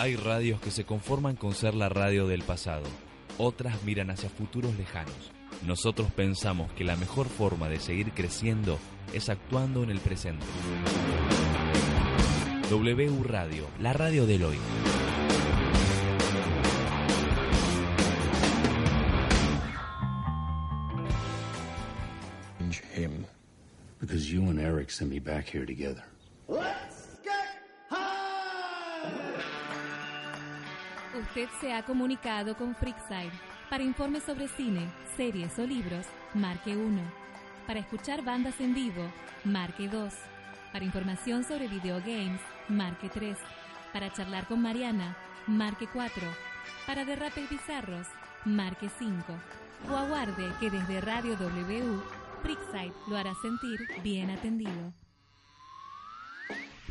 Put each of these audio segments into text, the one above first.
Hay radios que se conforman con ser la radio del pasado, otras miran hacia futuros lejanos. Nosotros pensamos que la mejor forma de seguir creciendo es actuando en el presente. WU Radio, la radio del hoy. him. Because you and Eric sent me back here together. Usted se ha comunicado con Freakside. Para informes sobre cine, series o libros, marque 1. Para escuchar bandas en vivo, marque 2. Para información sobre videogames, marque 3. Para charlar con Mariana, marque 4. Para derrapes bizarros, marque 5. O aguarde que desde Radio W, Freakside lo hará sentir bien atendido.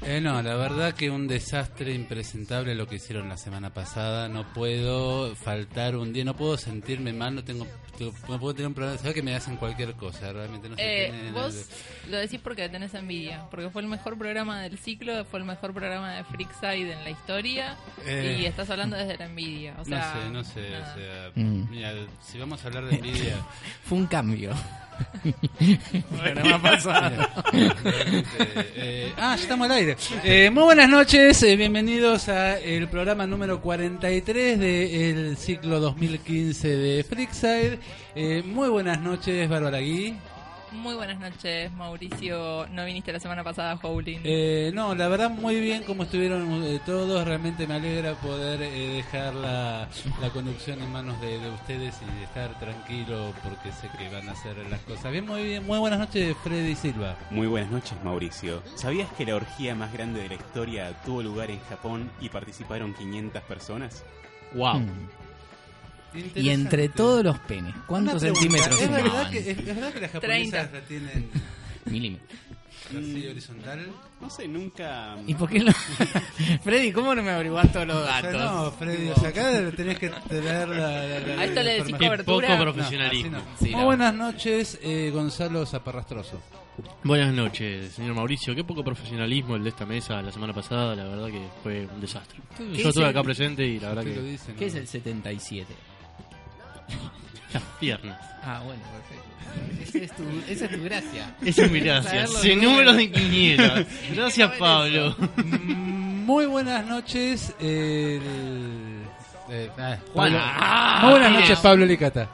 Eh, no, la verdad que un desastre impresentable lo que hicieron la semana pasada. No puedo faltar un día, no puedo sentirme mal, no tengo, tengo- no puedo tener un problema. Sabes que me hacen cualquier cosa, realmente no sé. Eh, vos lo decís porque tenés envidia, porque fue el mejor programa del ciclo, fue el mejor programa de Freakside en la historia Eh. y estás hablando desde la envidia. O sea, no sé, no sé, o sea, Mm. mira, si vamos a hablar de envidia, Fue un cambio. Programa pasado. Eh, ah, ya estamos al aire. Eh, muy buenas noches, eh, bienvenidos a el programa número 43 del ciclo 2015 de Freakside. Eh, muy buenas noches, Bárbara Gui. Muy buenas noches, Mauricio. No viniste la semana pasada, Howling. Eh, no, la verdad muy bien como estuvieron eh, todos, realmente me alegra poder eh, dejar la, la conducción en manos de, de ustedes y estar tranquilo porque sé que van a hacer las cosas bien. Muy bien, muy buenas noches, Freddy Silva. Muy buenas noches, Mauricio. ¿Sabías que la orgía más grande de la historia tuvo lugar en Japón y participaron 500 personas? Wow. Y entre todos los penes, ¿cuántos pregunta, centímetros ¿Es verdad, que, es, es verdad que las japonesas 30. la tienen Milímetros. así horizontal? No sé, nunca... ¿Y por qué no? Freddy, ¿cómo no me averiguás todos los O sea, datos? no, Freddy, o sea, acá tenés que tener la, la- la- A esto le decís cobertura. poco profesionalismo. No, no. Sí, buenas noches, eh, Gonzalo Zaparrastroso. Buenas noches, señor Mauricio. Qué poco profesionalismo el de esta mesa la semana pasada. La verdad que fue un desastre. ¿Qué Yo es estuve acá presente y la verdad ¿Qué lo que dicen? ¿Qué es el 77? las piernas. Ah, bueno, perfecto. Esa es tu, esa es tu gracia. Esa es mi gracia. Sin números de quiniela. Gracias, Pablo. Muy buenas noches, el... eh, ah, Juan. Pablo- Ah, Muy buenas noches, Pablo Licata.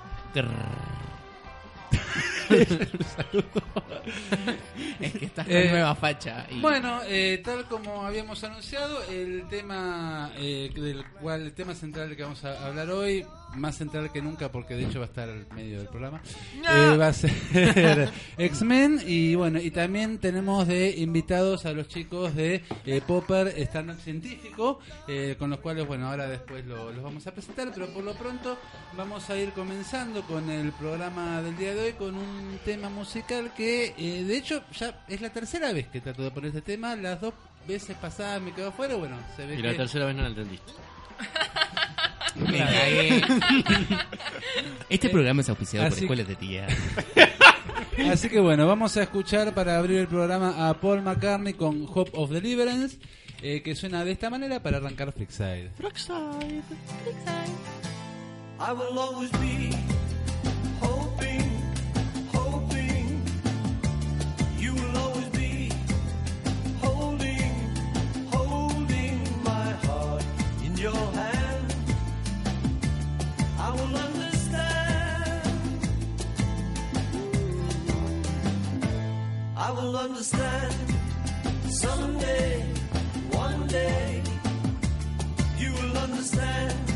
Es que estás con Eh, nueva facha. Y... Bueno, eh, tal como habíamos anunciado, el tema eh, del cual el tema central que vamos a hablar hoy, más central que nunca porque de hecho va a estar al medio del programa, eh, va a ser X-Men y bueno, y también tenemos de invitados a los chicos de eh, Popper Stand Up Científico, eh, con los cuales bueno, ahora después lo- los vamos a presentar, pero por lo pronto vamos a ir comenzando con el programa del día de hoy con un tema musical que eh, de hecho ya es la tercera vez que trato de poner este tema, las dos veces pasadas me quedo afuera, bueno, se ve Y que... la tercera vez no la entendiste. Me cagué. Este programa es auspiciado por Así- escuelas de tía. Así que bueno, vamos a escuchar para abrir el programa a Paul McCartney con Hope of Deliverance, eh, que suena de esta manera para arrancar Freakside. I will always be will understand someday, one day. You will understand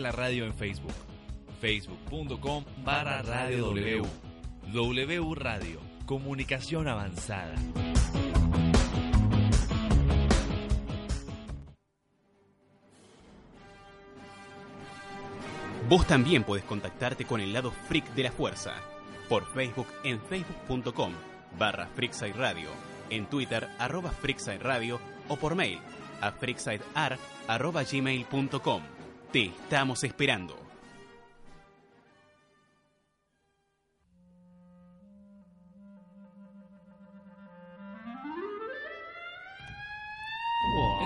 la radio en Facebook. Facebook.com barra Radio W. W Radio. Comunicación avanzada. Vos también podés contactarte con el lado freak de la fuerza. Por Facebook en facebook.com barra Radio. En Twitter arroba Radio o por mail a freaksidear arroba gmail.com. Te estamos esperando.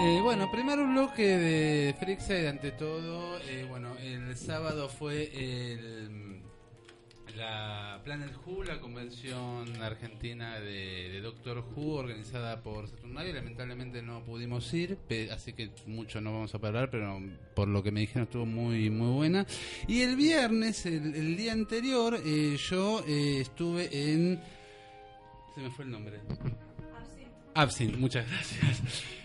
Eh, bueno, primero bloque de Freakside ante todo. eh, bueno, el sábado fue el, la Planet Who, la convención argentina de, Doctor Who organizada por Saturnario. Lamentablemente no pudimos ir, así que mucho no vamos a hablar, pero por lo que me dijeron estuvo muy muy buena. Y el viernes, el, el día anterior, eh, yo eh, estuve en... Se me fue el nombre. Absinthe, muchas gracias.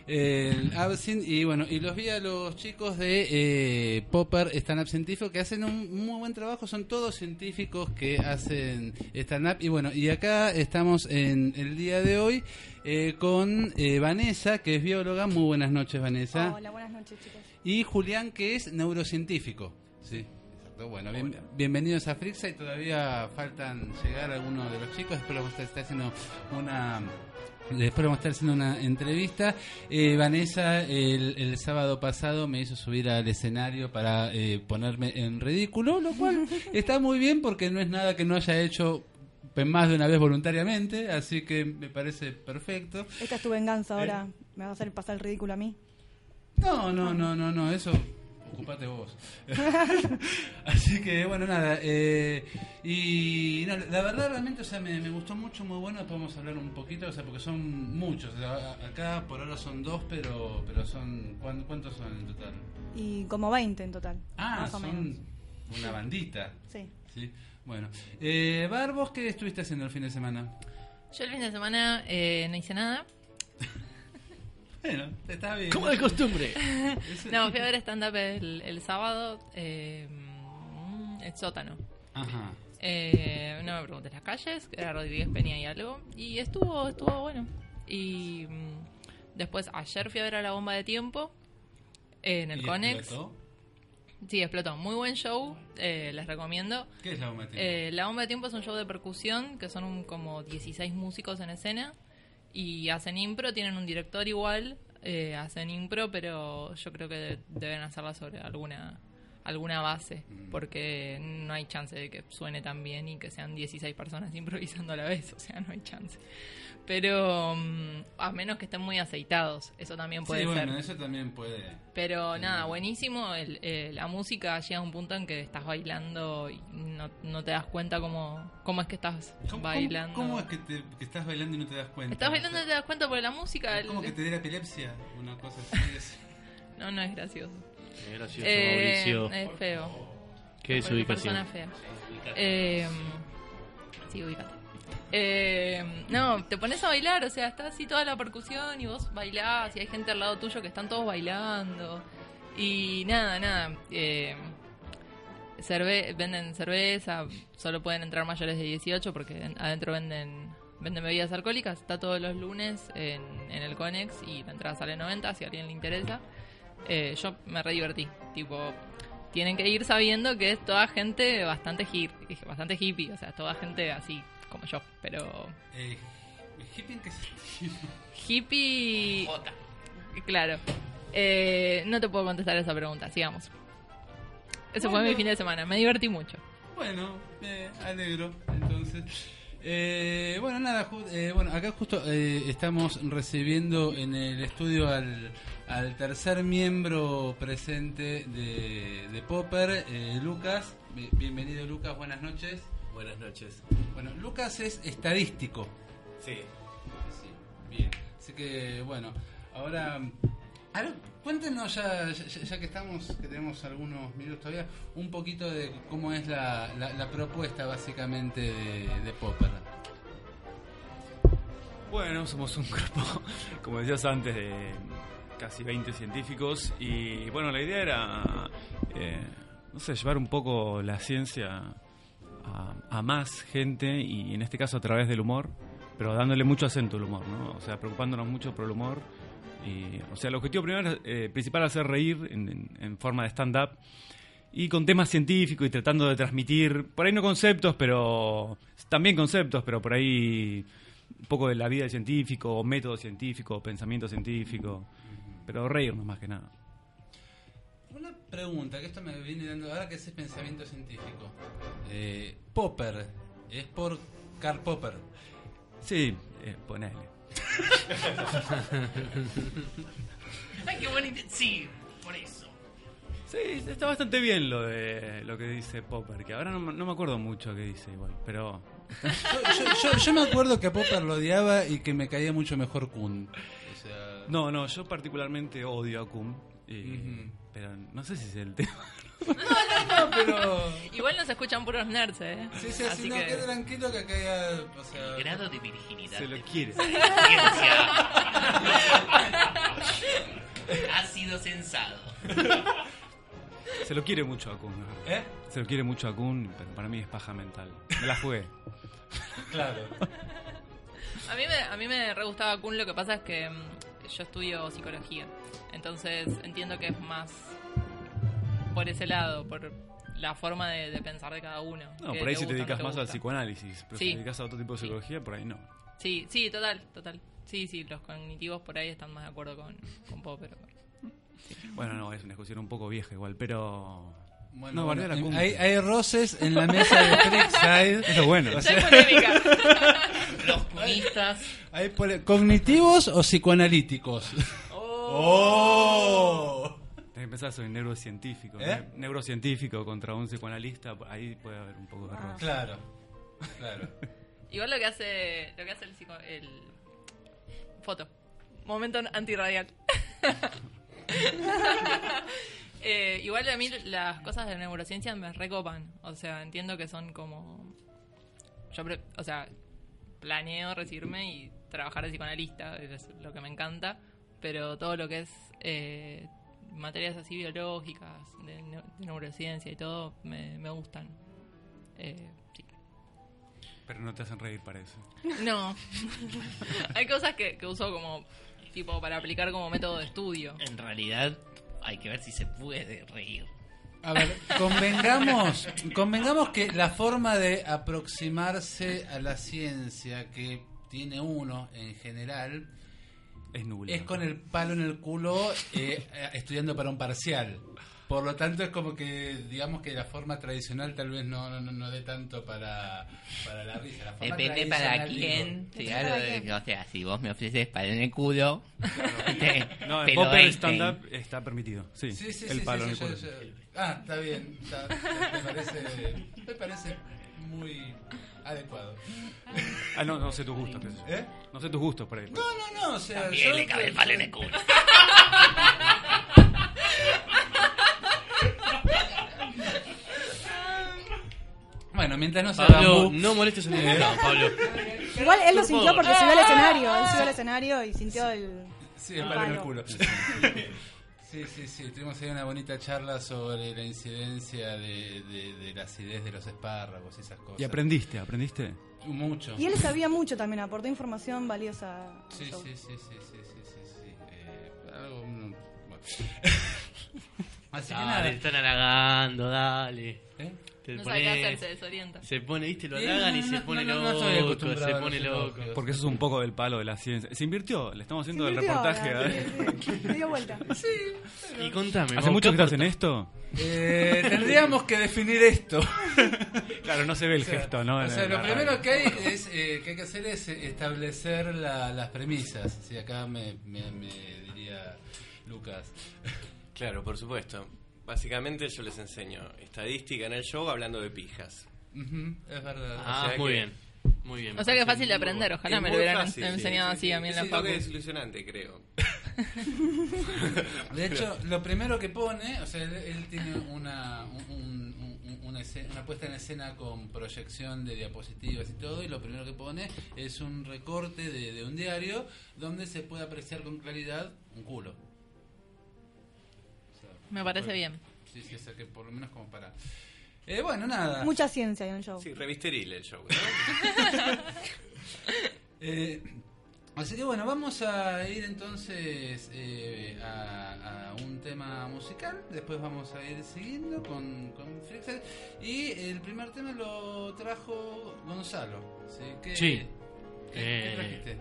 El Absinthe, y bueno, y los vi a los chicos de eh, Popper Stand Up Científico que hacen un muy buen trabajo, son todos científicos que hacen stand up. Y bueno, y acá estamos en el día de hoy eh, con eh, Vanessa, que es bióloga. Muy buenas noches, Vanessa. Hola, buenas noches, chicos. Y Julián, que es neurocientífico. Sí, exacto. Bueno, bien- bienvenidos a Frixa y todavía faltan llegar algunos de los chicos. Después vamos a estar haciendo una. Después vamos a estar haciendo una entrevista. Eh, Vanessa el, el sábado pasado me hizo subir al escenario para eh, ponerme en ridículo, lo cual está muy bien porque no es nada que no haya hecho más de una vez voluntariamente, así que me parece perfecto. Esta es tu venganza ahora. ¿Me vas a hacer pasar el ridículo a mí? No, no, no, no, no, eso ocupate vos. Así que bueno, nada. eh, y no, la verdad realmente, o sea, me, me gustó mucho, muy bueno. A hablar un poquito, o sea, porque son muchos. o sea, a- acá por ahora son dos, pero pero son ¿cuán- ¿cuántos son en total? Y como 20 en total. Ah, más o son menos. una bandita. Sí. Sí. Bueno, eh, Bar, ¿vos qué estuviste haciendo el fin de semana? Yo el fin de semana eh, no hice nada. Bueno, está bien. Como de costumbre. no, fui a ver stand-up el, el sábado. Eh, el sótano. Ajá. Eh, no me preguntes las calles, que era Rodríguez Peña y algo. Y estuvo, estuvo bueno. Y mm, después, ayer fui a ver a la bomba de tiempo en el ¿Y Conex. explotó? Sí, explotó. Muy buen show, eh, les recomiendo. ¿Qué es la bomba de tiempo? Eh, la bomba de tiempo es un show de percusión que son un- como 16 músicos en escena y hacen impro, tienen un director igual, eh, hacen impro, pero yo creo que de- deben hacerla sobre alguna alguna base, porque no hay chance de que suene tan bien y que sean 16 personas improvisando a la vez, o sea, no hay chance. Pero mm, a menos que estén muy aceitados, eso también puede sí, ser. bueno, eso también puede. Pero nada, buenísimo. El, eh, la música llega a un punto en que estás bailando y no, no te das cuenta cómo, cómo es que estás ¿Cómo- bailando. ¿Cómo, cómo es que, te- que estás bailando y no te das cuenta? Estás bailando y no te das cuenta porque la música... ¿Es como el- que te diera epilepsia? Una cosa así. es- No, no es gracioso. Es gracioso, Eh, Mauricio. es feo. Qué Porque desubicación. persona fea. Eh, sí, ubicate. Eh, no, te pones a bailar, o sea, está así toda la percusión y vos bailás y hay gente al lado tuyo que están todos bailando. Y nada, nada. Eh, cerve venden cerveza, solo pueden entrar mayores de 18 porque en- adentro venden venden bebidas alcohólicas. Está todos los lunes en, en el Conex y la entrada sale 90 si a alguien le interesa. Eh, yo me re divertí. Tipo, tienen que ir sabiendo que es toda gente bastante hip, bastante hippie, o sea, toda gente así como yo, pero Eh, ¿Hippie en qué sentido? hippie... Claro. Eh, no te puedo contestar esa pregunta, sigamos. Ese fue mi fin de semana, me divertí mucho. Bueno, me alegro. Entonces, eh, bueno, nada, eh, bueno, acá justo eh, estamos recibiendo en el estudio al, al tercer miembro presente de, de Popper, eh, Lucas. Bi- Bienvenido, Lucas, buenas noches. Buenas noches. Bueno, Lucas es estadístico. Sí. Sí, bien. Así que, bueno, ahora... cuéntenos ya, ya, que estamos, que tenemos algunos minutos todavía, un poquito de cómo es la propuesta básicamente de, de Popper. Bueno, somos un grupo, como decías antes, de casi 20 científicos y bueno, la idea era, eh, no sé, llevar un poco la ciencia a, a más gente y en este caso a través del humor, pero dándole mucho acento al humor, ¿no? O sea, preocupándonos mucho por el humor. Y, o sea, el objetivo primero, eh, principal es hacer reír en, en- en forma de stand-up y con temas científicos y tratando de transmitir, por ahí no conceptos, pero también conceptos, pero por ahí un poco de la vida del científico, o método científico, o pensamiento científico, pero reírnos más que nada. Una pregunta, que esto me viene dando, ahora que es pensamiento científico. Eh, Popper, ¿es por Karl Popper? Sí, eh, ponele. Ay, qué bonito. Sí, por eso. Sí, está bastante bien lo de lo que dice Popper, que ahora no, me- no me acuerdo mucho qué dice igual, pero Yo, yo- yo- yo me acuerdo que a Popper lo odiaba y que me caía mucho mejor Kuhn. O sea, no, no, yo particularmente odio a Kuhn, y- pero no sé si es el tema. no, pero... Igual nos escuchan puros nerds, ¿eh? Sí, sí, Así sí, no, que- quede tranquilo que acá haya, o sea... El grado de virginidad. Se lo quiere. Ha sido censado. Se lo quiere mucho a Kuhn. ¿no? ¿Eh? Se lo quiere mucho a Kuhn, pero para mí es paja mental. Me la jugué. Claro. A mí me, a mí me re gustaba Kuhn, lo que pasa es que mm, yo estudio psicología. Entonces entiendo que es más por ese lado, por la forma de, de pensar de cada uno. No, por ahí si te no dedicas más al psicoanálisis, pero si Sí. te dedicas a otro tipo de psicología, por ahí no. Sí, sí, total, total. Sí, sí, los cognitivos por ahí están más de acuerdo con, con Popper. Bueno, no, es una discusión un poco vieja igual, pero... Bueno, no, bueno, hay, hay roces en la mesa de Freakside. Es lo bueno. O sea, polémica. Los cunistas. hay ¿Cognitivos o psicoanalíticos? ¡Oh! Tenés que pensar, soy neurocientífico. ¿Eh? Ne- Neurocientífico contra un psicoanalista, ahí puede haber un poco de roce. Claro, claro. Igual lo que hace, lo que hace el psico, el foto, momento antirradial. Eh, igual a mí las cosas de neurociencia me recopan, o sea, entiendo que son como, yo, pre- o sea, planeo recibirme y trabajar de psicoanalista, es lo que me encanta, pero todo lo que es eh, materias así biológicas, de, neu- de neurociencia y todo, me, me gustan. Eh, sí. Pero no te hacen reír para eso. No. Hay cosas que, que uso como tipo para aplicar como método de estudio. En realidad, hay que ver si se puede reír. A ver, convengamos, convengamos que la forma de aproximarse a la ciencia que tiene uno en general Es nula. es con el palo en el culo eh, eh, estudiando para un parcial. Por lo tanto, es como que, digamos que la forma tradicional tal vez no, no, no, no dé tanto para, para la risa. La forma Depende para quién. digo. Claro, o sea, si vos me ofreces palo en el culo. te- No, te el lo popper Einstein. stand-up está permitido. Sí, Sí, sí, el sí, palo sí, en el sí, culo. yo- yo- Ah, está bien. está- me, parece, me parece muy adecuado. Ah, no, no sé tus gustos. ¿Eh? No sé tus gustos por ahí. No, no, no. O sea, También yo- le cabe el palo en el culo. Bueno, mientras no se Pablo, bambú- no molestes a mi Pablo. Igual él lo Por sintió favor. porque subió al escenario. Él subió al escenario y sintió el. Sí, el palo en el culo. Sí, sí, sí. Tuvimos ahí una bonita charla sobre la incidencia de, de, de la acidez de los espárragos y esas cosas. ¿Y aprendiste? ¿Aprendiste? Mucho. Y él sabía mucho también, aportó información valiosa. al Sí, show. sí, sí, sí, sí, sí, sí, sí. Eh, algo, bueno. Así que Dale, nada. te están halagando, dale. ¿Eh? Te No pones- desorienta. Se pone, viste, lo Sí, halagan no, y no, se pone no, no estoy loco, acostumbrado se a pone loco. Porque eso es un poco del palo de la ciencia. Se invirtió, le estamos haciendo el reportaje. ahora, ¿eh? sí, sí. Le dio vuelta. Y contame, ¿Hace mucho ¿qué que estás en esto? Eh, tendríamos que definir esto. Claro, no se ve el O sea, gesto, ¿no? O sea, lo primero que hay, es, eh, que hay que hacer es establecer la- las premisas. Si acá me, me- me diría Lucas. Claro, por supuesto. Básicamente yo les enseño estadística en el show hablando de pijas. Es verdad. Ah, O sea muy que- bien. Muy bien. O sea que es fácil de aprender, ojalá Es me lo hubieran fácil, enseñado sí, así sí, a mí en la Es facu. desilusionante, creo. De hecho, lo primero que pone, o sea, él, él tiene una, un- un- un- una, escena- una puesta en escena con proyección de diapositivas y todo, y lo primero que pone es un recorte de, de un diario donde se puede apreciar con claridad un culo. Me parece bueno, bien. Sí, sí, o sea que por lo menos como para... Eh, bueno, nada. Mucha ciencia en el show. Sí, revisteril el show, ¿no? Eh, así que bueno, vamos a ir entonces eh, a, a un tema musical. Después vamos a ir siguiendo con, con. Y el primer tema lo trajo Gonzalo. ¿sí? ¿Qué, Sí. ¿Qué, qué Eh, trajiste?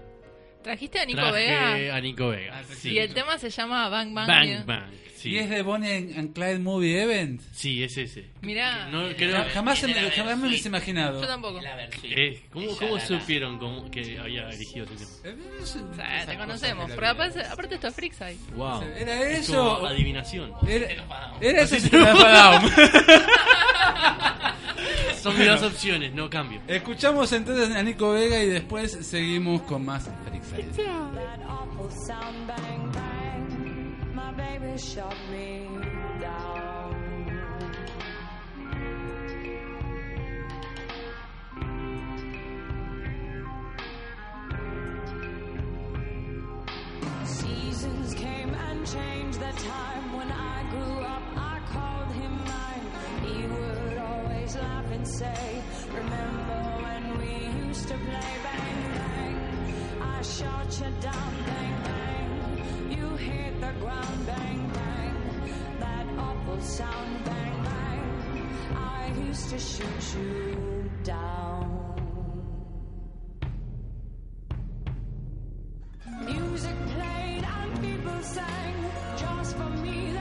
¿Trajiste a Nico Traje Vega? a Nico Vega. Ah, sí. Y el tema se llama Bang Bang. Bang Bang. Sí. ¿Y es de Bonnie and Clyde Movie Event? Sí, es ese. Mirá. No, Eh, creo- Ja- jamás, se me, la jamás me lo hubiese imaginado. Yo tampoco. La versión. Eh, ¿Cómo, Ella cómo la- supieron cómo que había elegido ese tema? Eh, es- O sea, esas te cosas conocemos. la Pero vida. aparte, aparte esto es Freakside. Wow. ¿Era Es eso? como adivinación. Era, era eso te enfadamos. Son mis dos opciones, no cambio. Escuchamos entonces a Nico Vega y después seguimos con más down. Seasons came and changed the time when I grew up. I called him mine. Laugh and say, Remember when we used to play bang bang? I shot you down, bang bang. You hit the ground, bang bang. That awful sound, bang bang. I used to shoot you down. Music played and people sang. Just for me,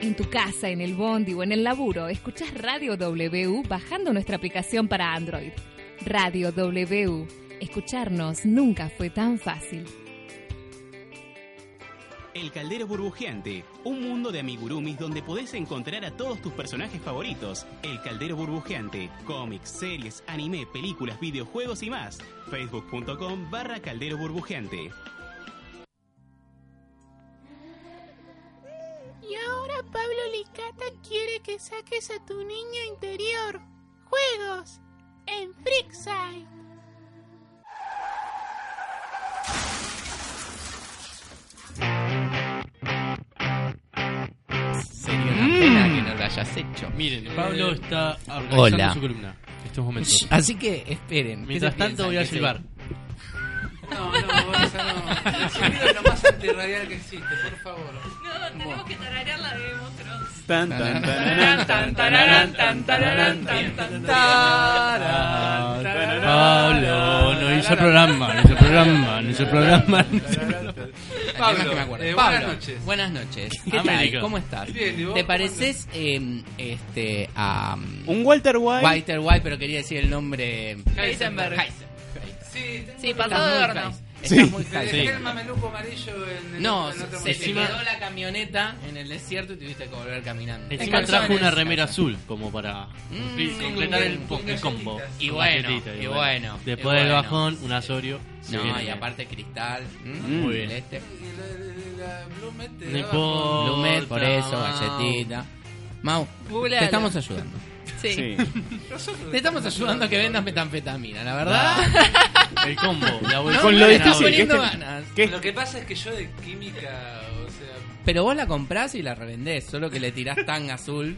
En tu casa, en el bondi o en el laburo, escuchas Radio W bajando nuestra aplicación para Android. Radio W. Escucharnos nunca fue tan fácil. El Caldero Burbujeante, un mundo de amigurumis donde podés encontrar a todos tus personajes favoritos. El Caldero Burbujeante, cómics, series, anime, películas, videojuegos y más. Facebook.com barra Caldero Burbujeante. Y ahora Pablo Licata quiere que saques a tu niño interior. Juegos en Freakside. Hayas hecho. Miren, Pablo está organizando Hola. su columna en estos momentos. Así que esperen. ¿qué Mientras tanto, voy a silbar. No, no, no. El sonido es lo más antirradial que existe, por favor. No, tenemos que tararear la de Game of Thrones. Tan, tan, Tan, tararán, tan, tararán, tan, tararán, tan, tan, tararán. Pablo, no hizo el programa, no hizo el programa, no hizo programa. no hizo el programa. Pablo, Además que me acuerdo. eh, Pablo, buenas noches. Buenas noches. ¿Qué tal? ¿Cómo estás? Bien, ¿y vos? ¿Te ¿Cómo pareces eh, este, a um, Un Walter White. Walter White, pero quería decir el nombre Heisenberg. Heisenberg. Sí, Sí, pasado de horno. Sí. Estás muy Te dejé Heisenberg. el mameluco amarillo en el No, en otro se, se quedó la camioneta en el desierto y tuviste que volver caminando. Encima En trajo una remera azul como para Mm, sí, completar el, con el combo. Y Con bueno, y bueno, Después del bueno. bajón, un asorio. No, y aparte cristal. mm, Muy bien. celeste. Y la- la- la Blumet te No daba importa. Lumet, por eso, Mau. galletita. Mau, Googlealo. te estamos ayudando. Sí. Sí. Te estamos ayudando a que vendas metanfetamina, la verdad. El combo, la vuelta. Con lo me difícil estás que poniendo ganas. ¿Qué? Lo que pasa es que yo de química, o sea, Pero vos la comprás y la revendés, solo que le tirás tan azul.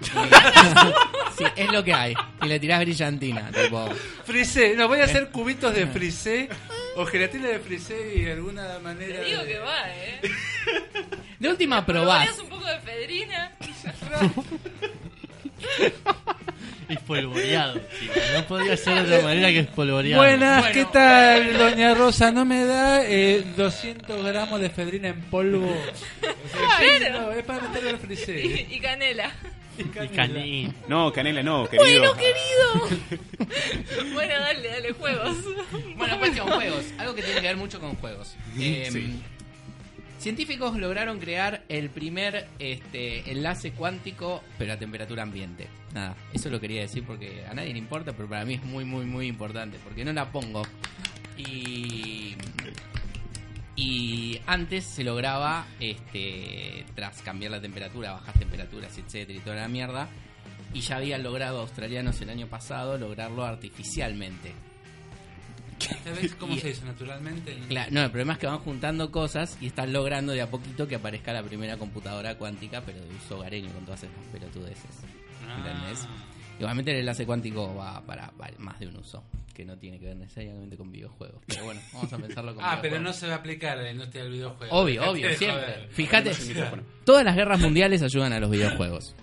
sí, es lo que hay. Y le tirás brillantina, tipo. frisé, no Eh. voy a hacer cubitos de frisé o gelatina de frisé y de alguna manera Te digo de- que va, ¿eh? De última probás. ponías un poco de fedrina. Espolvoreado. chico. No podría ser de otra manera que espolvoreado. Buenas, Bueno. ¿qué tal, doña Rosa? ¿No me da eh, 200 gramos de fedrina en polvo? Claro. no, es para meterlo al frisé. Y, y canela. Y caní. No, Canela no, querido. Bueno, dale, dale, juegos. Bueno, cuestión, juegos. Algo que tiene que ver mucho con juegos. Eh, Sí. Científicos lograron crear el primer este, enlace cuántico, pero a temperatura ambiente. Nada, eso lo quería decir porque a nadie le importa, pero para mí es muy, muy, muy importante, porque no la pongo. Y, y antes se lograba, este, tras cambiar la temperatura, bajas temperaturas, etcétera, y toda la mierda, y ya habían logrado australianos el año pasado lograrlo artificialmente. ¿Sabes cómo se dice naturalmente? Claro, no, el problema es que van juntando cosas y están logrando de a poquito que aparezca la primera computadora cuántica, pero de uso hogareño con todas esas pelotudeces. ¿Entendés? Igualmente el enlace cuántico va para, para más de un uso, que no tiene que ver necesariamente con videojuegos. Pero bueno, vamos a pensarlo con Ah, pero no se va a aplicar la industria del videojuego. Obvio, obvio, siempre. joder. Fíjate, todas las guerras mundiales ayudan a los videojuegos.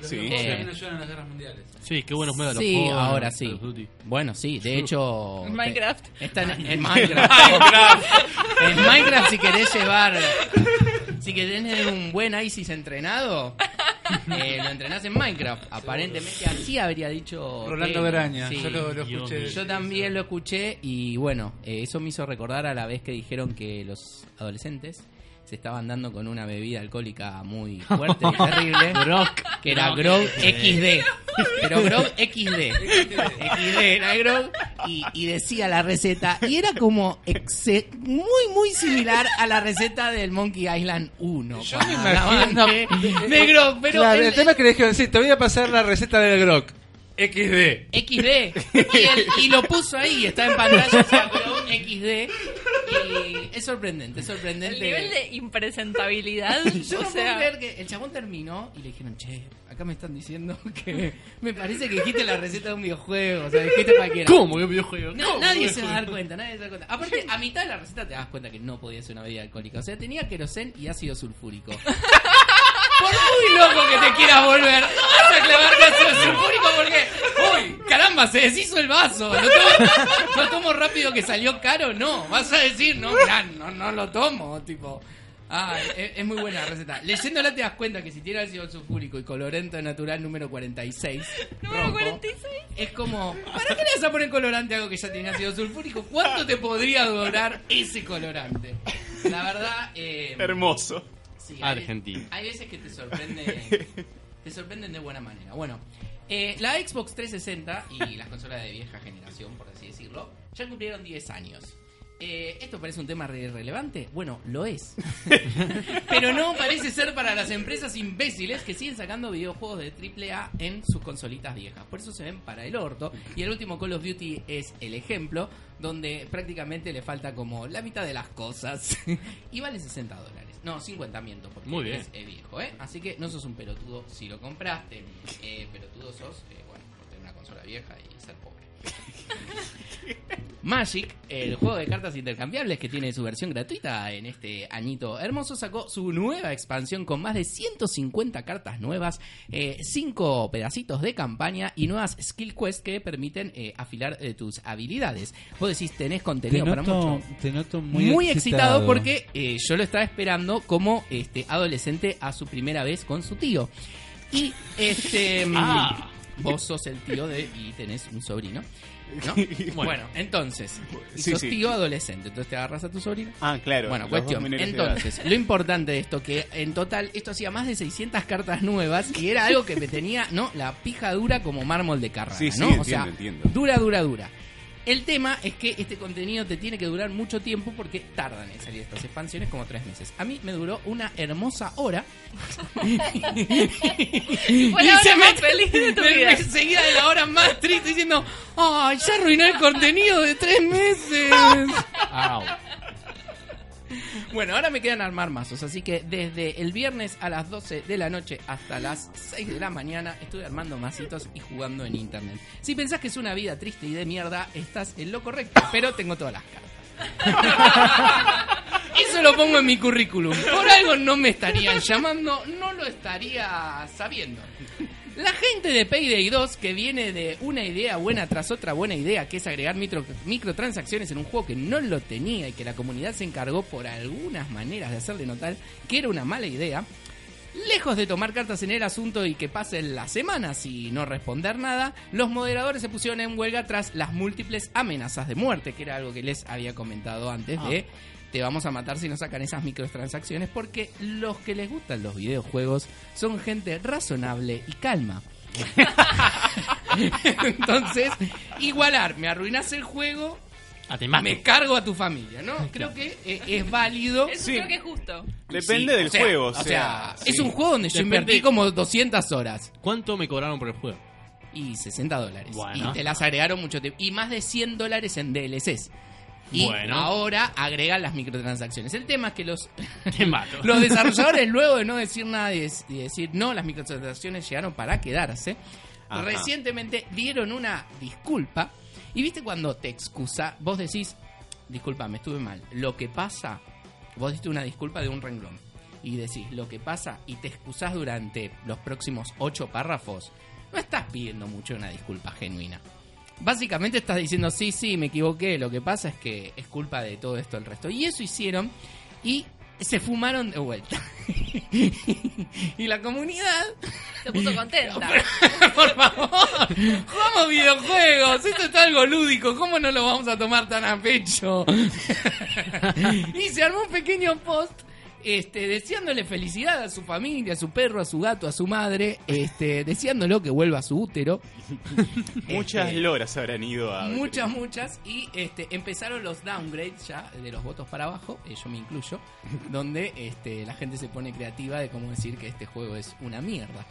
Los Sí. Eh. también ayudan a las guerras mundiales. Sí, qué buenos Medal of Sí, ahora sí. Bueno, sí, de hecho... En Minecraft. está en, en Minecraft. en Minecraft si querés llevar... Si querés tener un buen ISIS entrenado, eh, lo entrenás en Minecraft. Aparentemente así habría dicho... Rolando. Veraña, Sí. yo lo, escuché. Yo también lo escuché y bueno, eh, eso me hizo recordar a la vez que dijeron que los adolescentes se estaban dando con una bebida alcohólica muy fuerte y terrible. Grog. Que era Grog XD. Pero Grog XD. XD era Grog. Y, y decía la receta. Y era como exe- muy, muy similar a la receta del Monkey Island 1. Yo me imagino- de, Grog. Pero Claro, el- el tema es que le dijeron, sí, te voy a pasar la receta del Grok. XD. XD. Y, él- y lo puso ahí, está en pantalla, o sea, Grog XD. Y es sorprendente, es sorprendente. El nivel de impresentabilidad. Yo o no sea, puedo creer que el chabón terminó y le dijeron, che, acá me están diciendo que me parece que dijiste la receta de un videojuego, o sea, dijiste cualquiera. ¿Cómo un videojuego? No, ¿Cómo nadie se va a dar videojuego? cuenta, nadie se va a dar cuenta. Aparte, a mitad de la receta te das cuenta que no podía ser una bebida alcohólica. O sea, tenía querosén y ácido sulfúrico. Por muy loco que te quieras volver, no vas a clavarte ácido sulfúrico porque, uy, caramba, se deshizo el vaso. ¿Lo tomo, lo tomo rápido que salió caro? No, vas a decir, no, mirá, no, no lo tomo, tipo. Ah, es, es muy buena la receta. Leyéndola te das cuenta que si tiene ácido sulfúrico y colorante natural número 46, Número rojo, 46. es como, ¿para qué le vas a poner colorante a algo que ya tiene ácido sulfúrico? ¿Cuánto te podría durar ese colorante? La verdad, eh, Hermoso. Sí, Argentina. Hay veces que te sorprende, te sorprenden de buena manera. Bueno, eh, la Xbox 360 y las consolas de vieja generación, por así decirlo, ya cumplieron 10 años. Eh, ¿Esto parece un tema re- relevante? Bueno, lo es. Pero no parece ser para las empresas imbéciles que siguen sacando videojuegos de AAA en sus consolitas viejas. Por eso se ven para el orto. Y el último Call of Duty es el ejemplo, donde prácticamente le falta como la mitad de las cosas. y vale 60 dólares. No, 50 miento, porque Muy bien. es eh, viejo, ¿eh? Así que no sos un pelotudo si lo compraste. Eh, pelotudo sos, eh, bueno, por tener una consola vieja y ser pobre. Magic, el juego de cartas intercambiables que tiene su versión gratuita en este añito hermoso, sacó su nueva expansión con más de 150 cartas nuevas, 5 pedacitos de campaña y nuevas skill quests que permiten eh, afilar eh, tus habilidades. Vos decís, tenés Te contenido para mucho. te noto muy, excitado, porque eh, yo lo estaba esperando como este adolescente a su primera vez con su tío. Y este Ah. vos sos el tío de y tenés un sobrino. ¿No? Bueno. bueno. entonces, Sí, sos sí. tío adolescente, entonces te agarras a tu sobrino. Ah, claro. Bueno, cuestión. Entonces, lo importante de esto, que en total esto hacía más de 600 cartas nuevas y era algo que me tenía, ¿no? La pija dura como mármol de Carrara, Sí, sí, ¿no? entiendo, o sea, entiendo. dura, dura, dura. El tema es que este contenido te tiene que durar mucho tiempo porque tardan en salir estas expansiones como tres meses. A mí me duró una hermosa hora. y hora más feliz de tu me- vida. me seguía de la hora más triste diciendo, ¡ay, ya arruiné el contenido de tres meses! Au. Bueno, ahora me quedan armar mazos, así que desde el viernes a las 12 de la noche hasta las 6 de la mañana estuve armando mazitos y jugando en internet. Si pensás que es una vida triste y de mierda, estás en lo correcto, pero tengo todas las cartas. Eso lo pongo en mi currículum. Por algo no me estarían llamando, no lo estaría sabiendo. La gente de Payday 2, que viene de una idea buena tras otra buena idea, que es agregar micro- microtransacciones en un juego que no lo tenía y que la comunidad se encargó por algunas maneras de hacerle notar que era una mala idea, Lejos de tomar cartas en el asunto y que pasen las semanas y no responder nada, los moderadores se pusieron en huelga tras las múltiples amenazas de muerte, que era algo que les había comentado antes de te vamos a matar si no sacan esas microtransacciones, porque los que les gustan los videojuegos son gente razonable y calma. Entonces, igualar, me arruinas el juego, me cargo a tu familia, ¿no? Creo que eh, es válido. Eso Sí. creo que es justo. Depende Sí, del o sea, juego. O O sea, sea, es sí. un juego donde yo invertí como 200 horas. ¿Cuánto me cobraron por el juego? Y 60 dólares. Bueno. Y te las agregaron mucho tiempo. Y más de 100 dólares en DLCs. Y Bueno. ahora agregan las microtransacciones. El tema es que los, los desarrolladores, luego de no decir nada y de- y decir no, las microtransacciones llegaron para quedarse, Ajá. recientemente dieron una disculpa. Y viste cuando te excusa, vos decís, disculpa, me estuve mal. Lo que pasa, vos diste una disculpa de un renglón. Y decís lo que pasa y te excusás durante los próximos ocho párrafos, no estás pidiendo mucho una disculpa genuina. Básicamente estás diciendo, sí, sí, me equivoqué, lo que pasa es que es culpa de todo esto el resto. Y eso hicieron y se fumaron de vuelta. y la comunidad Se puso contenta. por favor, jugamos videojuegos, esto es algo lúdico, ¿cómo no lo vamos a tomar tan a pecho? y se armó un pequeño post este, deseándole felicidad a su familia, a su perro, a su gato, a su madre, este, deseándolo que vuelva a su útero. Muchas Este, loras habrán ido a. Muchas, muchas. Y este, empezaron los downgrades ya de los votos para abajo, eh, yo me incluyo, donde este, la gente se pone creativa de cómo decir que este juego es una mierda.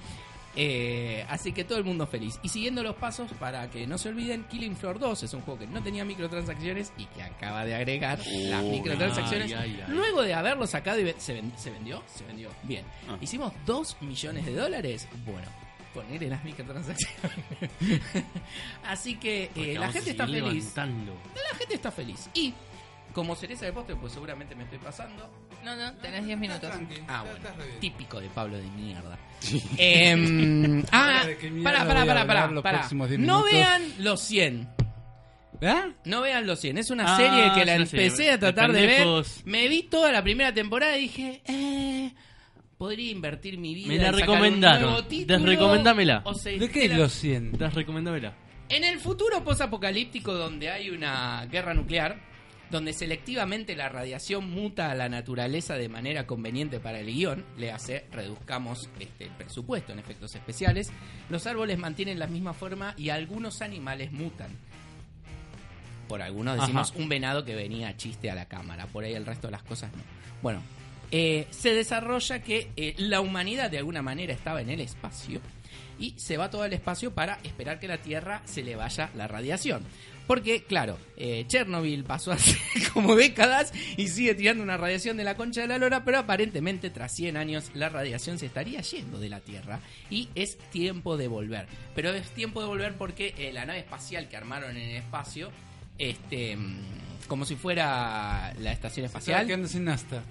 Eh, así que todo el mundo feliz. Y siguiendo los pasos, para que no se olviden, Killing Floor 2 es un juego que no tenía microtransacciones y que acaba de agregar las microtransacciones. ay, ay, ay. Luego de haberlo sacado y ve- se, ven- ¿se vendió, se vendió. Bien. Ah. Hicimos 2 millones de dólares. Bueno, poner en las microtransacciones. Así que eh, la gente está feliz. levantando. La gente está feliz. Y como cereza de postre, pues seguramente me estoy pasando. No, no, tenés 10 minutos. Ah, bueno. Típico de Pablo de mierda. Em, ah, ¿de qué mierda voy a hablar los para. próximos 10 No minutos? vean los 100. ¿Ah? No vean los 100. Es una Ah, serie que la es una serie empecé a de tratar de ver. pendejos. Me vi toda la primera temporada y dije, eh, podría invertir mi vida. Me la en sacar un recomendaron. nuevo título, Desrecomendámela. o ¿De qué es la- los 100? Desrecomendámela. En el futuro posapocalíptico donde hay una guerra nuclear, donde selectivamente la radiación muta a la naturaleza de manera conveniente para el guion, le hace, reduzcamos este, el presupuesto en efectos especiales, los árboles mantienen la misma forma y algunos animales mutan. Por algunos decimos Ajá. un venado que venía a chiste a la cámara, por ahí el resto de las cosas no. Bueno, eh, se desarrolla que eh, la humanidad de alguna manera estaba en el espacio y se va todo el espacio para esperar que la Tierra se le vaya la radiación. Porque, claro, eh, Chernobyl pasó hace como décadas y sigue tirando una radiación de la concha de la lora, pero aparentemente tras 100 años la radiación se estaría yendo de la Tierra y es tiempo de volver. Pero es tiempo de volver porque eh, la nave espacial que armaron en el espacio, este, mm, como si fuera la estación espacial, quedando sin nasta.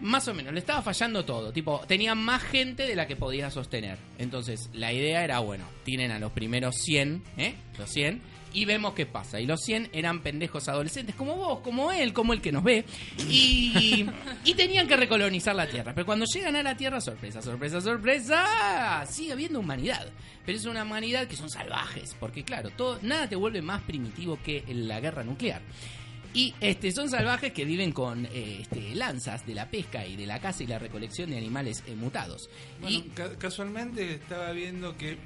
más o menos, le estaba fallando todo. Tipo, tenía más gente de la que podía sostener. Entonces, la idea era, bueno, tienen a los primeros 100, ¿eh? Los 100. Y vemos qué pasa. Y los 100 eran pendejos adolescentes, como vos, como él, como el que nos ve. Y, y tenían que recolonizar la Tierra. Pero cuando llegan a la Tierra, sorpresa, sorpresa, sorpresa, sigue habiendo humanidad. Pero es una humanidad que son salvajes. Porque claro, todo, nada te vuelve más primitivo que la guerra nuclear. Y este, son salvajes que viven con eh, este, lanzas de la pesca y de la caza y la recolección de animales eh, mutados. Bueno, y ca- casualmente estaba viendo que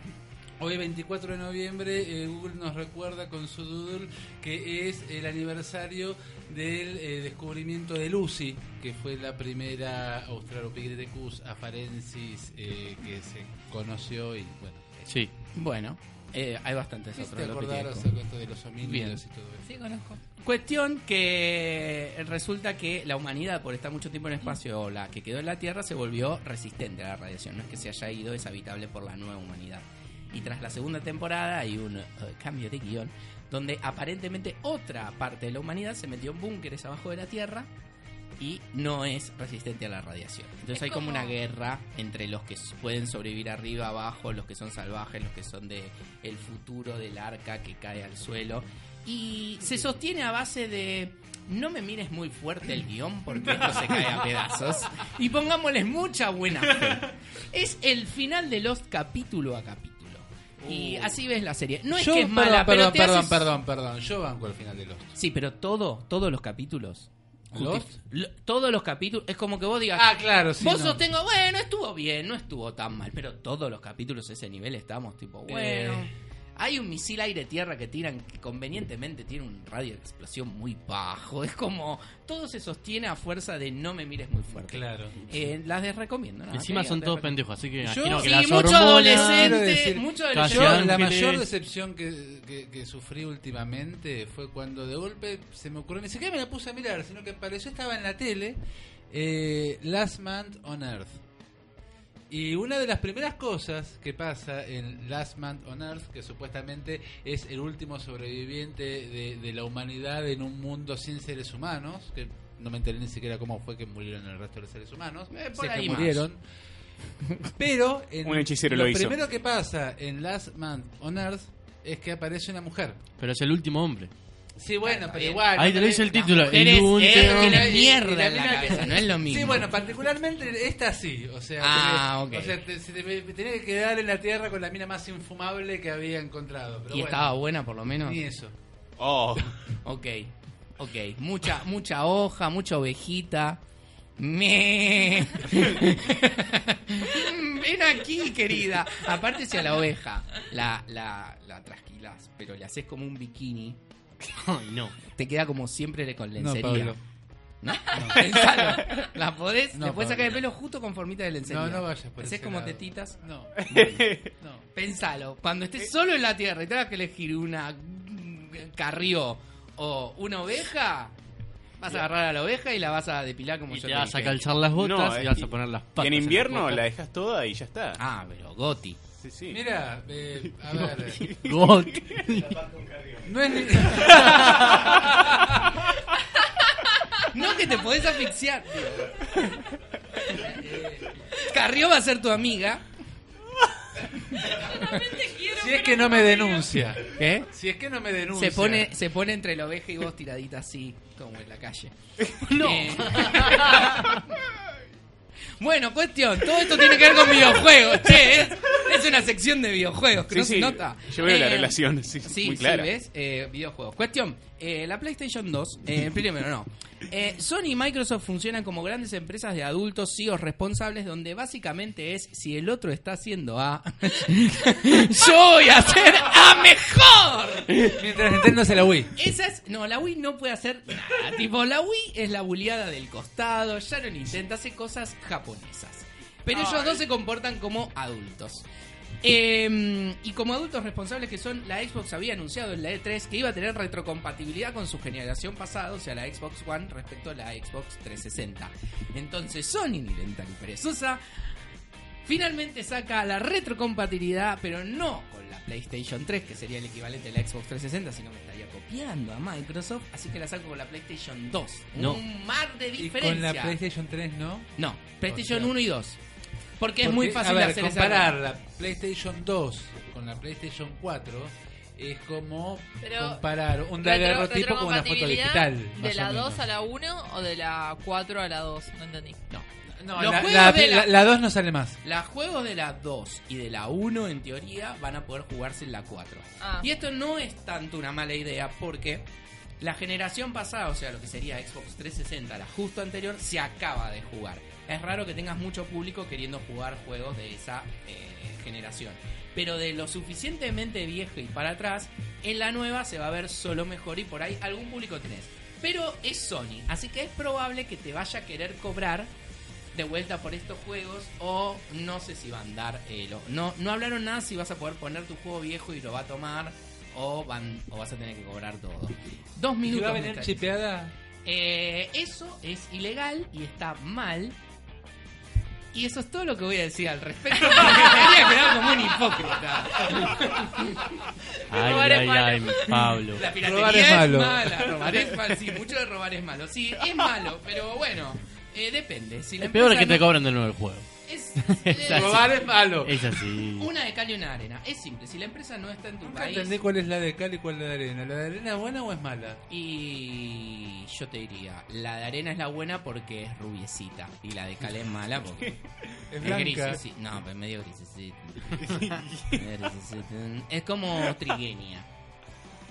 hoy 24 de noviembre eh, Google nos recuerda con su doodle que es el aniversario del eh, descubrimiento de Lucy, que fue la primera Australopithecus afarensis eh, que se conoció y bueno. Sí. bueno, eh, hay bastantes ¿Te lopitecos. esto de los homínidos Bien. y todo eso? Sí, conozco. Cuestión que resulta que la humanidad, por estar mucho tiempo en el espacio, o la que quedó en la Tierra, se volvió resistente a la radiación. No es que se haya ido, es habitable por la nueva humanidad. Y tras la segunda temporada hay un eh, cambio de guion donde aparentemente otra parte de la humanidad se metió en búnkeres abajo de la Tierra y no es resistente a la radiación. Entonces Es hay como como- una guerra entre los que pueden sobrevivir arriba, abajo, los que son salvajes, los que son de el futuro del arca que cae al suelo. Y se sostiene a base de no me mires muy fuerte el guion porque esto se cae a pedazos. Y pongámosles mucha buena fe. Es el final de Lost capítulo a capítulo. Y así ves la serie. No es Yo- que es mala, perdón, pero perdón, te perdón, haces- perdón, perdón. Yo banco al final de Lost. Sí, pero todo, todos los capítulos. ¿Lost? Lo- todos los capítulos. Es como que vos digas. Ah, claro, sí, Vos no. sostengo, bueno, estuvo bien, no estuvo tan mal. Pero todos los capítulos a ese nivel estamos tipo, bueno. Eh. Hay un misil aire-tierra que tiran que convenientemente tiene un radio de explosión muy bajo. Es como. Todo se sostiene a fuerza de no me mires muy fuerte. Claro. Eh, las desrecomiendo. ¿no? Encima son todos pendejos, así que Yo- imagino que Sí, las mucho adolescente, decir, mucho yo adolescente. la mayor decepción que, que- que sufrí últimamente fue cuando de golpe se me ocurrió, ni siquiera me la puse a mirar, sino que apareció, estaba en la tele, eh, Last Man on Earth. Y una de las primeras cosas que pasa en Last Man on Earth, que supuestamente es el último sobreviviente de, de la humanidad en un mundo sin seres humanos, que no me enteré ni siquiera cómo fue que murieron el resto de los seres humanos, Eh, por sé ahí que más. murieron. Pero en Un hechicero lo lo hizo. primero que pasa en Last Man on Earth es que aparece una mujer. Pero es el último hombre. Sí, bueno, pero igual. Ahí te me- dice el título. El tiene y- mierda en la cabeza, no es lo mismo. Sí, bueno, particularmente esta sí. O sea, Ah, ok. o sea te, se te- me tenía que quedar en la tierra con la mina más infumable que había encontrado. Pero y bueno, estaba buena por lo menos. Ni eso. Oh, Ok, ok. Mucha, mucha hoja, mucha ovejita. Me. Ven aquí, querida. Aparte si a la oveja la, la, la trasquilás, pero le haces como un bikini, Ay, no. te queda como siempre con No, lencería. Pablo. ¿No? Pensalo. La podés, No, le podés sacar el pelo justo con formita de lencería. No, no vayas por Hacés como lado. tetitas. No. No. Pensalo. Cuando estés solo en la tierra y tengas que elegir una mm, carrió o una oveja, vas a agarrar a la oveja y la vas a depilar como Y yo te te vas a calzar las botas No, y vas a poner las Y patas. en la invierno la dejas toda y ya está. Ah, pero Goti. Sí, sí. Mira, eh, a ver. Got. No es ni- No que te podés asfixiar. tío. Eh, Carrió va a ser tu amiga. si es que no me denuncia. ¿Qué? Si es que no me denuncia. Se pone, se pone entre la oveja y vos tiradita así, como en la calle. No. Eh, Bueno, cuestión, todo esto tiene que ver con videojuegos, che, es, es una sección de videojuegos, que Sí, no se sí, nota. yo veo la Eh, relación, sí, Sí, muy sí, clara. ¿ves? Eh, videojuegos. Cuestión, eh, la PlayStation 2, eh, primero no. Eh, Sony y Microsoft funcionan como grandes empresas de adultos CEOs responsables donde básicamente es si el otro está haciendo A, yo voy a hacer A mejor. Mientras Nintendo hace la Wii. Esa es. No, la Wii no puede hacer nada. tipo, la Wii es la buleada del costado. Ya no intenta, hace cosas japonesas. Pero ellos dos se comportan como adultos. Eh, y como adultos responsables que son, la Xbox había anunciado en la E3 que iba a tener retrocompatibilidad con su generación pasada, o sea, la Xbox One respecto a la Xbox 360. Entonces, Sony, ni lenta ni perezosa, finalmente saca la retrocompatibilidad, pero no con la PlayStation 3, que sería el equivalente a la Xbox 360, sino me estaría copiando a Microsoft, así que la saco con la PlayStation 2. No. Un mar de Y diferencia. con la PlayStation 3 no. No, PlayStation O sea, 1 y 2. Porque, es Porque, muy fácil a ver, esa- comparar la PlayStation 2 con la PlayStation 4 es como Pero, comparar un daguerrotipo con una foto digital. ¿De la o 2 menos. a la 1 o de la 4 a la 2? No entendí. No. No, Los la, juegos la- de la- la- la 2 no sale más. Los juegos de la 2 y de la 1 en teoría van a poder jugarse en la 4. Ah. Y esto no es tanto una mala idea porque la generación pasada, o sea, lo que sería Xbox 360, la justo anterior, se acaba de jugar. Es raro que tengas mucho público queriendo jugar juegos de esa eh, generación. Pero de lo suficientemente viejo y para atrás, en la nueva se va a ver solo mejor y por ahí algún público tenés. Pero es Sony, así que es probable que te vaya a querer cobrar de vuelta por estos juegos o no sé si va a andar eh, lo- no no hablaron nada si vas a poder poner tu juego viejo y lo va a tomar o van o vas a tener que cobrar todo dos ¿Y minutos va a venir chipeada? Eh, eso es ilegal y está mal y eso es todo lo que voy a decir al respecto porque me quería quedar como un hipócrita Ay, Robar es ay, malo. ay, Pablo. la piratería Robar es es, malo. mala robar es malo sí mucho de robar es malo sí es malo pero bueno eh, depende si la Es peor empresa que te cobran de nuevo el juego. es, Es. Robar es malo. Es así. Una de cal y una de arena. Es simple, si la empresa no está en tu Nunca país. entendí cuál es la de cal y cuál es la de arena. ¿La de arena es buena o es mala? Y yo te diría, la de arena es la buena porque es rubiecita. Y la de cal es mala porque Es es blanca. grisecita. No, pero medio grisecita. es como trigueña.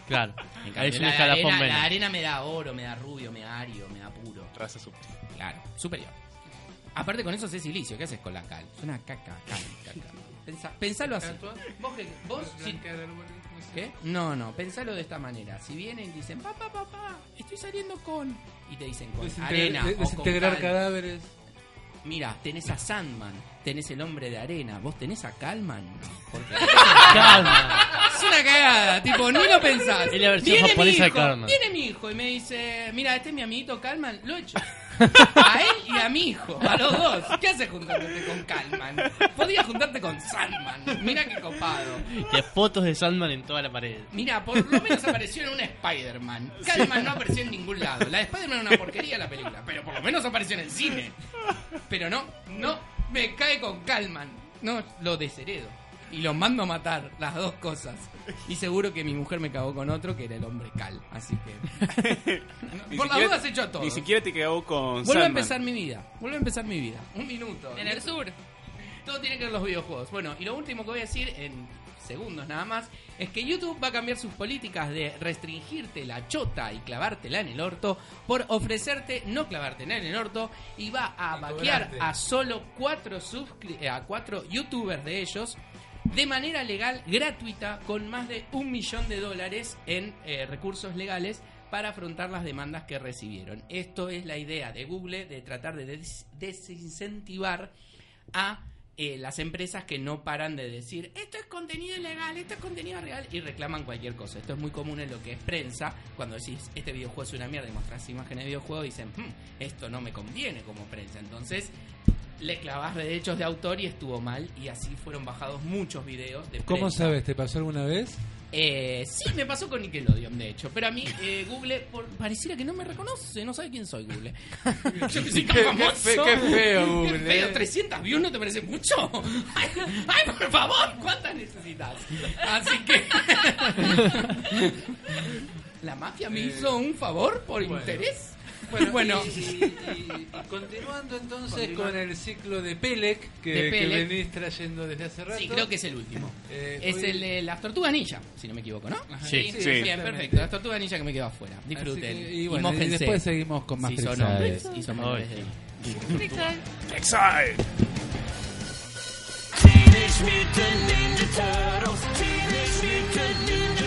Claro. En cambio, la, de arena, la arena me da oro, me da rubio, me da ario, me da puro. Raza superior. Claro, superior. Aparte con eso es silicio, ¿qué haces con la cal? Es una caca, cal, caca. Pensa- pensalo así. Vos, vos si- ¿Qué? No, no, pensalo de esta manera. Si vienen y dicen, papá, papá, estoy saliendo con... Y te dicen con Desintegrar- arena de- o con desintegrar cal. cadáveres. Mira, tenés a Sandman, tenés el hombre de arena. ¿Vos tenés a Calman? No, porque... Calma. Es una cagada, tipo, ni lo pensás. Es la versión Viene mi de hijo, Calman. Viene mi hijo y me dice, mira, este es mi amiguito Calman, lo he hecho. A él y a mi hijo, a los dos. ¿Qué haces juntándote con Calman? Podías juntarte con Sandman. Mira qué copado. Que fotos de Sandman en toda la pared. Mira, por lo menos apareció en un Spider-Man. Calman no apareció en ningún lado. La de Spider-Man era una porquería la película, pero por lo menos apareció en el cine. Pero no, no, me cae con Calman. No, lo desheredo. Y lo mando a matar, las dos cosas. Y seguro que mi mujer me cagó con otro que era el hombre Cal. Así que. Ni por la siquiera- duda has hecho a todo. Ni siquiera te cagó con Vuelvo a empezar mi vida. Vuelvo a empezar mi vida. Un minuto. En el sur. Todo tiene que ver con los videojuegos. Bueno, y lo último que voy a decir en segundos nada más es que YouTube va a cambiar sus políticas de restringirte la chota y clavártela en el orto por ofrecerte no clavártela en el orto y va a Y vaquear cobrarte. a solo cuatro a cuatro youtubers de ellos de manera legal, gratuita, con más de un millón de dólares en eh, recursos legales para afrontar las demandas que recibieron. Esto es la idea de Google de tratar de des- desincentivar a eh, las empresas que no paran de decir esto es contenido ilegal, esto es contenido real y reclaman cualquier cosa. Esto es muy común en lo que es prensa. Cuando decís este videojuego es una mierda y mostrás imágenes de videojuego, dicen "Hmm, esto no me conviene como prensa. Entonces le clavás derechos de autor y estuvo mal y así fueron bajados muchos videos de ¿Cómo prensa. sabes? ¿Te pasó alguna vez? Eh, sí, me pasó con Nickelodeon, de hecho. Pero a mí, eh, Google, por- pareciera que no me reconoce, no sabe quién soy, Google. Yo que soy tan Qué- qué famoso. fe- qué feo, Google, Qué feo, eh. 300 views no te parece mucho. Ay, ay, por favor, ¿cuántas necesitas? Así que. La mafia me hizo un favor por Bueno. interés. Bueno, Bueno. y, y- y- y continuando entonces con el ciclo de Pelec que, De que Pelec. venís trayendo desde hace rato. Sí, creo que es el último. Eh, es hoy- el de las tortugas ninja, si no me equivoco, ¿no? Sí, sí. Bien, exactamente. perfecto. Las tortugas ninja que me quedo afuera. Disfruten. Así que- y bueno, y mójense. después seguimos con más Si son hombres y son de edad. Teenage Mutant Ninja Turtles. Teenage Mutant Ninja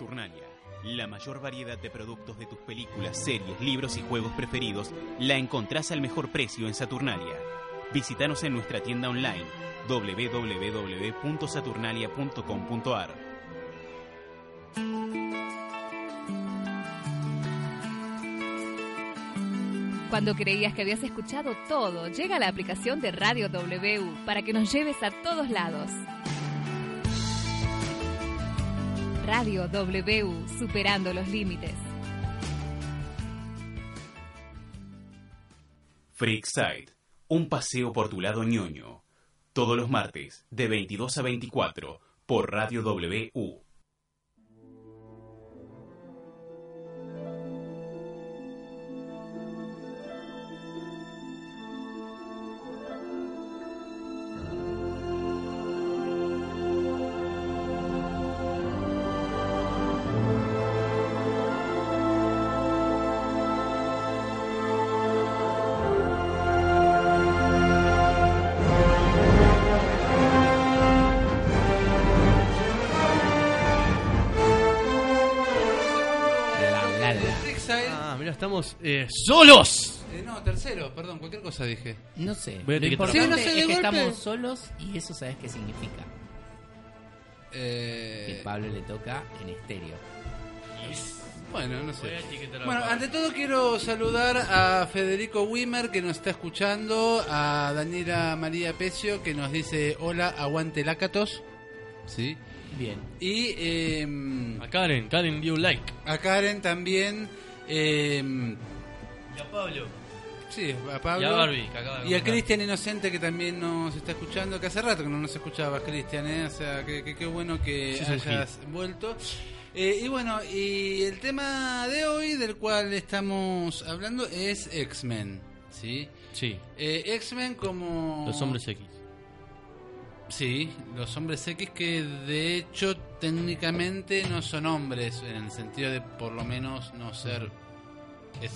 Saturnalia, la mayor variedad de productos de tus películas, series, libros y juegos preferidos la encontrás al mejor precio en Saturnalia. Visítanos en nuestra tienda online www.saturnalia.com.ar. Cuando creías que habías escuchado todo, llega la aplicación de Radio W para que nos lleves a todos lados. Radio W, superando los límites. Freakside, un paseo por tu lado ñoño. Todos los martes, de 22 a 24, por Radio W. estamos eh, solos. Eh, no, tercero, perdón, cualquier cosa dije. No sé. Voy a Lo etiquetar. importante Sí, no sé, es que golpe. estamos solos y eso sabes qué significa. Que Eh, Pablo le toca en estéreo. bueno, no Voy a sé. etiquetar a Bueno, Pablo. ante todo quiero saludar a Federico Wimmer que nos está escuchando, a Daniela María Pecio que nos dice hola, aguante Lácatos. Sí. Bien. Y eh, A Karen, Karen dio un like. a Karen también. Eh, Y a Pablo. sí, a Pablo. Y a Barbie, que acaba de Y a comentar. Cristian Inocente que también nos está escuchando, que hace rato que no nos escuchaba Cristian, ¿eh? o sea, que que- qué bueno que Sí, hayas vuelto. Eh, y bueno, y el tema de hoy del cual estamos hablando es X-Men, ¿sí? Sí, Eh, X-Men como... los hombres X. Sí, los hombres X que de hecho técnicamente no son hombres, en el sentido de por lo menos no ser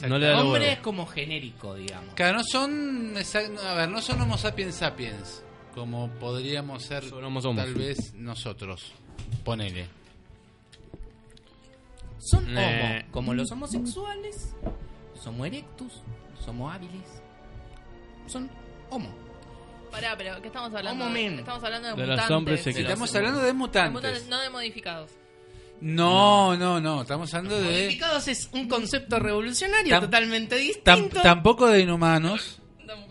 No le da el Hombre es como genérico, digamos. Claro, no son, a ver, no son Homo sapiens sapiens, como podríamos ser somos. tal vez nosotros. Ponele. Son Eh. homo, como los homosexuales, somos erectus, somos hábiles. Son homo. Pará, pero ¿qué estamos hablando? Homo men. Estamos hablando de, De los mutantes. hombres sexy. Estamos hablando de mutantes. mutantes, no de modificados. No, no, no, estamos hablando de... Modificados es un concepto revolucionario Tam- totalmente tam- distinto. tampoco de inhumanos.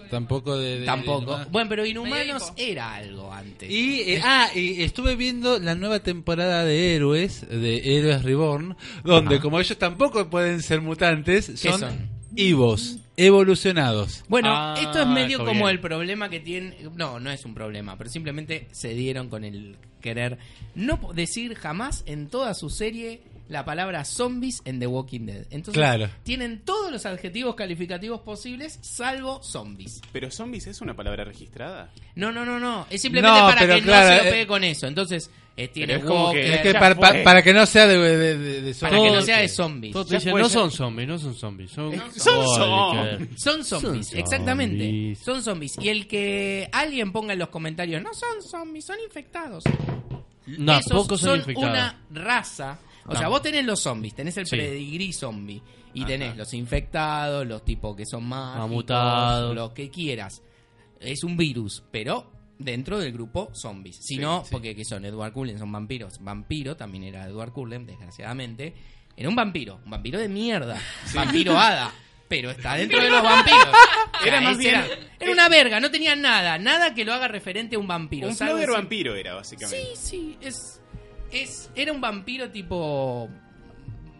Tampoco de... de- Tampoco. inhumanos. Bueno, pero Inhumanos era algo antes. Y, eh, ah, y estuve viendo la nueva temporada de Héroes, de Héroes Reborn, donde Ajá. como ellos tampoco pueden ser mutantes, ¿Qué son, son? Evos, evolucionados. Bueno, Ah, esto es medio como bien. el problema que tiene. No, no es un problema, pero simplemente se dieron con el querer no decir jamás en toda su serie la palabra zombies en The Walking Dead. Entonces, Claro. tienen todos los adjetivos calificativos posibles, salvo zombies. ¿Pero zombies es una palabra registrada? No, no, no, no. Es simplemente No, para que claro, no se lo eh, pegue con eso. Entonces, eh, tiene es como que- Es para, que no sea de, de, de- de para que no zombies. sea de zombies. Todos dicen, no son zombies, no son zombies. Son, zombies. qué- Son zombies, Son exactamente. zombies. Son zombies. Y el que alguien ponga en los comentarios, no son zombies, son infectados. No, Esos pocos son, son infectados. una raza. O No. sea, vos tenés los zombies, tenés el Sí. pedigrí zombie. Y Ajá. tenés los infectados, los tipos que son mágicos, mutados. lo que quieras. Es un virus, pero dentro del grupo zombies. Si Sí, no, sí. porque que son Edward Cullen, son vampiros. Vampiro también era Edward Cullen, desgraciadamente. Era un vampiro, un vampiro de mierda. Vampiro hada. Pero está dentro de los vampiros. Era más ese bien- Era, era una verga, no tenía nada. Nada que lo haga referente a un vampiro. Un flogger vampiro era, básicamente. Sí, sí, es, es era un vampiro tipo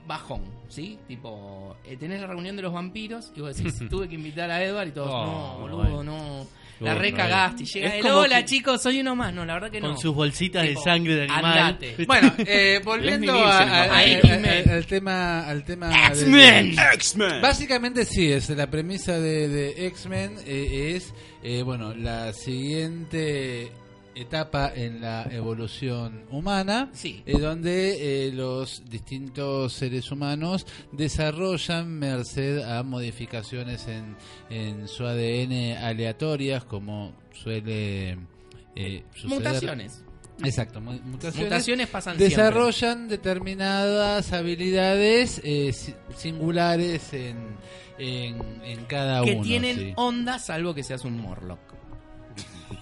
bajón, ¿sí? Tipo, eh, tenés la reunión de los vampiros y vos decís, tuve que invitar a Edward y todos, Oh, no, boludo, no. La recagaste y llega como hola que- chicos, soy uno más. No, la verdad que no. Con sus bolsitas Tipo, de sangre de animal. andate. Bueno, eh, volviendo a- a- a- al tema, al tema de- X-Men. X-Men. Básicamente sí, es la premisa de, de X-Men eh, es eh, bueno la siguiente etapa en la evolución humana, Sí. eh, donde eh, los distintos seres humanos desarrollan merced a modificaciones en, en su ADN aleatorias, como suele eh, suceder. Mutaciones. Exacto, mu- mutaciones. Mutaciones pasan Desarrollan determinadas habilidades eh, si- singulares en, en, en cada. Que uno. tienen sí. onda salvo que seas un Morlock.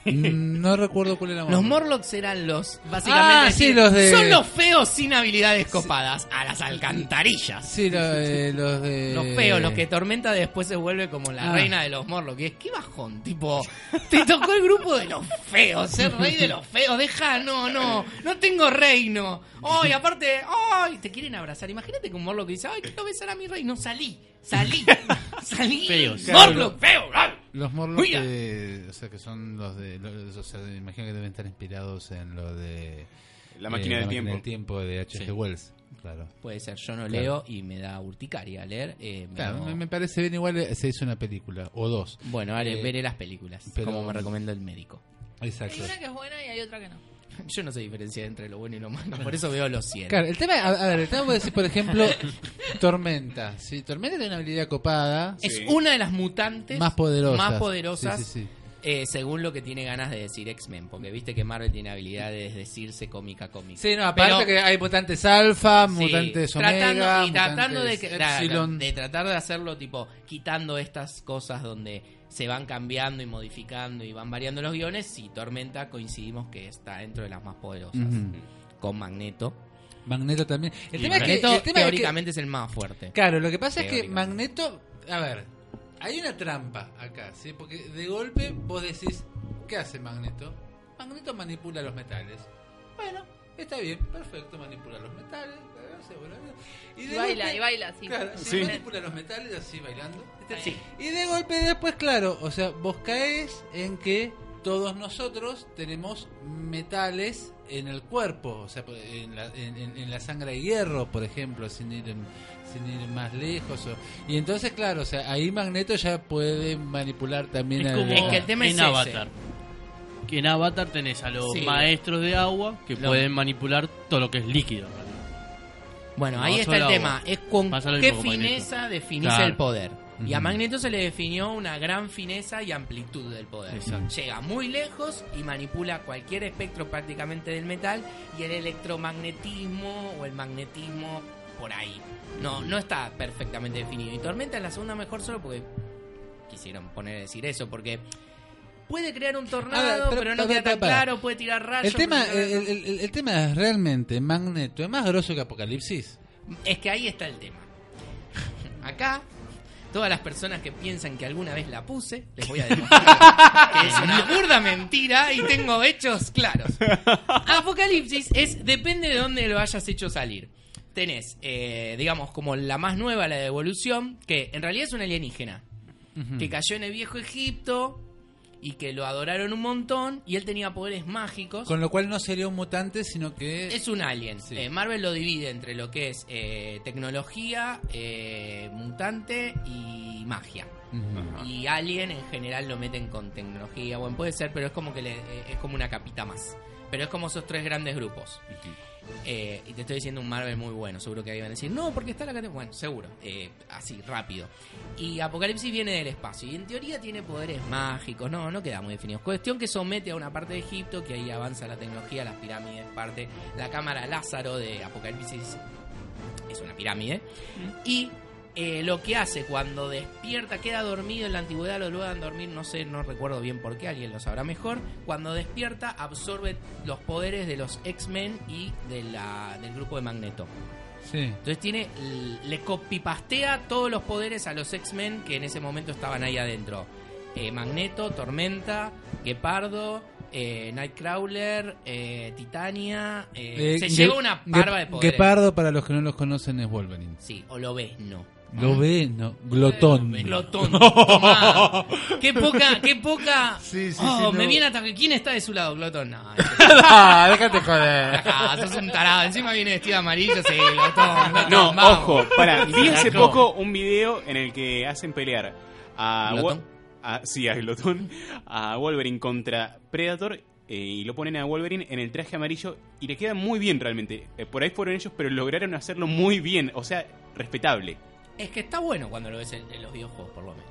Mm, No recuerdo cuál era Los Morlocks eran los, básicamente, Ah, sí, los de- son los feos sin habilidades copadas, a las alcantarillas. Sí, lo- eh, los de... Los feos, los que Tormenta después se vuelve como la Ah. reina de los Morlocks. Que es qué bajón, tipo, te tocó el grupo de los feos, ser rey de los feos, deja, no, no, no tengo reino. Ay, aparte, ay, te quieren abrazar. Imagínate que un Morlock dice, ay, quiero besar a mi rey. No, salí, salí, salí. Feos. Morlock, feo. Los Morlocks, que, o sea, que son los de... los- o sea, me imagino que deben estar inspirados en lo de... La máquina eh, del la tiempo. tiempo de H.G. Sí. Wells. Claro. Puede ser, yo no Claro. leo y me da urticaria leer. eh, me Claro, lo- me, parece bien. Igual eh, se hizo una película, o dos. Bueno, haré- Eh, veré las películas, pero- como me recomendó el médico. Exacto. Hay una que es buena y hay otra que no. Yo no sé diferenciar entre lo bueno y lo malo, por eso veo los 100. Claro, el tema, a, a ver, el tema puede decir, por ejemplo, Tormenta. Sí, Tormenta tiene una habilidad copada. Es Sí. una de las mutantes Más poderosas. más poderosas, Sí, sí, sí. Eh, según lo que tiene ganas de decir X-Men, porque viste que Marvel tiene habilidades de decirse cómica cómica. Sí, no, aparte Pero- que hay mutantes alfa, Sí, mutantes tratando, omega, y tratando de, epsilon. de tratar de hacerlo tipo quitando estas cosas donde se van cambiando y modificando y van variando los guiones y Tormenta coincidimos que está dentro de las más poderosas con Magneto Magneto también. El Y tema es que, Magneto el tema es que- teóricamente es el más fuerte Claro, lo que pasa es que. Magneto, a ver, hay una trampa acá, ¿sí? Porque de golpe vos decís, ¿qué hace Magneto? Magneto manipula los metales. Bueno, está bien, perfecto, manipula los metales. Y de baila, golpe- y baila, sí. Claro, sí, Sí. manipula los metales así bailando. Sí. Y de golpe después, claro, o sea, vos caes en que todos nosotros tenemos metales en el cuerpo, o sea, en la, en, la sangre de hierro, por ejemplo, sin ir, sin ir más lejos. o- y entonces, claro, o sea, ahí Magneto ya puede manipular también Es Es que el tema en es ese. Avatar. Que en Avatar tenés a los Sí. maestros de agua que Lo- pueden manipular todo lo que es líquido. Bueno, No, ahí está el agua. tema. Es con qué fineza definís Claro. el poder. Y a. Magneto se le definió una gran fineza y amplitud del poder. Exacto. Llega muy lejos y manipula cualquier espectro prácticamente del metal y el electromagnetismo o el magnetismo por ahí. No, no está perfectamente definido. Y Tormenta es la segunda mejor solo porque quisieron poner a decir eso, porque puede crear un tornado, ver, pero- pero, no queda tan claro, puede tirar rayos. El tema, pero- el- el- el tema es realmente Magneto, es más grosso que Apocalipsis. Es que ahí está el tema. Acá, todas las personas que piensan que alguna vez la puse, les voy a demostrar que es una burda mentira y tengo hechos claros. Apocalipsis es, depende de dónde lo hayas hecho salir. Tenés, eh, digamos, como la más nueva, la de evolución, que en realidad es un alienígena, que cayó en el viejo Egipto y que lo adoraron un montón y él tenía poderes mágicos. Con lo cual no sería un mutante, sino que... Es un alien. Eh, Marvel lo divide entre lo que es eh, tecnología, eh, mutante y magia. Y Alien en general lo meten con tecnología. Bueno, puede ser, pero es como que le- eh, es como una capita más. Pero es como esos tres grandes grupos. Eh, y te estoy diciendo un Marvel muy bueno. Seguro que ahí van a decir, no, porque está la categoría. Bueno, seguro. eh, así, rápido. Y Apocalipsis viene del espacio. Y en teoría tiene poderes mágicos. No, no queda muy definido. Cuestión que somete a una parte de Egipto, que ahí avanza la tecnología, las pirámides, parte. La cámara Lázaro de Apocalipsis es una pirámide. Y eh, lo que hace cuando despierta, queda dormido en la antigüedad, lo logran dormir, no sé, no recuerdo bien por qué, alguien lo sabrá mejor. Cuando despierta, absorbe los poderes de los X-Men y de la, del grupo de Magneto. Sí. Entonces tiene, le copipastea todos los poderes a los X-Men que en ese momento estaban ahí adentro. Eh, Magneto, Tormenta, Gepardo, eh, Nightcrawler, eh, Titania. eh, se lleva una barba de poderes. Gepardo, para los que no los conocen, es Wolverine. Sí, o lo ves, no. Lo ve, no. Glotón. Glotón. Tomá. Qué poca, qué poca. Sí, sí, oh, sí, me no. viene hasta que. ¿Quién está de su lado, Glotón? No, Ah, déjate joder. Ah, sos un tarado. Encima viene vestido amarillo, sí, Glotón. Glotón, No, vamos. ojo, para, vi hace poco un video en el que hacen pelear a, ¿Glotón? A- sí, a Glotón, a Wolverine contra Predator eh, y lo ponen a Wolverine en el traje amarillo y le queda muy bien realmente. Eh, por ahí fueron ellos, pero lograron hacerlo muy bien, o sea, respetable. Es que está bueno cuando lo ves en, en los videojuegos, por lo menos.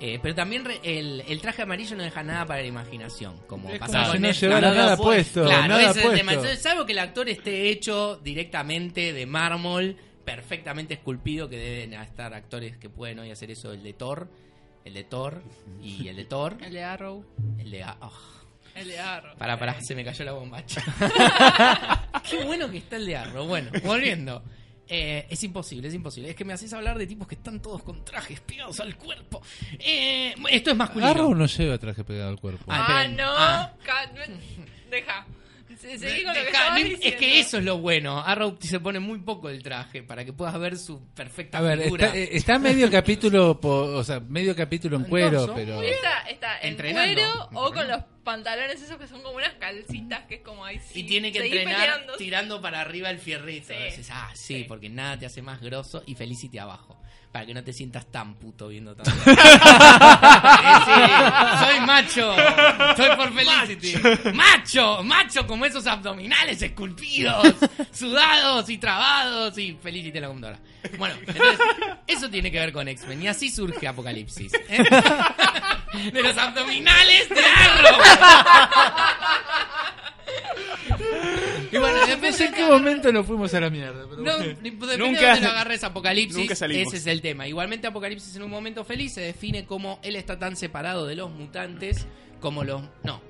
Eh, pero también re- el, el traje amarillo no deja nada para la imaginación, como Es pasa como con si no llevara Nada nada pu- puesto, Claro, nada es el puesto. tema. Entonces, salvo que el actor esté hecho directamente de mármol, perfectamente esculpido, que deben estar actores que pueden hoy hacer eso, el de Thor, el de Thor y el de Thor, El de Arrow. el de... ah, El de Arrow. Pará, pará, se me cayó la bombacha. Qué bueno que está el de Arrow. Bueno, volviendo. Eh, es imposible, es imposible. Es que me haces hablar de tipos que están todos con trajes pegados al cuerpo. Eh, esto es masculino. Arrow no lleva traje pegado al cuerpo. Ah, Ah, no. Ah. ca- Deja. Se- lo que no- es que eso es lo bueno. Arrow se pone muy poco el traje para que puedas ver su perfecta A ver, figura. está, eh, está medio capítulo, po- o sea, medio capítulo en cuero, pero... Está, está en Entrenando. cuero o con los pantalones esos que son como unas calcitas que es como ahí sí. Y tiene que entrenar peleando. tirando para arriba el fierrito. Sí. Ah, sí, porque nada te hace más grosso y Felicity abajo. Para que no te sientas tan puto viendo tanto. Sí, soy macho. Soy por Felicity. Macho. macho, como esos abdominales esculpidos, sudados y trabados. Y Felicity la computadora. Bueno, entonces, eso tiene que ver con X-Men. Y así surge Apocalipsis. ¿eh? De los abdominales de Arrow. Y bueno, no sé en qué momento nos fuimos a la mierda. Pero no, bueno. depende Nunca- de dónde lo agarres Apocalipsis. nunca. Ese es el tema. Igualmente Apocalipsis en un momento feliz se define como él está tan separado de los mutantes como los... No.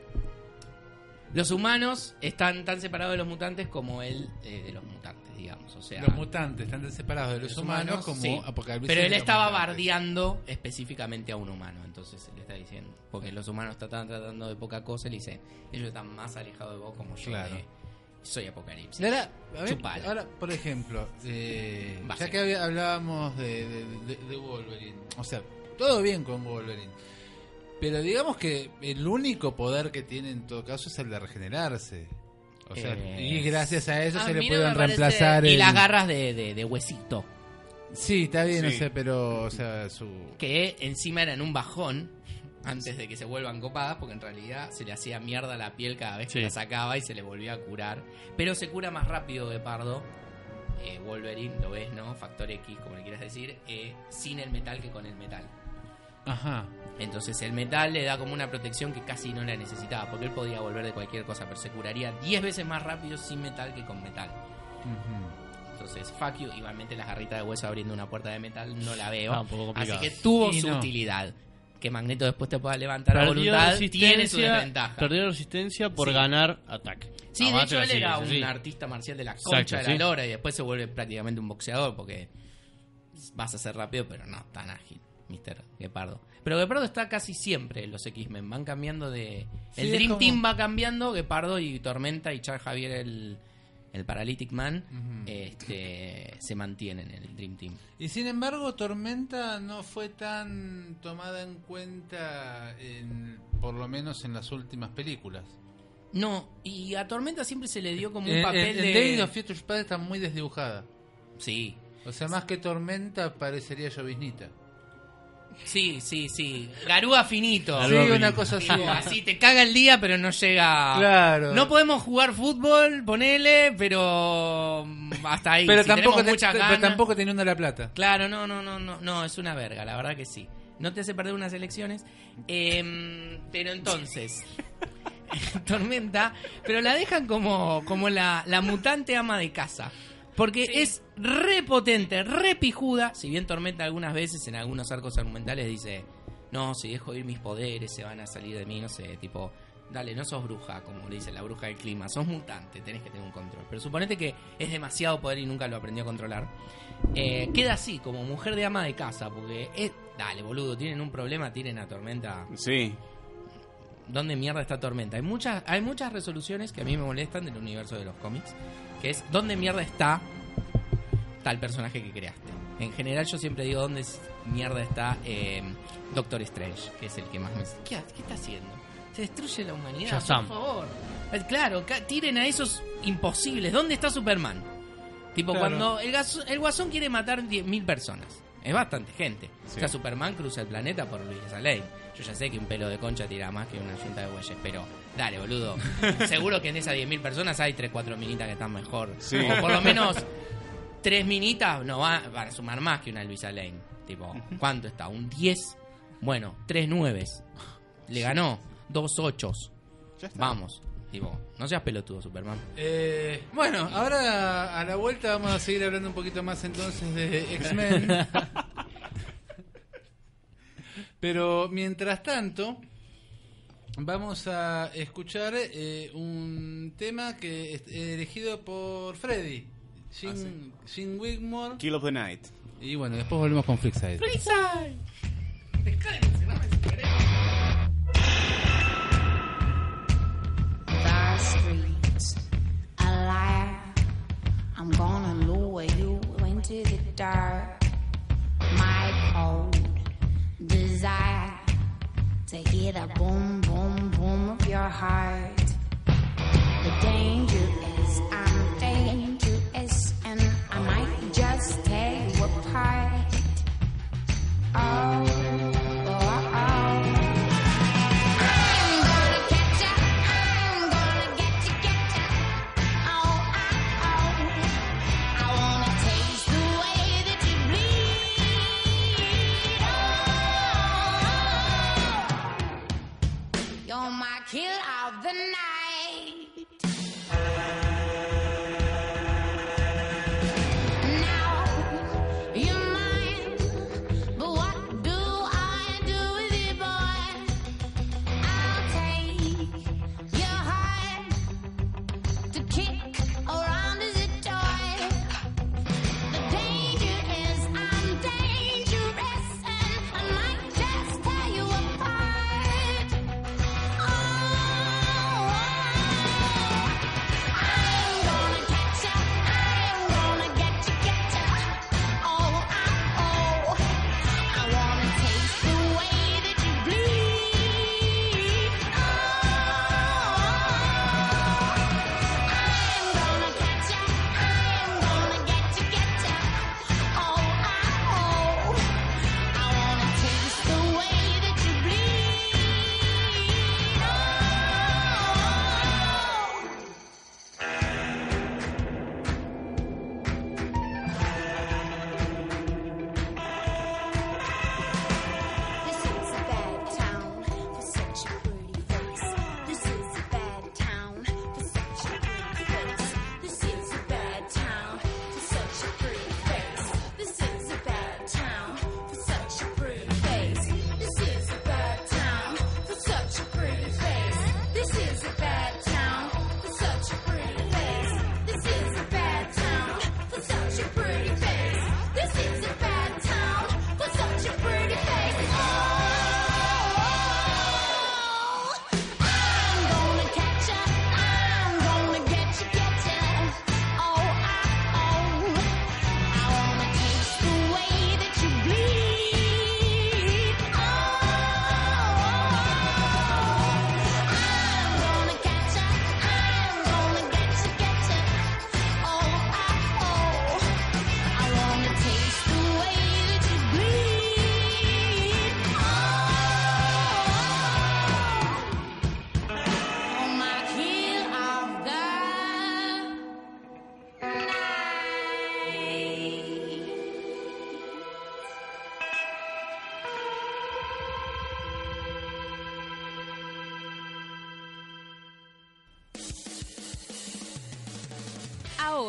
Los humanos están tan separados de los mutantes como él eh, de los mutantes, digamos. O sea, Los mutantes están separados de los, humanos, como sí. Apocalipsis. Pero él estaba mutantes. bardeando específicamente a un humano. Entonces él está diciendo, porque los humanos estaban tratando de poca cosa, él dice, ellos están más alejados de vos como yo. Claro. de- soy Apocalipsis. Y ahora, a ver, Chupala. ahora, por ejemplo, eh, ya que hablábamos de, de- de- de Wolverine, o sea, todo bien con Wolverine, pero digamos que el único poder que tiene en todo caso es el de regenerarse. O sea, Eh, y gracias a eso a se le no pueden parece- reemplazar Y el... las garras de, de, de huesito. Sí, está bien, Sí. o sea, pero, o sea, su... que encima eran un bajón antes de que se vuelvan copadas, porque en realidad se le hacía mierda la piel cada vez que Sí. la sacaba y se le volvía a curar. Pero se cura más rápido de pardo. eh, Wolverine, lo ves, ¿no? Factor X, como le quieras decir, eh, sin el metal que con el metal. Ajá. Entonces el metal le da como una protección que casi no la necesitaba, porque él podía volver de cualquier cosa, pero se curaría 10 veces más rápido sin metal que con metal. Entonces, fuck you, igualmente las garritas de hueso abriendo una puerta de metal no la veo. Ah, un poco Así que tuvo Y su no. utilidad. Que Magneto después te pueda levantar a voluntad tiene su desventaja. perdió resistencia por Sí. ganar ataque. Sí, de hecho él así, era un sí. artista marcial de la Exacto, concha de la sí. lora y después se vuelve prácticamente un boxeador porque vas a ser rápido, pero no tan ágil, Mr. Guepardo. Pero Guepardo está casi siempre en los X-Men, van cambiando de... El Dream como- Team va cambiando, Guepardo y Tormenta y Charles Javier, el, el Paralytic Man, este, se mantienen en el Dream Team. Y sin embargo, Tormenta no fue tan tomada en cuenta, en, por lo menos en las últimas películas. No, y a Tormenta siempre se le dio como un En- papel en, en de... Days of Future Past está muy desdibujada. Sí. O sea, más que Tormenta parecería lloviznita. Sí, sí, sí. Garúa finito. Sí, una cosa así. Tipo, así te caga el día, pero no llega. Claro. No podemos jugar fútbol, ponele, pero mm, hasta ahí. Pero Si tampoco, tenemos te- muchas pero ganas- tampoco teniendo la plata. Claro, no, no, no, no, no, es una verga, la verdad que sí. No te hace perder unas elecciones. Em, pero entonces, Tormenta, pero la dejan como, como la, la mutante ama de casa. Porque es re potente, re pijuda. Si bien Tormenta algunas veces en algunos arcos argumentales dice, no, si dejo ir mis poderes se van a salir de mí, no sé, tipo, dale, no sos bruja, como le dice la bruja del clima, sos mutante, tenés que tener un control. Pero suponete que es demasiado poder y nunca lo aprendió a controlar. Eh, queda así, como mujer de ama de casa, porque es, dale, boludo, tienen un problema, tienen a Tormenta. Sí. ¿Dónde mierda está Tormenta? Hay muchas, hay muchas resoluciones que a mí me molestan del universo de los cómics, que es ¿dónde mierda está tal personaje que creaste? En general yo siempre digo ¿dónde mierda está eh, Doctor Strange? Que es el que más me... ¿Qué, qué está haciendo? Se destruye la humanidad, Shazam. por favor. Eh, Claro, tiren a esos imposibles. ¿Dónde está Superman? Tipo, Claro. cuando el, gas- el guasón quiere matar 10.000 personas. Es bastante gente. Sí. O sea, Superman cruza el planeta por Luisa Lane. Yo ya sé que un pelo de concha tira más que una yunta de bueyes, pero dale, boludo. Seguro que en esas 10.000 personas hay 3, 4 minitas que están mejor. Sí. O por lo menos 3 minitas no va, van a sumar más que una Luisa Lane. Tipo, ¿cuánto está? ¿Un 10? Bueno, 3 nueves. Le ganó. Dos ochos. Vamos. Tipo, no seas pelotudo, Superman. Eh, bueno, ahora a la vuelta vamos a seguir hablando un poquito más entonces de X-Men. Pero mientras tanto, vamos a escuchar eh, un tema que es elegido por Freddy, Jim, Jim Wigmore. Kill of the Night. Y bueno, después volvemos con Flipside. the streets a liar. I'm gonna lure you into the dark. My cold desire to hear the boom, boom, boom of your heart. The danger is I'm dangerous, and I might just tear you apart. Oh.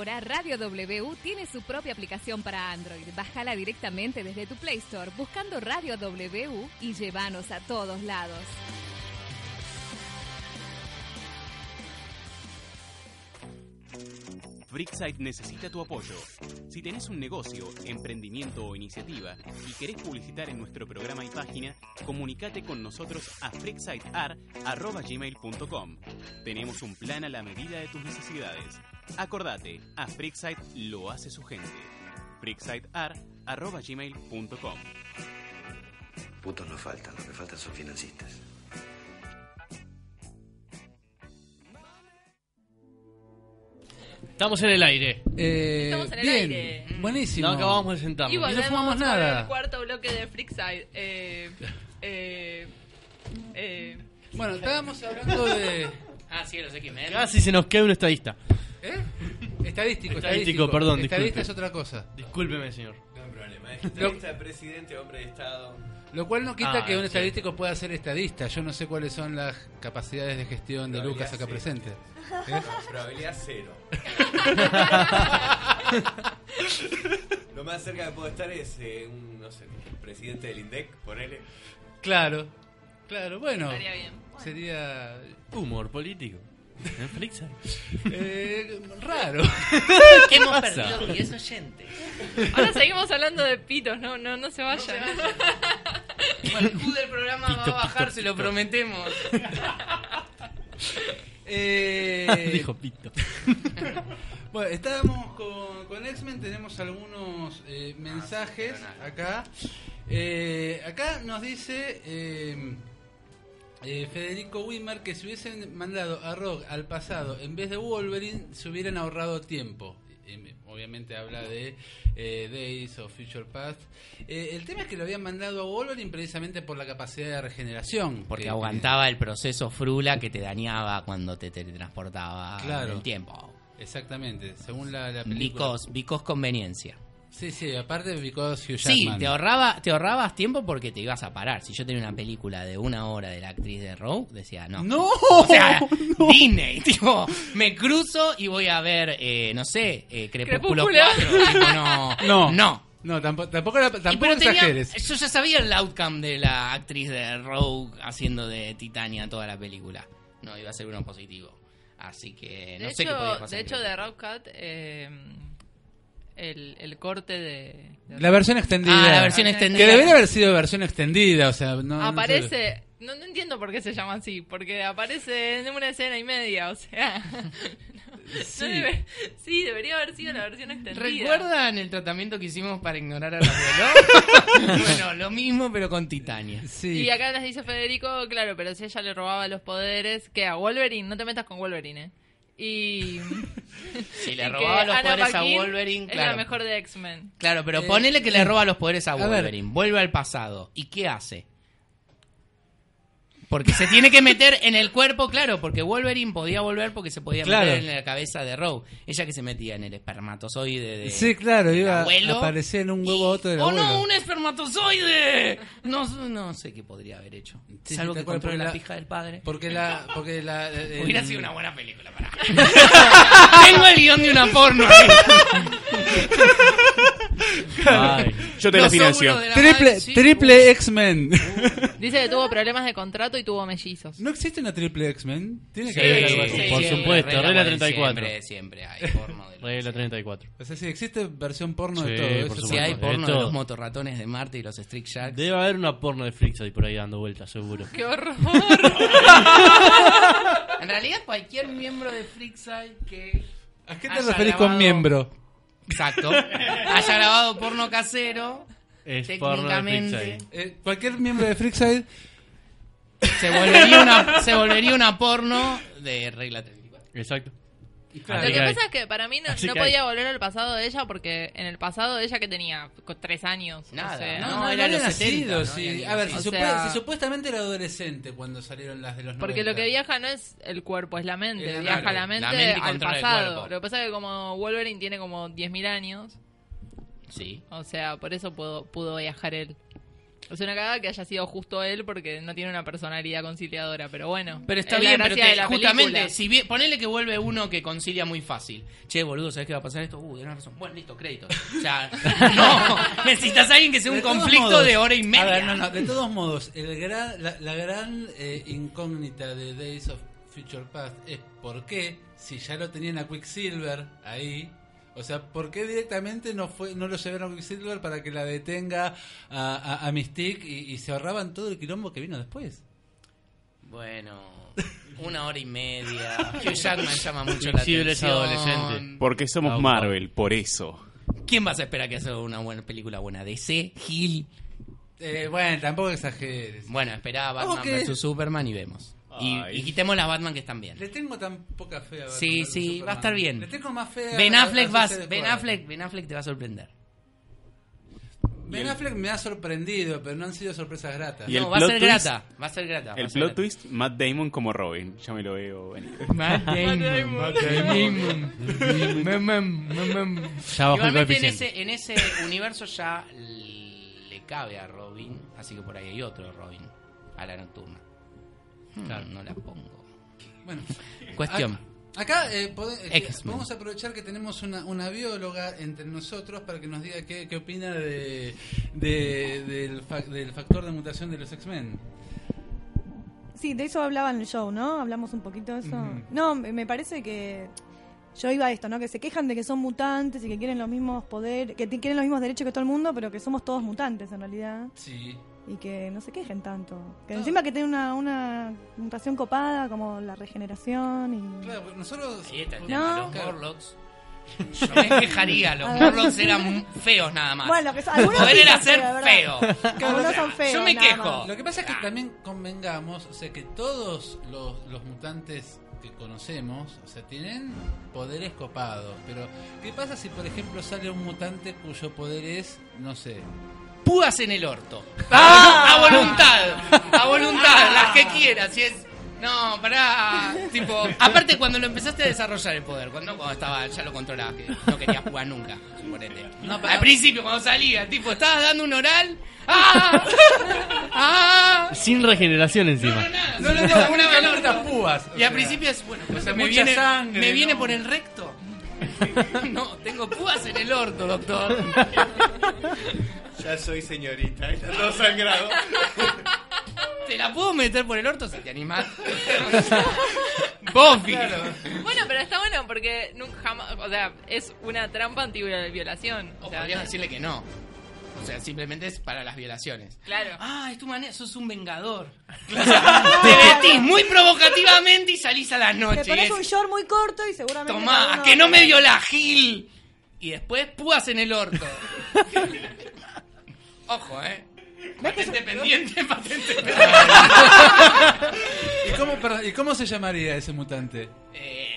Ahora Radio W tiene su propia aplicación para Android. Bájala directamente desde tu Play Store buscando Radio W y llévanos a todos lados. Freakside necesita tu apoyo. Si tenés un negocio, emprendimiento o iniciativa y querés publicitar en nuestro programa y página, comunicate con nosotros a freaksidear.gmail.com. Tenemos un plan a la medida de tus necesidades. Acordate, a Freakside lo hace su gente. freaksidear.gmail.com Putos no faltan, lo que faltan son financistas. Estamos en el aire. Eh, Estamos en el bien, aire. buenísimo. No acabamos de sentarnos. Y Y no volvemos fumamos con nada. el cuarto bloque de Freakside. Eh, eh, eh, Bueno, estábamos hablando de... Ah, sí, los X-Men. Casi se nos queda un estadista. ¿Eh? Estadístico, Estadístico, perdón, Estadista disculpe. es otra cosa. Discúlpeme, señor. No hay problema. Estadista, presidente, hombre de Estado. Lo cual no quita Ah, que un sí. estadístico pueda ser estadista. Yo no sé cuáles son las capacidades de gestión de Lucas acá presente. ¿Eh? Probabilidad cero. Lo más cerca que puedo estar es eh, un, no sé, presidente del INDEC, ponele. Claro, claro, bueno. Estaría bien. Sería Humor político. En Freakside. eh, raro. ¿Qué hemos pasa? perdido 10 oyentes? Ahora seguimos hablando de pitos, no, no, no se vayan. Bueno, el Q del programa va a Pito, bajar, pito, se lo pito. prometemos. Eh, Dijo Pito. Bueno, estábamos con, con X-Men, tenemos algunos eh, mensajes acá. Eh, acá nos dice eh, eh, Federico Wimmer que si hubiesen mandado a Rock al pasado en vez de Wolverine, se hubieran ahorrado tiempo. Eh, obviamente habla de eh, Days of Future Past. Eh, el tema es que lo habían mandado a Wolverine precisamente por la capacidad de regeneración. Porque que- aguantaba el proceso frula que te dañaba cuando te teletransportaba Claro. en el tiempo. Exactamente, según la, la película. Vicos, Vicos conveniencia. Sí, sí, aparte because Hugh Sí, Jackman. te ahorraba, te ahorrabas tiempo porque te ibas a parar. Si yo tenía una película de una hora de la actriz de Rogue, decía no. ¡No! O sea, Disney, tipo, me cruzo y voy a ver, eh, no sé, eh, Crepúsculo Crepúsculo. 4. tipo, no, No. no. No, tampoco, tampoco, era- tampoco pero tenía- exageres. yo ya sabía el outcome de la actriz de Rogue haciendo de Titania toda la película. No, iba a ser uno positivo. Así que no de sé qué podía hecho, pasar. de hecho, de Rockcat, eh, el, el corte de, de- La versión extendida. Ah, la versión extendida. Que debería haber sido versión extendida, o sea, no... no sé. aparece. No, no entiendo por qué se llama así, porque aparece en una escena y media, o sea. no Sí. debe- sí, debería haber sido la versión extendida. ¿Recuerdan el tratamiento que hicimos para ignorar al abuelo? bueno, lo mismo pero con Titania. Sí. Y acá les dice Federico, claro, pero si ella le robaba los poderes, que a Wolverine, no te metas con Wolverine, ¿eh? Y. Si le y robaba los Anna poderes a Wolverine, Es claro. la mejor de X-Men. Claro, pero Eh, ponele que le roba los poderes a a ver. Wolverine. Vuelve al pasado. ¿Y qué hace? Porque se tiene que meter en el cuerpo, claro, porque Wolverine podía volver porque se podía Claro. meter en la cabeza de Rogue. Ella que se metía en el espermatozoide de... Sí, claro, iba abuelo. a aparecer en un huevo otro del ¡Oh abuelo. no, un espermatozoide! No, no sé qué podría haber hecho. Sí, Salvo que controle la pija del padre. Porque la... Porque la eh, Hubiera sido una buena película, para. Tengo el guion de una porno. Ay. Yo te financio. de la Triple, madre, sí. triple X-Men. Dice que tuvo problemas de contrato y tuvo mellizos. ¿No existe una triple X-Men? Tiene que Sí, haber algo así. sí, por supuesto, regla 34. Siempre, siempre hay porno de los- Regla 34. O sea, sí, existe versión porno de Sí, todo por eso. Si supuesto. hay porno de de todo. los motorratones de Marte y los Street Sharks. Debe haber una porno de Freakside por ahí dando vueltas, seguro. ¡Qué horror! En realidad, cualquier miembro de Freakside que. ¿A qué te haya referís con grabado- miembro? Exacto. haya grabado porno casero. Es porno de técnicamente. Eh, cualquier miembro de Freakside Se volvería, una, se volvería una porno de regla 34. Exacto. Claro. Lo que pasa es que para mí no, no hay. podía volver al pasado de ella porque en el pasado de ella que tenía tres años. Nada, o sea, no, No, era los 70, nacido, sí. A ver, si, sea- supuestamente era adolescente cuando salieron las de los 90. Porque lo que viaja no es el cuerpo, es la mente. Es viaja mente. la mente, La mente al pasado. Lo que pasa es que como Wolverine tiene como 10.000 años, Sí. o sea, por eso pudo, pudo viajar él. Es una cagada que haya sido justo él porque no tiene una personalidad conciliadora, pero bueno. Pero está es bien, pero te- justamente, película. si bien, ponele que vuelve uno que concilia muy fácil. Che, boludo, ¿sabes qué va a pasar esto? Uh, tenés razón. Bueno, listo, crédito. O sea, no, necesitas a alguien que sea un De conflicto modos, de hora y media. a ver, no, no, de todos modos, el gran, la, la gran eh, incógnita de Days of Future Past es por qué, si ya lo tenían a Quicksilver ahí, o sea, ¿por qué directamente no fue no lo llevaron a Quicksilver para que la detenga a, a, a Mystique y, y se ahorraban todo el quilombo que vino después? Bueno, una hora y media. Hugh Jackman llama mucho la Quicksilver es atención. adolescente. Porque somos Marvel, por eso. ¿Quién vas a esperar que haga una buena película buena? DC, Gil. Eh, bueno, tampoco exageres. Bueno, esperá a ¿Cómo Batman vs Superman y vemos. Y, quitemos las Batman que están bien. Le tengo tan poca fe a Batman Sí, sí, Superman. va a estar bien. Le tengo más fe a Ben Affleck, a vas, ben. Affleck, ben Affleck te va a sorprender. Ben Affleck me ha sorprendido, pero no han sido sorpresas gratas. Y No, va a plot ser twist- grata, va a ser grata. El plot grata. twist, Matt Damon como Robin. Ya me lo veo venir. Matt Damon, Matt Damon. Ya bajó el Igualmente en ese, en ese universo ya le cabe a Robin, así que por ahí hay otro Robin, a la nocturna. Hmm, Claro. No la pongo. Bueno, Cuestión. ac- Acá eh, pode- eh, podemos aprovechar que tenemos una, una bióloga entre nosotros para que nos diga qué, qué opina de, de- del, fa- del factor de mutación de los X-Men. Sí, de eso hablaba en el show, ¿no? Hablamos un poquito de eso. No, me parece que yo iba a esto, ¿no? Que se quejan de que son mutantes y que quieren los mismos poderes, que quieren los mismos derechos que todo el mundo, pero que somos todos mutantes en realidad. Sí. Y que no se quejen tanto. Que encima que tiene una, una mutación copada como la regeneración y... Claro, nosotros... Ahí está el No. tema, los Claro. Morlocks. Yo me quejaría, los. Morlocks eran feos nada más. Bueno, que son- algunos Poder era ser feo. Que algunos son feos, Yo me quejo. más. Lo que pasa es que también convengamos, o sea, que todos los, los mutantes que conocemos, o sea, tienen poderes copados. Pero, ¿qué pasa si, por ejemplo, sale un mutante cuyo poder es, no sé, Púas en el orto. A voluntad. A voluntad, las que quieras. Si es. No, pará. Tipo, aparte cuando lo empezaste a desarrollar el poder, cuando, cuando estaba, ya lo controlabas, que no querías jugar nunca, suponete. No, Al principio, cuando salía, tipo, estabas dando un oral. ¡Ah! ¡Ah! Sin regeneración encima. No, no, no, Una una vez las púas. Y al principio es, bueno, pues o sea, me, viene, sangre, me viene ¿no? por el recto. no, tengo púas en el orto, doctor. Ya soy señorita, está todo sangrado. ¿Te la puedo meter por el orto si te animás? Buffy. Bueno, pero está bueno porque nunca jamás, o sea, es una trampa anti-violación. O O sea, podrías decirle que no. O sea, simplemente es para las violaciones. Claro. Ah, es tu manera, sos un vengador. O sea, te vestís muy provocativamente y salís a las Te noches. y pones es, un short muy corto y seguramente... Tomá, alguno- que no me viola, Gil. Y después púas en el orto. Ojo, eh. Patente pendiente, patente pendiente. ¿Y cómo, perdón, ¿Y cómo se llamaría ese mutante? Eh,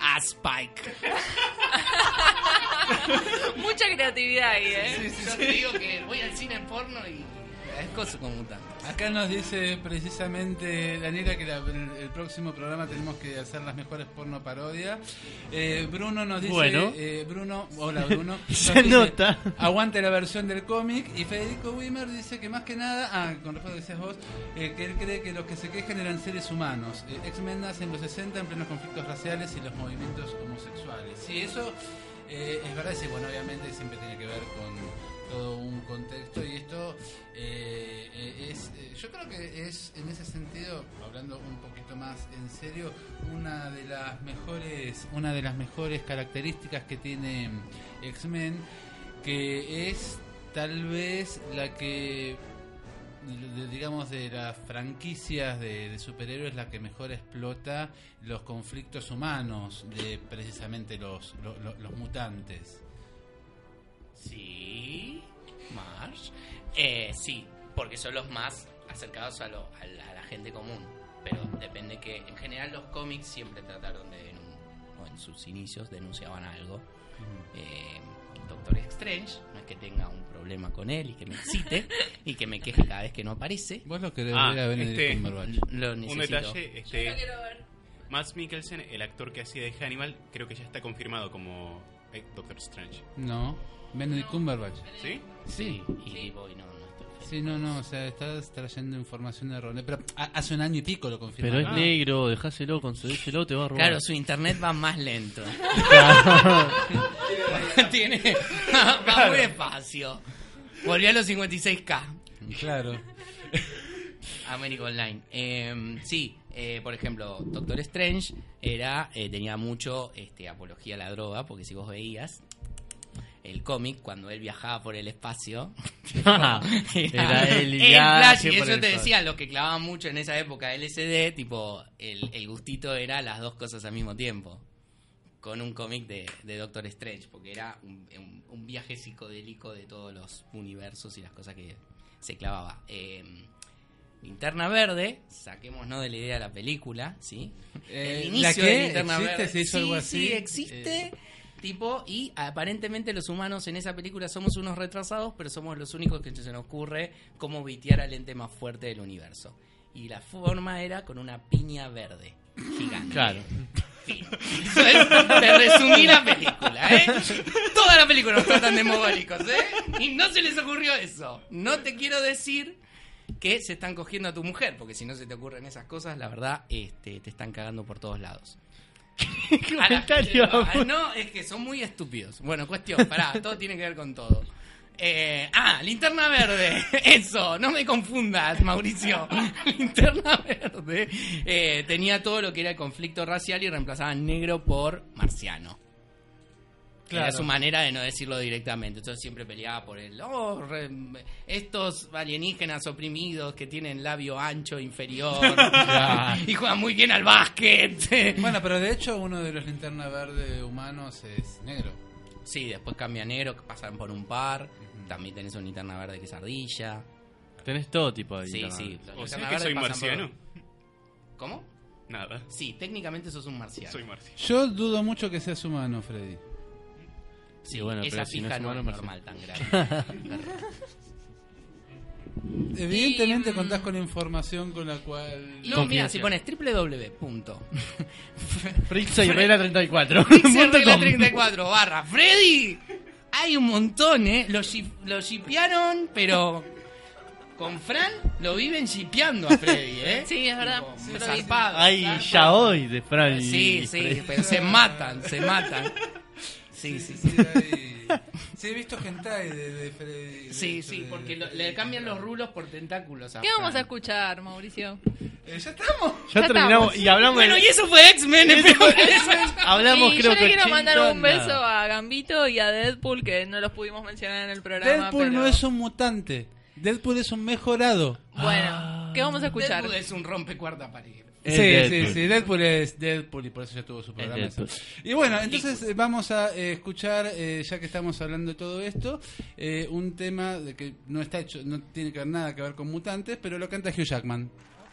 a Spike. Mucha creatividad ahí, ¿eh? Yo te digo que voy al cine en porno y es cosa como mutante. Acá nos dice precisamente Daniela que la- el, el próximo programa tenemos que hacer las mejores porno parodia. Eh, Bruno nos dice, Bueno. eh, Bruno, hola Bruno, Se dice, nota. aguante la versión del cómic y Federico Wimmer dice que más que nada, ah, con respecto a decías vos, eh, que él cree que los que se quejan eran seres humanos. Eh, X-Men nace en los 60 en plenos conflictos raciales y los movimientos homosexuales. Sí, eso eh, es verdad, sí, bueno, obviamente siempre tiene que ver con todo un contexto y esto eh, eh, es eh, yo creo que es en ese sentido hablando un poquito más en serio una de las mejores una de las mejores características que tiene X-Men que es tal vez la que digamos de las franquicias de, superhéroes la que mejor explota los conflictos humanos de precisamente los, lo- lo- los mutantes Sí, Marsh. Eh, sí, porque son los más acercados a, lo- a la, a la gente común. Pero depende que, en general, los cómics siempre trataron de, denun- o en sus inicios, denunciaban algo. Eh, Doctor Strange, no es que tenga un problema con él y que me excite y que me queje cada vez que no aparece. Vos lo querés Ah, ver a Benedict este, Cumberbatch. Lo Un detalle, este, Yo lo quiero ver. Mads Mikkelsen, el actor que hacía de Hannibal, creo que ya está confirmado como eh, Doctor Strange. No, Benedict Cumberbatch. ¿Sí? Sí. Y Boy no, no está Sí, no, no, o sea, estás trayendo información errónea. Pero ha- hace un año y pico lo confirmó. Pero es negro, dejáselo, concedéselo, te va a robar. Claro, su internet va más lento. Claro. Tiene, va muy despacio. Volvió a los 56k. Claro. América Online. Eh, sí, eh, por ejemplo, Doctor Strange era eh, tenía mucho este, apología a la droga, porque si vos veías el cómic, cuando él viajaba por el espacio, Era flash, y eso te decía, los que clavaban mucho en esa época LSD, tipo, el, el gustito era las dos cosas al mismo tiempo. Con un cómic de, de Doctor Strange, porque era un, un- un viaje psicodélico de todos los universos y las cosas que se clavaba. Eh, Linterna Verde, saquémonos de la idea de la película, ¿sí? Eh, el ¿la inicio qué? de Linterna ¿Existe? Verde. ¿Se hizo sí, algo sí, existe. Tipo, y aparentemente los humanos en esa película somos unos retrasados, pero somos los únicos que se nos ocurre cómo vitear al ente más fuerte del universo. Y la forma era con una piña verde. Gigante. Claro. Eso es, te resumí la película, ¿eh? Toda la película nos tratan de mogólicos, ¿eh? Y no se les ocurrió eso. No te quiero decir que se están cogiendo a tu mujer, porque si no se te ocurren esas cosas, la verdad, este, te están cagando por todos lados. comentario? Ah, no, es que son muy estúpidos. Bueno, cuestión, pará, todo tiene que ver con todo. Eh, ah, linterna verde. Eso, no me confundas, Mauricio. linterna verde. eh, tenía todo lo que era el conflicto racial y reemplazaba negro por marciano. Era Claro. su manera de no decirlo directamente. Entonces siempre peleaba por el. Oh, re- estos alienígenas oprimidos que tienen labio ancho inferior y juegan muy bien al básquet. Bueno, pero de hecho uno de los linterna verde humanos es negro. Sí, después cambia a negro, pasan por un par. También tenés un linterna verde que es ardilla. Tenés todo tipo de Sí, linterna sí. O sea que soy pasan por- marciano. ¿Cómo? Nada. Sí, técnicamente sos un marciano. Soy marciano. Yo dudo mucho que seas humano, Freddy. Sí, bueno, esa pero si no no, es normal tan grande. Evidentemente Y, mm, contás con información con la cual... No, mira, si pones www. Frixa y Rela 34. Regla 34 barra Freddy. Hay un montón, ¿eh? Lo, lo shipearon, pero con Fran lo viven shipeando a Freddy, ¿eh? Sí, es verdad. Pero zarpado, Ay, zarpado. ya hoy de Fran y Sí, sí, Freddy. pero se matan, se matan. Sí, sí, sí. hay- Sí, he visto hentai de, de Freddy. de Sí, sí, de- porque lo- le cambian los rulos por tentáculos a ¿Qué vamos a escuchar, Mauricio? Eh, ya estamos. Ya, Ya terminamos estamos. y hablamos Bueno, de- y eso fue X-Men. Hablamos y creo yo que le quiero 80 mandar un beso a Gambito y a Deadpool, que no los pudimos mencionar en el programa. Deadpool no pero- es un mutante. Deadpool es un mejorado. Bueno, ¿qué vamos a escuchar? Deadpool es un rompe cuarta pared. Es sí, Deadpool. sí, sí. Deadpool es Deadpool y por eso ya tuvo su programa. Y bueno, entonces eh, vamos a eh, escuchar, eh, ya que estamos hablando de todo esto, eh, un tema de que no está hecho, no tiene que ver nada que ver con mutantes, pero lo canta Hugh Jackman,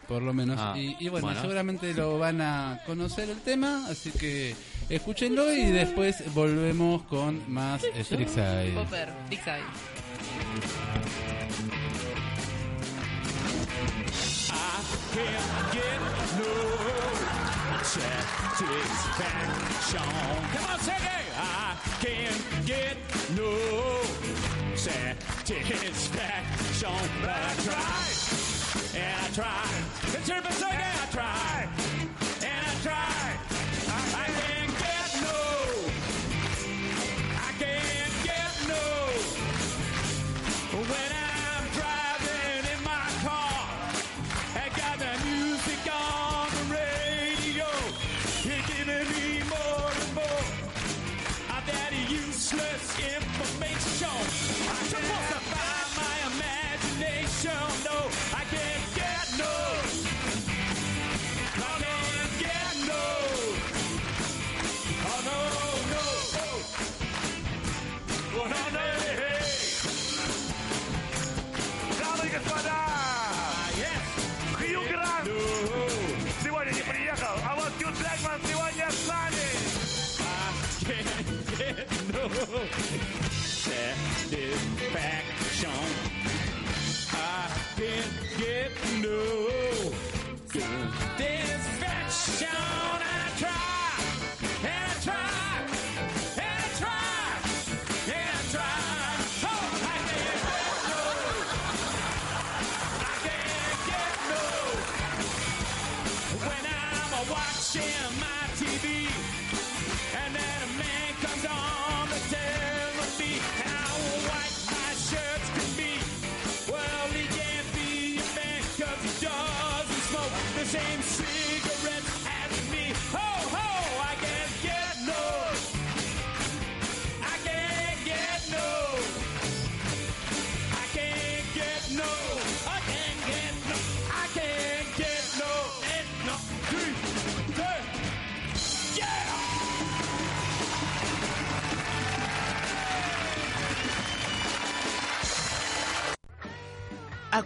por lo menos. Ah, y, y bueno, bueno. seguramente lo van a conocer el tema, así que escúchenlo y después volvemos con más Freakside. Popper, Side. can't get satisfaction. Come on, sing. I can't get no satisfaction, but I tried and I tried. It's your sing it. I tried satisfaction. I can't get no satisfaction.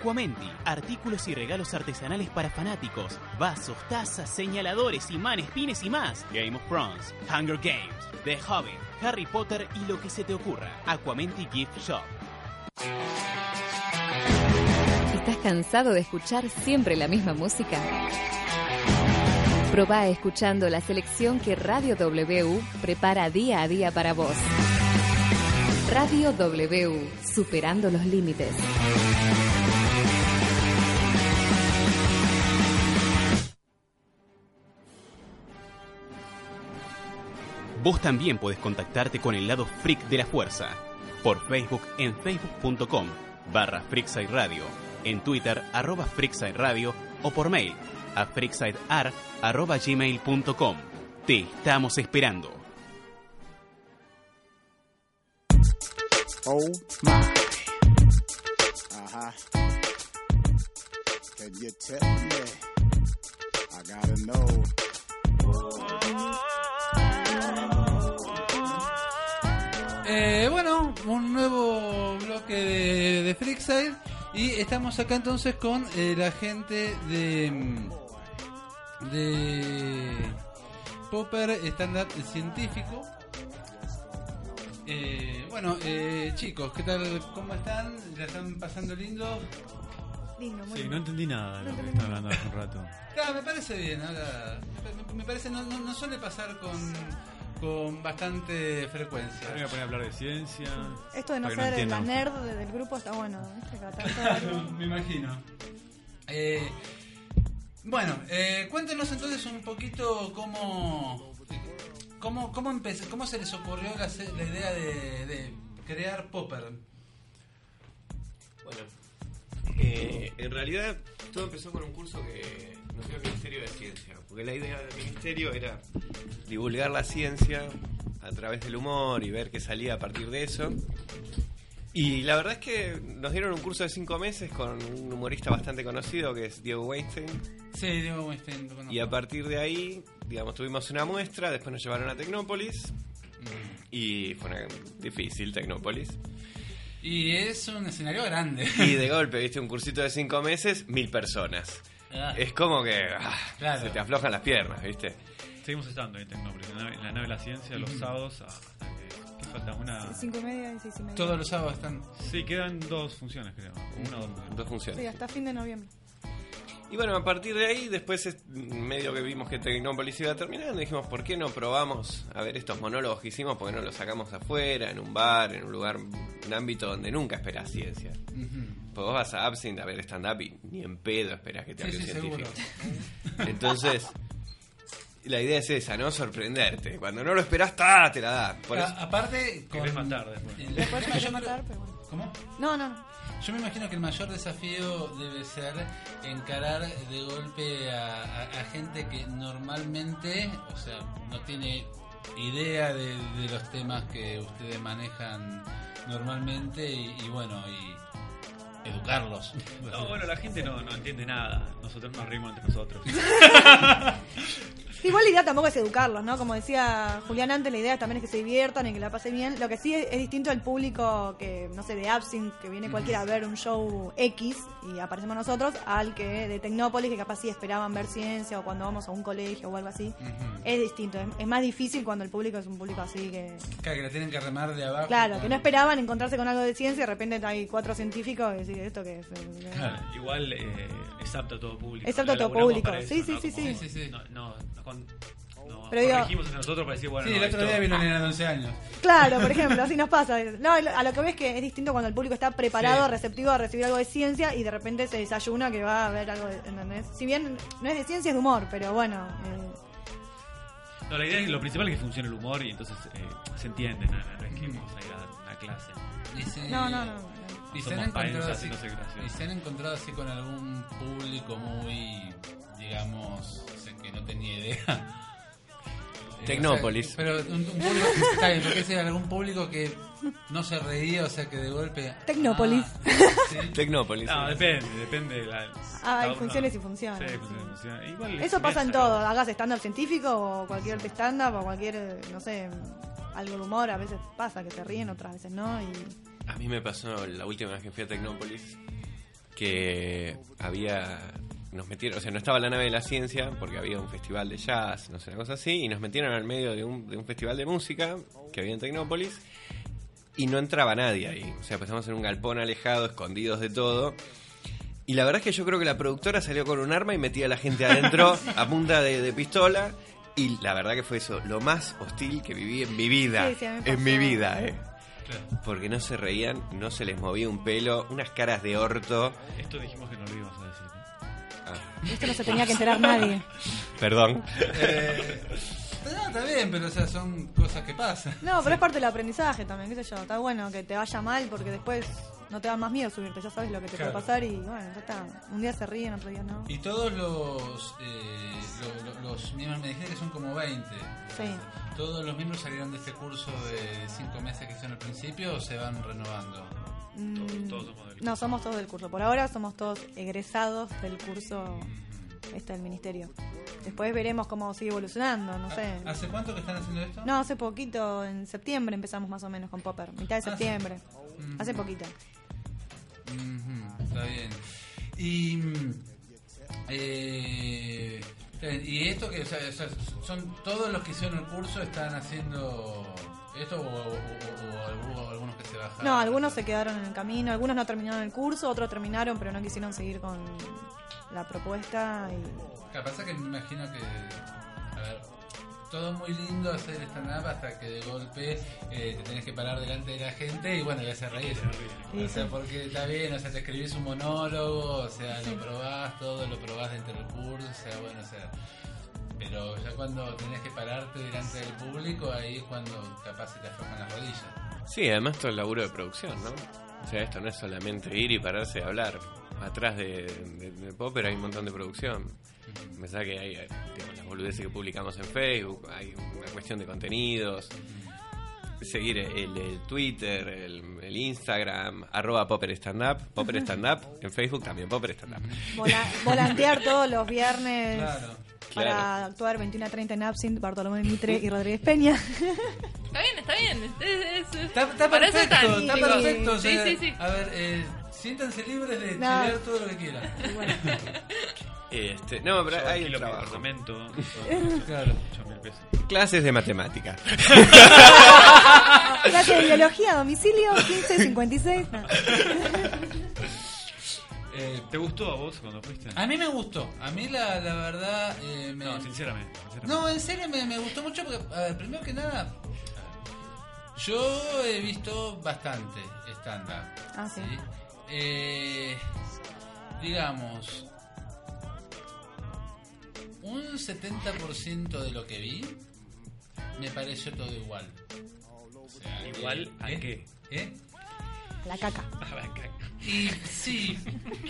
Aquamenti, artículos y regalos artesanales para fanáticos, vasos, tazas, señaladores, imanes, pines y más. Game of Thrones, Hunger Games, The Hobbit, Harry Potter y lo que se te ocurra. Aquamenti Gift Shop. ¿Estás cansado de escuchar siempre la misma música? Probá escuchando la selección que Radio W prepara día a día para vos. Radio W, superando los límites. Vos también podés contactarte con el lado freak de la fuerza. Por Facebook en facebook.com barra Radio, en Twitter arroba Radio o por mail a gmail.com. Te estamos esperando. Oh my. Uh huh. Can you tell me? I gotta know. Bloque de, de Freakside y estamos acá entonces con eh, la gente de mm, de Popper Stand Up Científico. Eh, bueno, eh, chicos, ¿qué tal? ¿Cómo están? ¿La están pasando lindo? Lindo, muy Sí, lindo. no entendí nada de lo No que estaba hablando hace un rato. Claro, me parece bien. Ahora, me, me parece, no, no, no suele pasar con, con bastante frecuencia. Me voy a poner a hablar de ciencia. Esto de no ser entiendan. la nerd de- del grupo está bueno. algo. me imagino. Eh, bueno, eh, cuéntenos entonces un poquito cómo cómo cómo, cómo se les ocurrió la idea de, de crear Popper. Bueno, eh, en realidad todo empezó con un curso que nos dio el Ministerio de Ciencia, porque la idea del Ministerio era divulgar la ciencia a través del humor y ver qué salía a partir de eso. Y la verdad es que nos dieron un curso de cinco meses con un humorista bastante conocido que es Diego Weinstein. Sí, Diego Weinstein, lo. Y a partir de ahí, digamos, tuvimos una muestra, después nos llevaron a Tecnópolis. Y fue una difícil Tecnópolis. Y es un escenario grande. Y de golpe, viste, un cursito de cinco meses, mil personas. Ah. Es como que ah, Claro. se te aflojan las piernas, viste. Seguimos estando en Tecnópolis, en la nave, en la nave de la ciencia, los sábados. a- hasta que, ¿qué falta? Una. Cinco y media y seis y media. Todos los sábados están. Sí, quedan dos funciones, creo. Una o dos funciones. Dos funciones. Sí, hasta fin de noviembre. Y bueno, a partir de ahí, después es- medio que vimos que Tecnópolis iba terminando, dijimos, ¿por qué no probamos a ver estos monólogos que hicimos? ¿Por qué no los sacamos afuera, en un bar, en un lugar, un ámbito donde nunca esperas ciencia? Pues vos vas a Absinthe a ver stand-up y ni en pedo esperas que te Sí, hable un sí, científico. seguro. Entonces, la idea es esa, ¿no? Sorprenderte. Cuando no lo esperás, ¡ta! te la da. Por A- eso- aparte, con... Querés matar después. matar, pero bueno. ¿Cómo? No, no, no. Yo me imagino que el mayor desafío debe ser encarar de golpe a, a- a gente que normalmente, o sea, no tiene idea de, de los temas que ustedes manejan normalmente y, y bueno, y educarlos. No, bueno, la gente no, no entiende nada. Nosotros nos reímos entre nosotros. Igual la idea tampoco es educarlos, ¿no? Como decía Julián antes, la idea también es que se diviertan y que la pasen bien. Lo que sí es, es distinto al público que, no sé, de Absinthe, que viene cualquiera a ver un show X y aparecemos nosotros, al que de Tecnópolis, que capaz sí esperaban ver ciencia o cuando vamos a un colegio o algo así. Es distinto, es, es más difícil cuando el público es un público así que... Claro, que la tienen que remar de abajo. Claro, que no esperaban encontrarse con algo de ciencia y de repente hay cuatro científicos y decir, ¿esto qué es? Igual eh, es apto a todo público. Es apto a todo público. Sí, eso, sí, ¿no? sí, sí. Sí, sí. No, no, no, con- no Pero digo- corregimos entre nosotros para decir, bueno, Sí, no, el otro esto- día vino una nena de 11 años. Claro, por ejemplo, así nos pasa. No, a lo que ves que es distinto cuando el público está preparado, Sí. receptivo a recibir algo de ciencia y de repente se desayuna que va a ver algo de, ¿entendés? Si bien no es de ciencia, es de humor, pero bueno. eh, No, la idea es lo principal es que funcione el humor y entonces eh, se entiende, no, no es que vamos a ir a una clase. Y se- No, no, no. Y se, han Somos encontrado así, haciéndose graciosos. y se han encontrado así con algún público muy, digamos, que no tenía idea. Tecnópolis. o sea, pero un, un público, está bien, porque algún público que no se reía, o sea, que de golpe... Tecnópolis. Tecnópolis. No, depende, depende. de La, Ah, hay funciones y funciones. Sí, funciones y funciones. Igual Eso es pasa en todo, hagas stand-up científico o cualquier stand-up o cualquier, no sé, algo de humor, a veces pasa que se ríen, otras veces no. Y A mí me pasó la última vez que fui a Tecnópolis que había nos metieron, o sea, no estaba la nave de la ciencia porque había un festival de jazz, no sé, una cosa así, y nos metieron al medio de un, de un festival de música que había en Tecnópolis y no entraba nadie ahí. O sea, empezamos en un galpón alejado, escondidos de todo. Y la verdad es que yo creo que la productora salió con un arma y metía a la gente adentro a punta de, de pistola. Y la verdad que fue eso, lo más hostil que viví en mi vida. Sí, sí, en mi vida, eh. Porque no se reían, no se les movía un pelo, unas caras de orto. Esto dijimos que no lo íbamos a esto no se tenía que enterar nadie. perdón. Eh, no, está bien, pero o sea, son cosas que pasan. No, pero es parte del aprendizaje también, qué sé yo. Está bueno que te vaya mal porque después no te da más miedo subirte, ya sabes lo que te Claro. puede pasar y bueno, ya está. Un día se ríen, otro día no. Y todos los, eh, lo- lo- los miembros, me dijiste que son como 20. Sí. ¿Todos los miembros salieron de este curso de 5 meses que hicieron al principio o se van renovando? Mm, todos somos del No, somos todos del curso. Por ahora somos todos egresados del curso este del ministerio. Después veremos cómo sigue evolucionando, no sé. ¿Hace cuánto que están haciendo esto? No, hace poquito, en septiembre empezamos más o menos con Popper, mitad de Ah, septiembre. Mm. Hace poquito. Ujú, está bien. Y. mm, eh, y esto que o sea, son todos los que hicieron el curso están haciendo esto o, o- o- o hubo algunos que se bajaron. No, algunos se quedaron en el camino, algunos no terminaron el curso, otros terminaron pero no quisieron seguir con la propuesta y Lo que pasa que me imagino que. A ver. Todo muy lindo hacer stand-up hasta que de golpe eh, te tenés que parar delante de la gente y bueno, ya se reír. Sí, o sea, sí. porque está bien, o sea, te escribís un monólogo, o sea, lo probás todo, lo probás dentro del curso, o sea, bueno, o sea. Cuando tenés que pararte delante del público, ahí es cuando capaz se te aflojan las rodillas. Sí, además todo el laburo de producción, ¿no? O sea, esto no es solamente ir y pararse a hablar. Atrás de, de, de Popper hay un montón de producción. Pensá que hay digamos, las boludeces que publicamos en Facebook, hay una cuestión de contenidos. Seguir el, el Twitter, el, el Instagram, arroba Popper Stand Up, Popper Stand Up, en Facebook también Popper Stand Up. vola- volantear todos los viernes Claro. Para Claro. actuar 21 a 30 en Absinthe, Bartolomé Mitre y Rodríguez Peña. Está bien, está bien. Es- es- Está, está para perfecto, está perfecto. o Sí, sea, sí, sí. A ver, eh, siéntanse libres de No. chilear todo lo que quieran. Este, no, pero Yo hay un departamento. Claro. 8.000 pesos. Clases de matemática. Clase de biología, domicilio 1556. No. Eh, ¿Te gustó a vos cuando fuiste? A mí me gustó. A mí la, la verdad... eh, me... No, sinceramente. sinceramente. No, en serio me, me gustó mucho porque, a ver, primero que nada, yo he visto bastante stand-up. Ah, sí. Eh, digamos, un 70% de lo que vi me pareció todo igual. O sea, ¿Igual a ¿eh? qué? ¿Eh? La caca. A la caca. Y sí,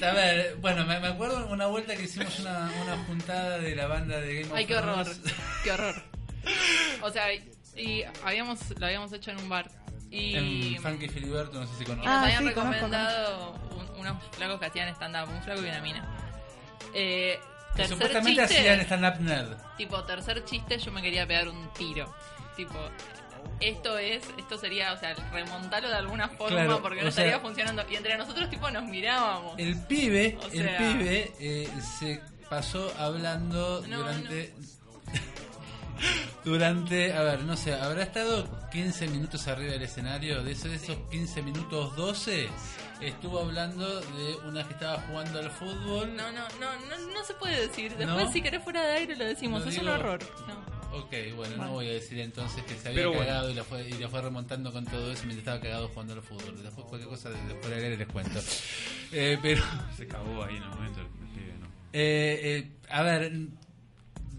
a ver, bueno, me, me acuerdo una vuelta que hicimos una, una juntada de la banda de Game of Ay, qué horror. Qué horror. O sea, y habíamos, lo habíamos hecho en un bar. Y En Funky Filiberto, no sé si Y conoces. nos Ah, habían sí, conozco, recomendado un- unos flacos que hacían stand-up, un flaco y una mina. Eh, tercer supuestamente chiste, hacían stand-up nerd. tipo, tercer chiste, yo me quería pegar un tiro. Tipo, esto es, esto sería, o sea, remontarlo de alguna forma Claro, porque no sea- estaría funcionando. Y entre nosotros, tipo, nos mirábamos. El pibe, O el pibe eh, se pasó hablando No, durante. Durante, a ver, no sé, habrá estado 15 minutos arriba del escenario. De esos, de esos 15 minutos, 12 estuvo hablando de una que estaba jugando al fútbol. No, no, no, no, no se puede decir. ¿No? Después, si querés fuera de aire, lo decimos. Lo es digo- un horror. No. Ok, bueno, no voy a decir entonces que se había Pero bueno. cagado y, lo fue, y lo fue remontando con todo eso mientras estaba cagado jugando al fútbol. Después cualquier cosa de, de aire les cuento. Eh, pero. Se cagó ahí en el momento el pibe, ¿no? Eh, eh, a ver,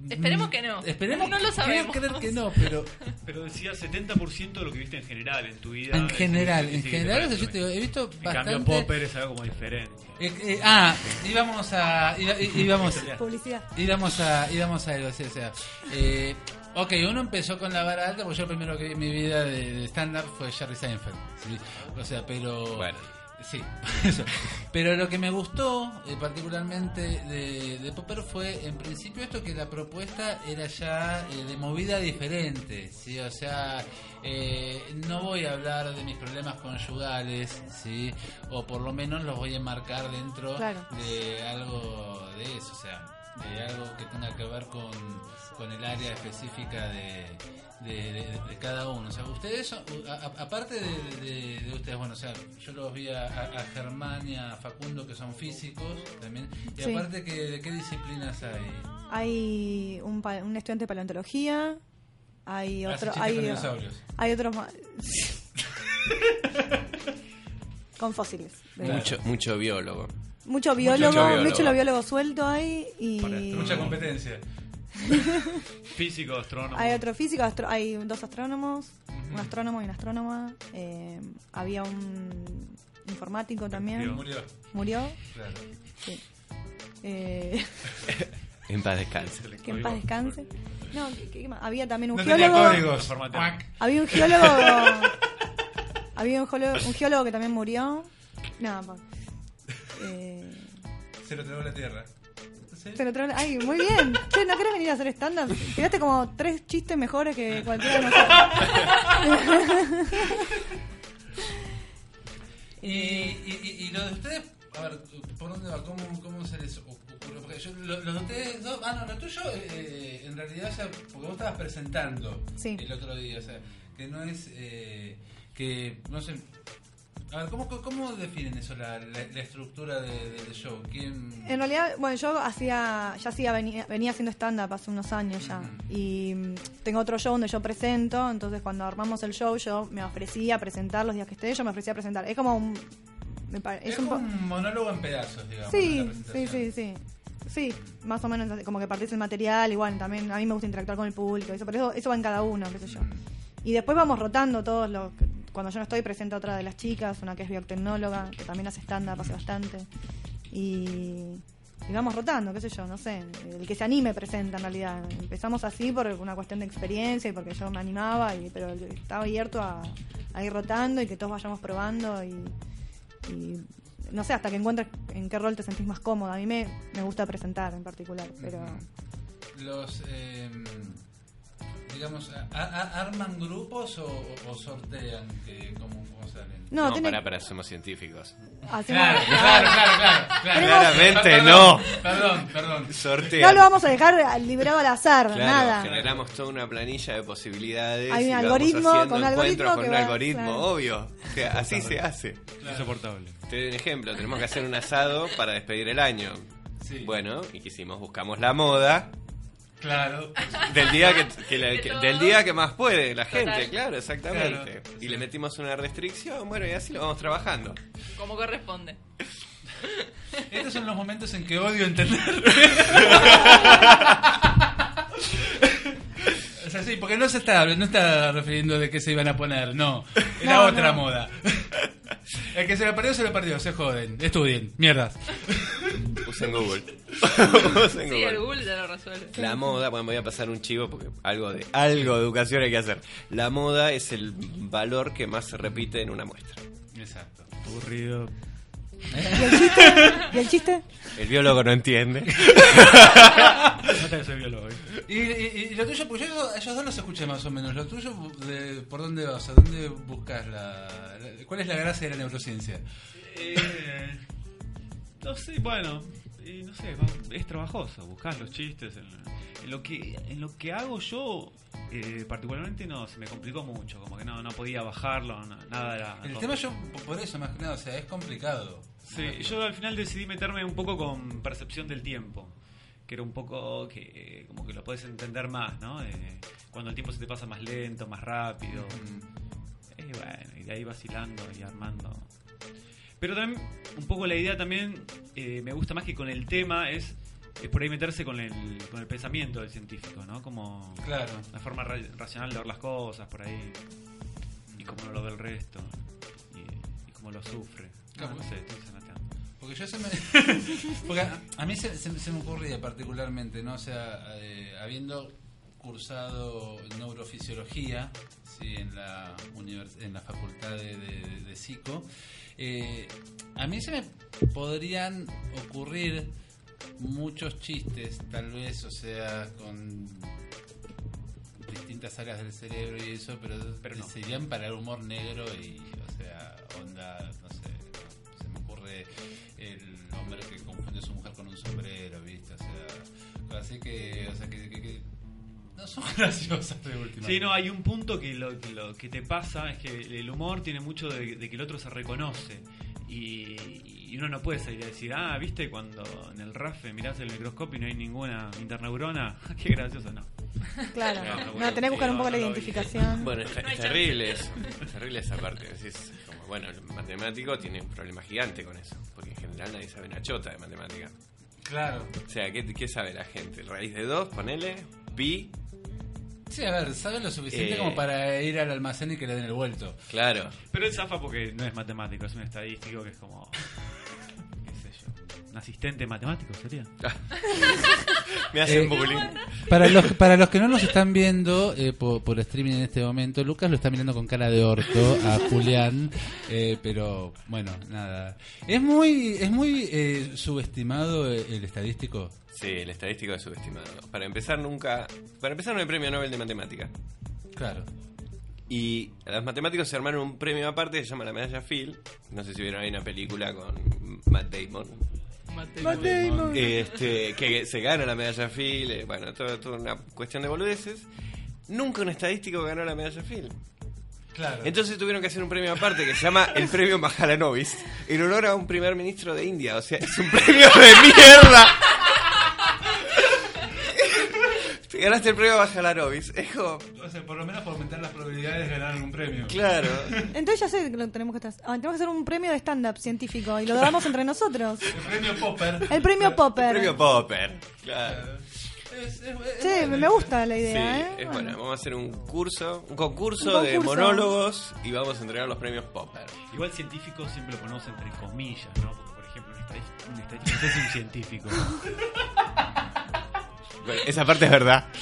Esperemos que no. Esperemos no lo quiero sabemos. creer que no, pero Pero decía 70% de lo que viste en general en tu vida. en general, en general, sí, o sea, yo sí. te digo, he visto En bastante. cambio, Popper es algo como diferente. Eh, eh, ah, íbamos a. iba- íbamos, Publicidad. íbamos a. íbamos a algo así, o sea. Eh, ok, uno empezó con la vara alta, porque yo el primero que vi en mi vida de, de stand-up fue Jerry Seinfeld. ¿sí? O sea, pero. Bueno. Sí, eso. Pero lo que me gustó eh, particularmente de, de Popper fue, en principio, esto que la propuesta era ya eh, de movida diferente, ¿sí? O sea, eh, no voy a hablar de mis problemas conyugales, ¿sí? O por lo menos los voy a enmarcar dentro Claro. de algo de eso, o sea, de algo que tenga que ver con, con el área específica de, de, de- de cada uno. O sea, ustedes, son- a- a- aparte de, de- de ustedes, bueno, o sea, yo los vi a, a- a Germán y a Facundo que son físicos también. Y Sí. aparte, que, ¿de qué disciplinas hay? Hay un, pa- un estudiante de paleontología, hay Hace otro, hay, hay otros más. con fósiles. Mucho, mucho biólogo. Mucho biólogo, biólogo. mucho biólogo suelto hay y Mucha competencia. Físico, astrónomo. hay otro físico, astro- hay dos astrónomos, un astrónomo y una astrónoma. eh, había un informático también. Murió. Murió. Claro. Sí. Eh, En paz descanse. que en paz descanse. No, ¿qué- qué más? había también un No geólogo. Había un geólogo. había un geólogo, un geólogo que también murió. No, pa- eh, Se lo tragó la tierra. ¿Sí? se lo trae- Ay, muy bien. Che, ¿no querés venir a hacer stand-up? Tiraste como tres chistes mejores que cualquiera de nosotros. Y, y, y- y lo de ustedes, a ver, ¿por dónde va? ¿Cómo, cómo se les ocurrió? Porque yo, lo, lo de ustedes dos, ah, no, lo tuyo, eh, en realidad, o sea, porque vos estabas presentando Sí. el otro día, o sea, que no es, eh, que, no sé, a ver, ¿cómo, cómo definen eso, la, la, la estructura de- del show? ¿Quién...? En realidad, bueno, yo hacía, ya hacía, venía, venía haciendo stand-up hace unos años ya. Y mm, tengo otro show donde yo presento, entonces cuando armamos el show yo me ofrecía a presentar los días que esté, yo me ofrecía a presentar. Es como un... me Es, es un un monólogo en pedazos, digamos. Sí, sí, sí, sí. Sí, más o menos como que partís el material, igual también a mí me gusta interactuar con el público, eso, pero eso, eso va en cada uno, qué sé yo. Y después vamos rotando todos los... Cuando yo no estoy, presenta otra de las chicas, una que es biotecnóloga, que también hace stand-up hace bastante. Y, vamos rotando, qué sé yo, no sé. El que se anime presenta en realidad. Empezamos así por una cuestión de experiencia y porque yo me animaba, y, pero estaba abierto a, ir rotando y que todos vayamos probando y, no sé, hasta que encuentres en qué rol te sentís más cómoda. A mí me, me gusta presentar en particular, pero... Los, eh, digamos, a- a- ¿arman grupos o, o sortean? Que, ¿cómo, cómo salen? No, No, tiene- para, para, somos científicos. Claro, claro, claro, claro. Claramente Perdón, no. Perdón, perdón. Sortea. No lo vamos a dejar liberado al azar, Claro, nada. generamos toda una planilla de posibilidades. Hay un algoritmo, haciendo con un algoritmo encuentros con que un va- algoritmo, claro. obvio. O sea, así se hace. Insoportable. Te doy un ejemplo, tenemos que hacer un asado para despedir el año. Sí. Bueno, y que hicimos? Buscamos la moda Claro. del día que, que la- que- del día que más puede la Total. gente, claro, exactamente. Claro, y le metimos una restricción, bueno, y así lo vamos trabajando. Como corresponde. Estos son los momentos en que odio entender. o sea, sí, porque no se está, no está refiriendo de qué se iban a poner, no. Era No, otra no. moda. El que se lo perdió, se lo perdió, se joden, estudien, mierdas. Usen Google. Usen Sí, el Google. Google ya lo resuelve. La moda, bueno, voy a pasar un chivo porque algo de algo de educación hay que hacer. La moda es el valor que más se repite en una muestra. Exacto. Aburrido. ¿Y el chiste? ¿Y el chiste? El biólogo no entiende. No te soy biólogo. ¿eh? Y, y- y lo tuyo, pues yo dos los escuché más o menos. Lo tuyo, de, ¿por dónde vas? ¿A dónde buscas la, la- ¿Cuál es la gracia de la neurociencia? Eh, no sé, bueno, y no sé, va- es trabajoso, buscar los chistes. En, en lo que en lo que hago yo, eh, particularmente no, se me complicó mucho, como que no, no podía bajarlo, no- nada era... El tema yo, por eso más que nada, o sea, es complicado. Sí, yo al final decidí meterme un poco con percepción del tiempo, que era un poco que eh, como que lo puedes entender más, ¿no? Eh, cuando el tiempo se te pasa más lento, más rápido. Eh, bueno, y de ahí vacilando y armando. Pero también, un poco la idea también, eh, me gusta más que con el tema, es es por ahí meterse con el, con el pensamiento del científico, ¿no? Como Claro. la forma ra- racional de ver las cosas, por ahí. Y cómo no lo ve el resto. Y, y cómo lo sufre. Claro. No, sé, estoy. Porque yo se me. Porque a, a mí se, se- se me ocurría particularmente, ¿no? O sea, eh, habiendo cursado neurofisiología sí, en, la univers- en la facultad de, de- de Psico, eh, a mí se me podrían ocurrir muchos chistes, tal vez, o sea, con distintas áreas del cerebro y eso, pero, serían para el humor negro y, o sea, onda, no sé, se me ocurre el hombre que confunde a su mujer con un sombrero, ¿viste? O sea, así que, o sea, que, que- que no son graciosas de última. Sí, no, hay un punto que lo, que lo que te pasa es que el humor tiene mucho de, de que el otro se reconoce. Y, y uno no puede salir a decir, ah, viste, cuando en el RAFE mirás el microscopio y no hay ninguna interneurona, qué gracioso, no. Claro. No, No, bueno, tenés que buscar un poco no, la no, identificación. Bueno, es, es terrible eso. Es terrible esa parte. Como, bueno, el matemático tiene un problema gigante con eso. Porque en general nadie sabe una chota de matemática. Claro. O sea, ¿qué, qué sabe la gente? Raíz de 2, ponele, pi. Sí, a ver, sabe lo suficiente Eh. como para ir al almacén y que le den el vuelto. Claro. Pero él zafa porque no es matemático, es un estadístico que es como. Asistente matemático sería. Me hacen Eh, bullying. Para los, para los que no nos están viendo eh, por, por streaming en este momento, Lucas lo está mirando con cara de orto a Julián, eh, pero bueno, nada. Es muy, es muy eh, subestimado el, estadístico. Sí, el estadístico es subestimado. Para empezar, nunca. Para empezar, no hay premio Nobel de Matemática. Claro. Y a los matemáticos se armaron un premio aparte que se llama la medalla Phil. No sé si vieron ahí una película con Matt Damon. Matt Damon. Este, que se gana la medalla Phil. eh, bueno, todo- toda una cuestión de boludeces. Nunca un estadístico ganó la medalla Phil. Claro. Entonces tuvieron que hacer un premio aparte que se llama el premio Mahalanobis en honor a un primer ministro de India. O sea, es un premio de mierda. Ganaste el premio Mahalanobis. Es como. O sea, por lo menos por aumentar las probabilidades de ganar algún premio. Claro. Entonces ya sé que lo tenemos que hacer. Ah, tenemos que hacer un premio de stand-up científico y lo damos entre nosotros. El premio Popper. El premio Popper. Premio Popper. Claro. Sí, me me gusta la Sí, idea, ¿eh? es bueno. Vamos a hacer un curso, un concurso, Un de monólogos y vamos a entregar los premios Popper. Igual científico siempre lo ponemos entre comillas, ¿no? Porque, por ejemplo, un estadístico, un estadístico es un científico. Esa parte es verdad.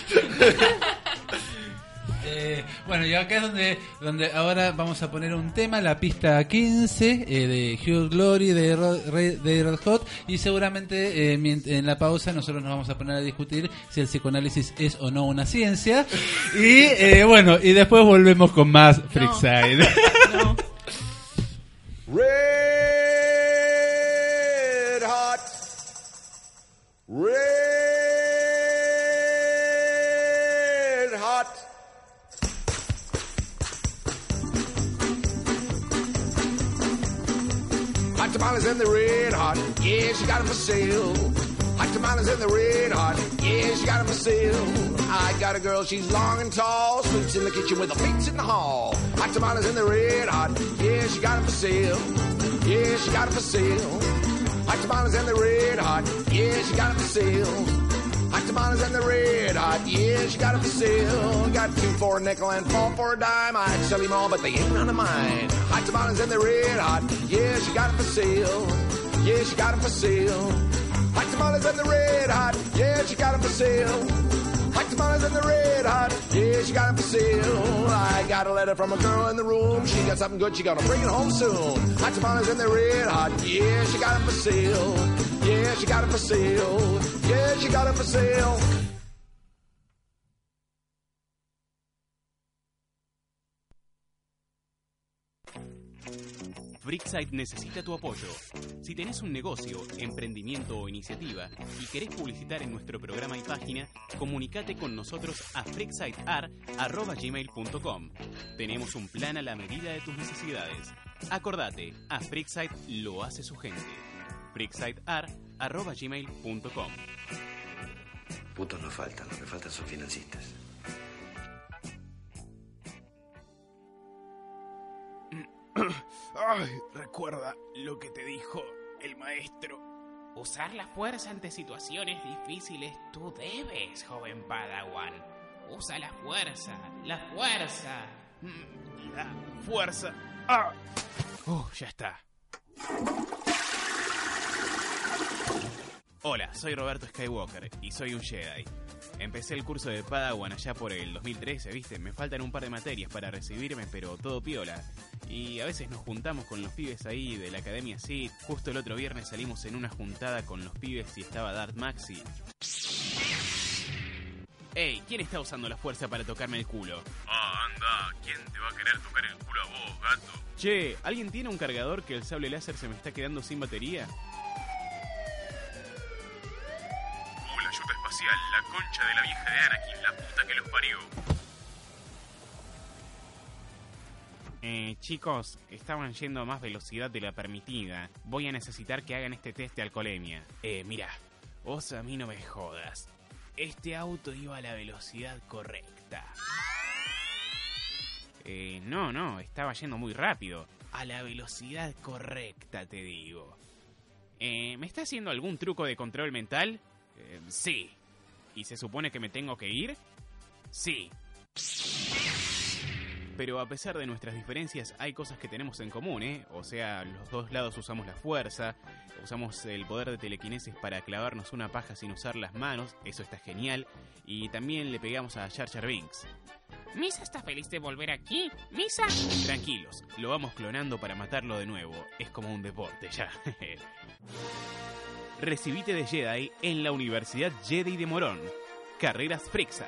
Eh, bueno, y acá es donde, donde ahora vamos a poner un tema, la pista 15 eh, de Hugh Glory de, Red Hot y seguramente eh, en la pausa nosotros nos vamos a poner a discutir si el psicoanálisis es o no una ciencia y eh, bueno, y después volvemos con más Freakside. Red hot. Red tamales in the red hot. Yeah, she got 'em for sale. Hot tamales in the red hot. Yeah, she got 'em for sale. I got a girl, she's long and tall. Sleeps in the kitchen with her feet in the hall. Hot tamales in the red hot. Yeah, she got 'em for sale. Yeah, she got 'em for sale. Hot tamales in the red hot. Yeah, she got 'em for sale. Hot tamales in the red hot. Yeah, she got for sale. Got two for a nickel and four for a dime. I'd sell 'em all, but they ain't none of mine. Hot tamales in the red hot. Yeah, she got for sale. Yeah, she got for sale. Hot tamales in the red hot. Yeah, she got for sale. Tamales in the red hot. Yeah, she got 'em for sale. I got a letter from a girl in the room. She got something good. She gonna bring it home soon. Tamales in the red hot. Yeah, she got 'em for sale. Yeah, she got 'em for sale. Yeah, she got 'em for sale. Freakside necesita tu apoyo. Si tenés un negocio, emprendimiento o iniciativa y querés publicitar en nuestro programa y página, comunicate con nosotros a freaksidear.gmail.com. Tenemos un plan a la medida de tus necesidades. Acordate, a Freakside lo hace su gente. freaksidear.gmail.com Putos no faltan, lo que faltan son financistas. Ay, recuerda lo que te dijo el maestro. Usar la fuerza ante situaciones difíciles tú debes, joven Padawan. Usa la fuerza, la fuerza. Mm, La fuerza. Ah. Uh, ya está. Hola, soy Roberto Skywalker y soy un Jedi. Empecé el curso de Padawan allá por el 2013, ¿viste? Me faltan un par de materias para recibirme, pero todo piola. Y a veces nos juntamos con los pibes ahí de la Academia Sith. Justo el otro viernes salimos en una juntada con los pibes y estaba Darth Maxi. Ey, ¿quién está usando la fuerza para tocarme el culo? Ah, anda, ¿quién te va a querer tocar el culo a vos, gato? Che, ¿alguien tiene un cargador que el sable láser se me está quedando sin batería? La concha de la vieja de Anakin, la puta que los parió. Eh, chicos, estaban yendo a más velocidad de la permitida. Voy a necesitar que hagan este test de alcoholemia. Eh, mira, vos a mí no me jodas. Este auto iba a la velocidad correcta. Eh, no, no, estaba yendo muy rápido. A la velocidad correcta, te digo. Eh, ¿Me está haciendo algún truco de control mental? Eh, sí. ¿Y se supone que me tengo que ir? Sí. Pero a pesar de nuestras diferencias, hay cosas que tenemos en común, ¿eh? O sea, los dos lados usamos la fuerza, usamos el poder de telequinesis para clavarnos una paja sin usar las manos, eso está genial, y también le pegamos a Jar Jar Binks. ¿Misa está feliz de volver aquí? ¿Misa? Tranquilos, lo vamos clonando para matarlo de nuevo, es como un deporte ya. Recibite de Jedi en la Universidad Jedi de Morón. Carreras Freakside.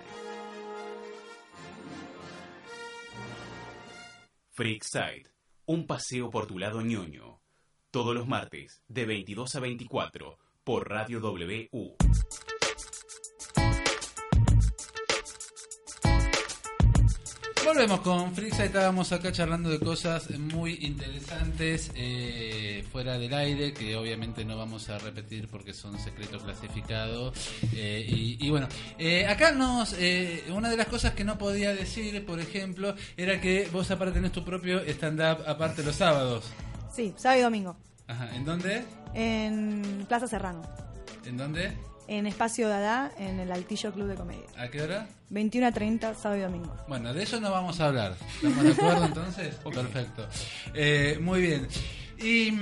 Freakside, un paseo por tu lado ñoño. Todos los martes, de 22 a 24, por Radio WU. Volvemos con Frixa, estábamos acá charlando de cosas muy interesantes eh, fuera del aire, que obviamente no vamos a repetir porque son secretos clasificados. Eh, y, y bueno, eh, acá nos eh, una de las cosas que no podía decir, por ejemplo, era que vos aparte tenés tu propio stand-up aparte los sábados. Sí, sábado y domingo. Ajá, ¿en dónde? En Plaza Serrano. ¿En dónde? En Espacio Dada, en el Altillo Club de Comedia. ¿A qué hora? 21 a 30, sábado y domingo. Bueno, de eso no vamos a hablar. ¿Estamos de acuerdo entonces? Perfecto. Eh, muy bien. Y.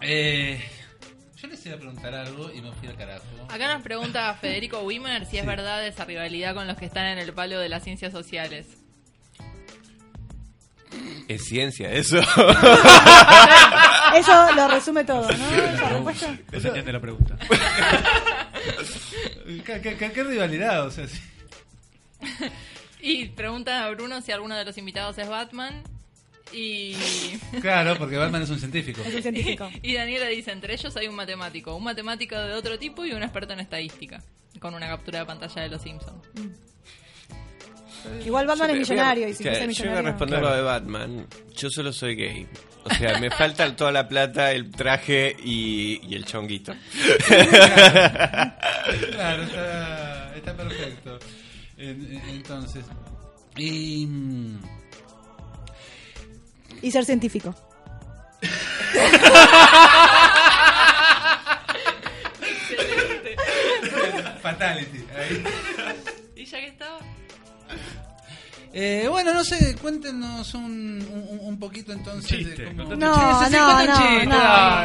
eh, yo les iba a preguntar algo y me fui al carajo. Acá nos pregunta Federico Wimmer si es verdad esa rivalidad con los que están en el palo de las ciencias sociales. Es ciencia, eso. Eso lo resume todo, ¿no? Esa respuesta. Se entiende la pregunta. ¿Qué, qué- qué- qué rivalidad? O sea, sí. Y pregunta a Bruno si alguno de los invitados es Batman. Y. Claro, porque Batman es un científico. Es un científico. Y Daniela dice: entre ellos hay un matemático, un matemático de otro tipo y un experto en estadística. Con una captura de pantalla de los Simpsons. Igual Batman es millonario y si Claro, fuese Yo voy a millonario. responder lo de Batman. Yo solo soy gay. O sea, me falta toda la plata, el traje y, y el chonguito. Claro, está, está perfecto. En- en- Entonces. Y. mm, Y ser científico. Fatality. ahí. ¿Y ya que estaba? Eh, bueno, no sé, cuéntenos un, un, un poquito entonces de cómo... No, Sí, sí, sí, no, no, chiste, no,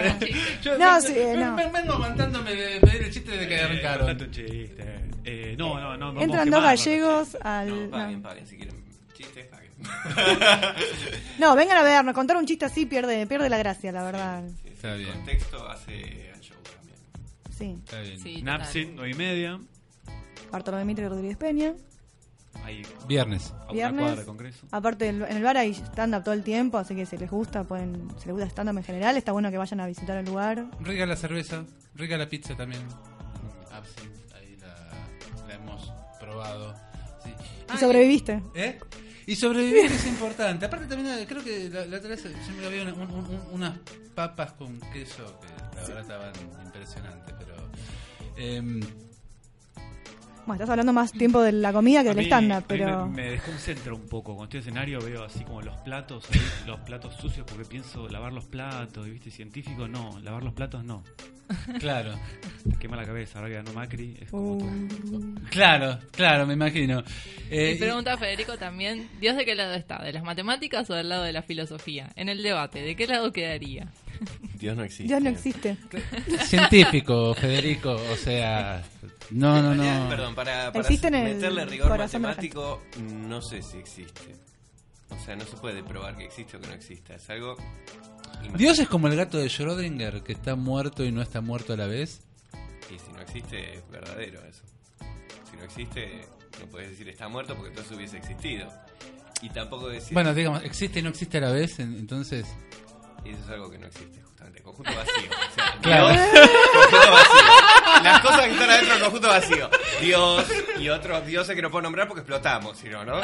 no. Yo No, ven- sí, ven- no. ven- vengo aguantándome de pedir el chiste de que arrancaron. Contate un chiste. Eh, no, no, no. Entran a dos gallegos al... Paguen, no. paguen, si quieren. Chistes, paguen. No, vengan a vernos. Contar un chiste así pierde, pierde la gracia, la verdad. Está El bien. contexto hace al show también. Sí. Está bien. Sí, Napsin, 9 y media. Bartolomé Mitre Rodríguez Peña. Ahí, Viernes. a una cuadra de Congreso. Aparte, en el bar hay stand-up todo el tiempo, así que si les gusta, pueden, si les gusta stand-up en general, está bueno que vayan a visitar el lugar. Rica la cerveza, rica la pizza también. Absinthe, ahí la, la hemos probado. Sí. Y sobreviviste. ¿Eh? Y sobrevivir es importante. Aparte también eh, creo que la, la otra vez siempre había una- un- un- un- unas papas con queso que la verdad estaban impresionantes, pero... em, Bueno, estás hablando más tiempo de la comida que A del stand-up, pero... Me, me desconcentra un poco. Cuando estoy en escenario veo así como los platos, ahí, los platos sucios, porque pienso lavar los platos, y viste, científico no, lavar los platos no. Claro. Te quema la cabeza, ahora que ganó Macri, es como todo. Claro, claro, me imagino. Eh, y pregunta a Federico también, ¿Dios de qué lado está? ¿De las matemáticas o del lado de la filosofía? En el debate, ¿de qué lado quedaría? Dios no existe. Dios no existe. científico, Federico, o sea, no, no, realidad, no. Perdón, para, para Existe en el meterle rigor matemático, no sé si existe. O sea, no se puede probar que existe o que no exista. Es algo. Dios es como el gato de Schrödinger, que está muerto y no está muerto a la vez. Y si no existe, es verdadero eso. Si no existe, no puedes decir está muerto porque entonces hubiese existido. Y tampoco decir. Bueno, digamos, existe y no existe a la vez, en- entonces... Y eso es algo que no existe, justamente. Conjunto vacío. O sea, Claro. Dios, conjunto vacío. Las cosas que están adentro del conjunto vacío. Dios y otros dioses que no puedo nombrar porque explotamos, si no, ¿no?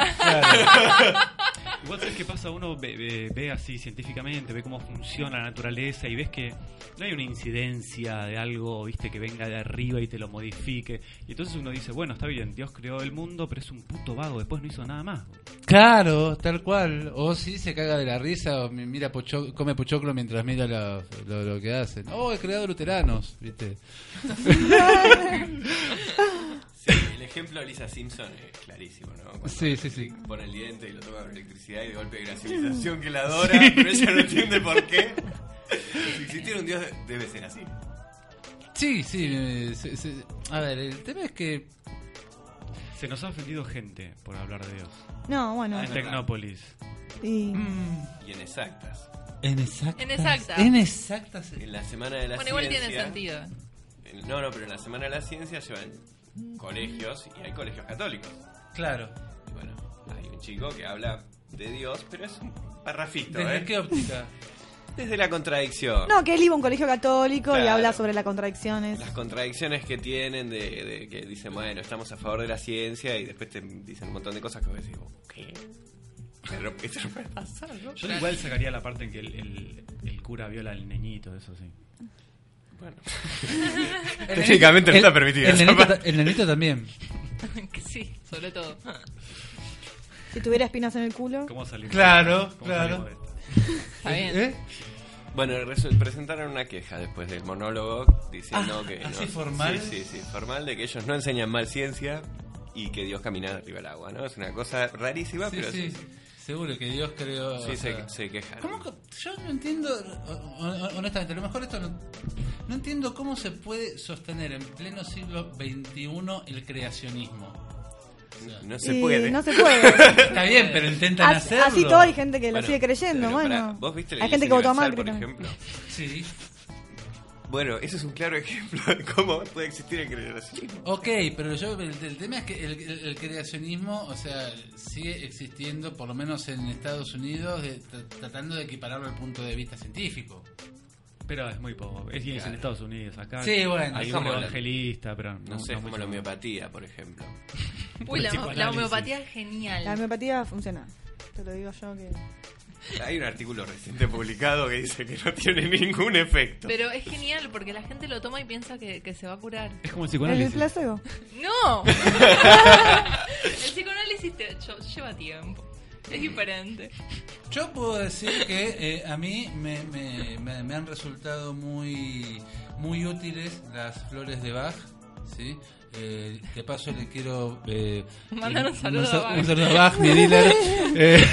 Igual sabes qué pasa, uno ve, ve- ve así científicamente, ve cómo funciona la naturaleza y ves que no hay una incidencia de algo, viste, que venga de arriba y te lo modifique. Y entonces uno dice, bueno, está bien, Dios creó el mundo, pero es un puto vago, después no hizo nada más. Claro, tal cual. O si se caga de la risa o mi- mira pocho- come pochoclo mientras mira lo, lo- lo que hacen. Oh, he creado luteranos, ¿viste? Sí, el ejemplo de Lisa Simpson es clarísimo, ¿no? Cuando Sí, sí, sí. Pone el diente y lo toma con electricidad y de golpe hay una civilización que la adora, pero ella no entiende por qué. Si existiera un dios, debe ser así. Sí, sí. eh, se- se- a ver, el tema es que... Se nos ha ofendido gente por hablar de Dios. No, bueno. En Tecnópolis. Y... Y en exactas. En exactas. En exactas. En exactas. En la semana de la Bueno, igual ciencia. tiene sentido. en- no, no, pero en la semana de la ciencia llevan colegios y hay colegios católicos. Claro. Y bueno, hay un chico que habla de Dios, pero es un parrafito, ¿Desde ¿eh? qué óptica? Desde la contradicción. No, que él iba a un colegio católico y habla sobre las contradicciones. Las contradicciones que tienen de, de que dicen, bueno, estamos a favor de la ciencia y después te dicen un montón de cosas que vos decís, ¿qué? Pero eso no puede pasar, ¿no? Yo igual sacaría la parte en que el, el- el cura viola al neñito, eso sí. Bueno. El Técnicamente no está permitido. El nenito, ta- el nenito también. Que sí, sobre todo. Si tuviera espinas en el culo. ¿Cómo salimos? Claro, ¿Cómo claro. salimos de esto? Está bien. ¿Eh? Bueno, resu- presentaron una queja después del monólogo diciendo Ah, que... ¿así no- formal? Sí, sí, sí, formal, de que ellos no enseñan mal ciencia y que Dios camina arriba del agua, ¿no? Es una cosa rarísima, Sí, pero sí, sí, seguro que Dios creó... sí se, sea, se quejaron. ¿Cómo yo no entiendo, ho- ho- honestamente, a lo mejor esto no, no entiendo cómo se puede sostener en pleno siglo XXI el creacionismo. No se puede. no se puede. Está bien, pero intentan Así, hacerlo. así todo hay gente que lo Bueno, sigue creyendo, bueno. ¿Vos viste la hay gente que votó a Macri por ejemplo? Sí. Bueno, ese es un claro ejemplo de cómo puede existir el creacionismo. Ok, pero yo el, el tema es que el, el- el creacionismo, o sea, sigue existiendo, por lo menos en Estados Unidos, de- tra- tratando de equipararlo al punto de vista científico. Pero es muy poco. Es, es en Estados Unidos, acá. Sí, bueno, Hay un la- evangelista, pero no, No sé, es como la homeopatía, por ejemplo. Uy, la homeopatía es genial. La homeopatía funciona. Te lo digo yo que. Hay un artículo reciente publicado que dice que no tiene ningún efecto. Pero es genial porque la gente lo toma y piensa que, que se va a curar. Es como el ¿El psicoanálisis. placebo? ¡No! el psicoanálisis te- yo- lleva tiempo. Es diferente. Yo puedo decir que eh, a mí me, me- me- me han resultado muy, muy útiles las flores de Bach, ¿sí? Eh, de paso le quiero eh, Mandar un saludo sa- a Bach. un saludo a Bach, mi dealer.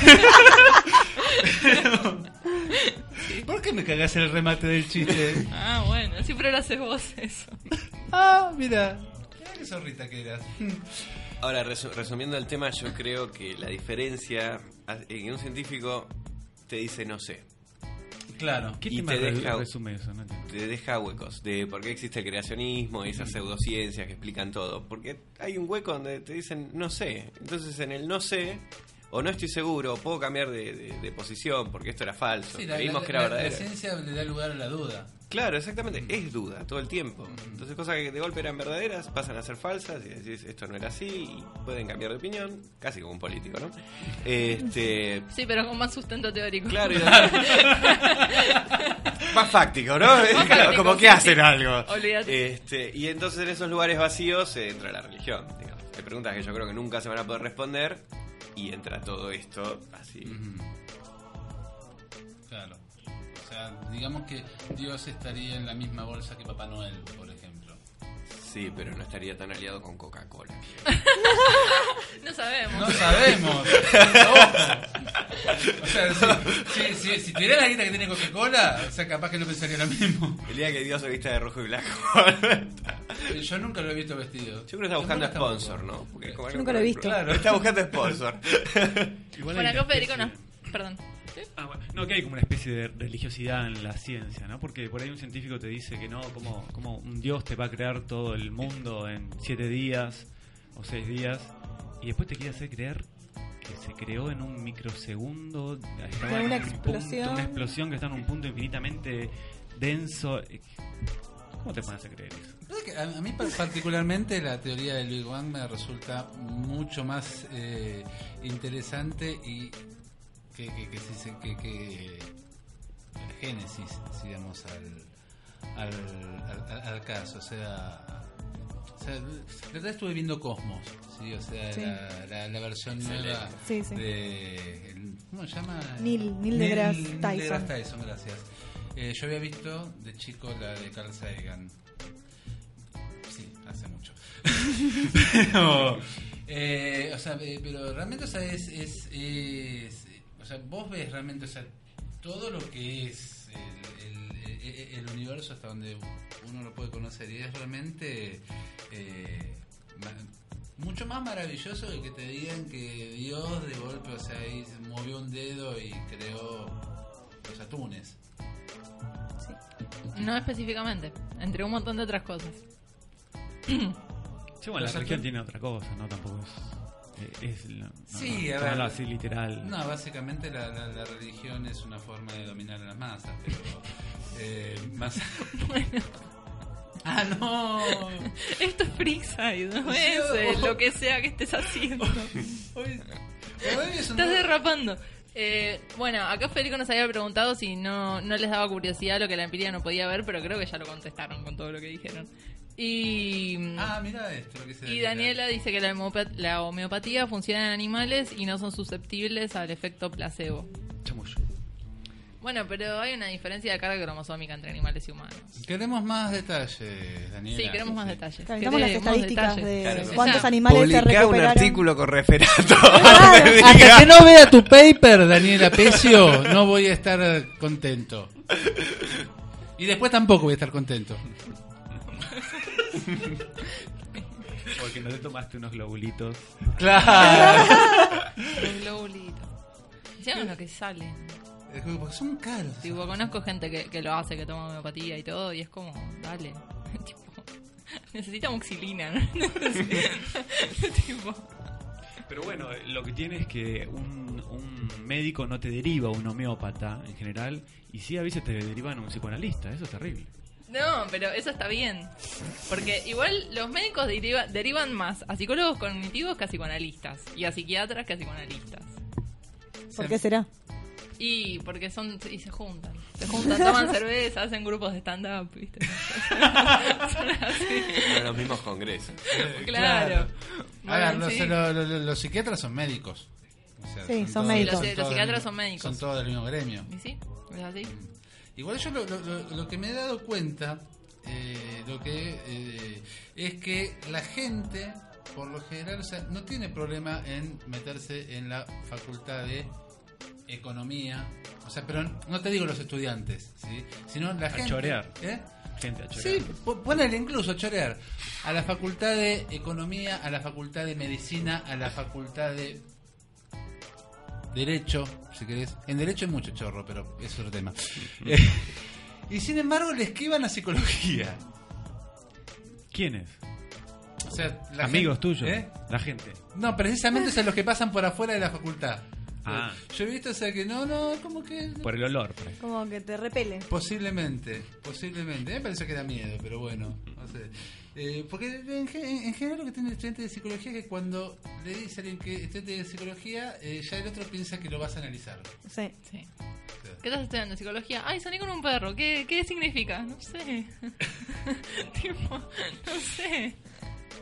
¿Por qué me cagás el remate del chiste? Ah, bueno, siempre lo haces vos eso. Ah, mira. Qué zorrita que eras. Ahora, resu- resumiendo el tema, yo creo que la diferencia en un científico te dice no sé. Claro. ¿Qué y te deja, resume eso? No te deja huecos de por qué existe el creacionismo y esas pseudociencias que explican todo. Porque hay un hueco donde te dicen no sé. Entonces en el no sé, o no estoy seguro, o puedo cambiar de, de- de posición porque esto era falso. Sí, la, Creímos la- que era la- la verdadero. ciencia le da lugar a la duda. Claro, exactamente. Es duda todo el tiempo. Entonces cosas que de golpe eran verdaderas pasan a ser falsas y decís esto no era así y pueden cambiar de opinión, casi como un político, ¿no? Este, Sí, pero con más sustento teórico. Claro, y más fáctico, ¿no? Más Claro, fáctico, como sí, que hacen sí. algo. Olvídate. Este, y entonces en esos lugares vacíos eh, entra la religión, digamos. de preguntas que yo creo que nunca se van a poder responder y entra todo esto así. Claro. O sea, digamos que Dios estaría en la misma bolsa que Papá Noel, por. Sí, pero no estaría tan aliado con Coca-Cola. No sabemos. No sabemos. O sea, si, si, si, si tuviera la guita que tiene Coca-Cola, o sea, capaz que no pensaría lo mismo. El día que Dios se vista de rojo y blanco. Yo nunca lo he visto vestido. Yo creo que está buscando sponsor, ¿no? Porque como Yo nunca lo he visto. Claro, está buscando sponsor. Igual Por acá Federico no. Perdón. Ah, bueno. No, que hay como una especie de religiosidad en la ciencia, ¿no? Porque por ahí un científico te dice que no, como, como un dios te va a crear todo el mundo en siete días o seis días, y después te quiere hacer creer que se creó en un microsegundo, estaba De en una un punto- explosión. una explosión que está en un punto infinitamente denso. ¿Cómo te pones a creer eso? ¿Sabes que A, mí par- particularmente la teoría del Big Bang me resulta mucho más eh, interesante y que, que, que, que, que el génesis, digamos, al, al, al- caso. O sea, o sea, la verdad estuve viendo Cosmos, ¿sí? o sea, Sí. la, la, la versión Excelente. nueva Sí, sí. de... el- ¿Cómo se llama? Neil- Neil deGrasse Neil Tyson. deGrasse Tyson, gracias. Eh, yo había visto de chico la de Carl Sagan. Sí, hace mucho. pero, eh, o sea, eh, pero realmente, o sea, es, es, es- sea, vos ves realmente, o sea, todo lo que es el, el- el- el universo hasta donde uno lo puede conocer y es realmente eh, mucho más maravilloso de que te digan que Dios de golpe, o sea, ahí movió un dedo y creó los atunes. No específicamente. Entre un montón de otras cosas. Sí, bueno, la religión tiene otra cosa, ¿no? Tampoco es... eh, es la- no, Sí, no, a ver. así literal. No, básicamente la, la- la religión es una forma de dominar a las masas, pero eh, más. ah, no. Esto es Freakside, no Sí, es eh, lo que sea que estés haciendo. Hoy es un Estás derrapando. Eh, bueno, acá Federico nos había preguntado si no, no les daba curiosidad lo que la empiria no podía ver, pero creo que ya lo contestaron con todo lo que dijeron. Y, Ah, mira esto. Lo que dice y Daniela dice que la, la homeopatía funciona en animales y no son susceptibles al efecto placebo. Chamullo. Bueno, pero hay una diferencia de carga cromosómica entre animales y humanos. Queremos más detalles, Daniela. Sí, queremos más detalles. Necesitamos las estadísticas detalles. de Claro. cuántos animales se Publicá un recuperaron. artículo con referato. Hasta que no vea tu paper, Daniela Pecio, no voy a estar contento. Y después tampoco voy a estar contento. Porque no te tomaste unos globulitos. Claro. Los globulitos. Encima lo que salen. Es como, porque son caros. Tipo, conozco gente que, que lo hace, que toma homeopatía y todo, y es como, dale. tipo, necesita moxilina, ¿no? tipo, Pero bueno, lo que tiene es que un, un médico no te deriva a un homeópata en general, y sí a veces te derivan a un psicoanalista, eso es terrible. No, pero eso está bien. Porque igual los médicos deriva- derivan más a psicólogos cognitivos que a psicoanalistas, y a psiquiatras que a psicoanalistas. ¿Por qué será? Y porque son y se juntan. Se juntan, toman cerveza, hacen grupos de stand-up, ¿viste? Son así. En los mismos congresos. Claro. A ver, Bueno, los, sí. lo- lo- lo- los psiquiatras son médicos. O sea, Sí, son todos- médicos. Los- los todos del psiquiatras mismo- son médicos. Son todos del mismo gremio. ¿Y sí? ¿Es así? Igual yo lo, lo- lo- lo que me he dado cuenta eh, lo que eh, es que la gente, por lo general, o sea, no tiene problema en meterse en la facultad de economía. O sea, pero no te digo los estudiantes, ¿sí? sino la A gente. chorear. ¿eh? Gente a chorear. Sí, po- ponele incluso chorear. A la facultad de economía, a la facultad de medicina, a la facultad de derecho, si querés. En derecho hay mucho chorro, pero es otro tema. Eh, y sin embargo le esquivan la psicología. ¿Quiénes? O sea, la Amigos gente- tuyos. ¿eh? La gente. No, precisamente son los que pasan por afuera de la facultad. Ah. Yo he visto, o sea, que no, no, como que... Por el olor. por. Como que te repele. Posiblemente, posiblemente. Me parece que da miedo, pero bueno, no sé. Eh, porque en, ge- en general lo que tiene el estudiante de psicología es que cuando le dice a alguien que es estudiante de psicología, eh, ya el otro piensa que lo vas a analizar. Sí. Sí. ¿Qué estás estudiando? ¿Psicología? Ay, soné con un perro. ¿Qué, qué significa? No sé. tipo, no sé.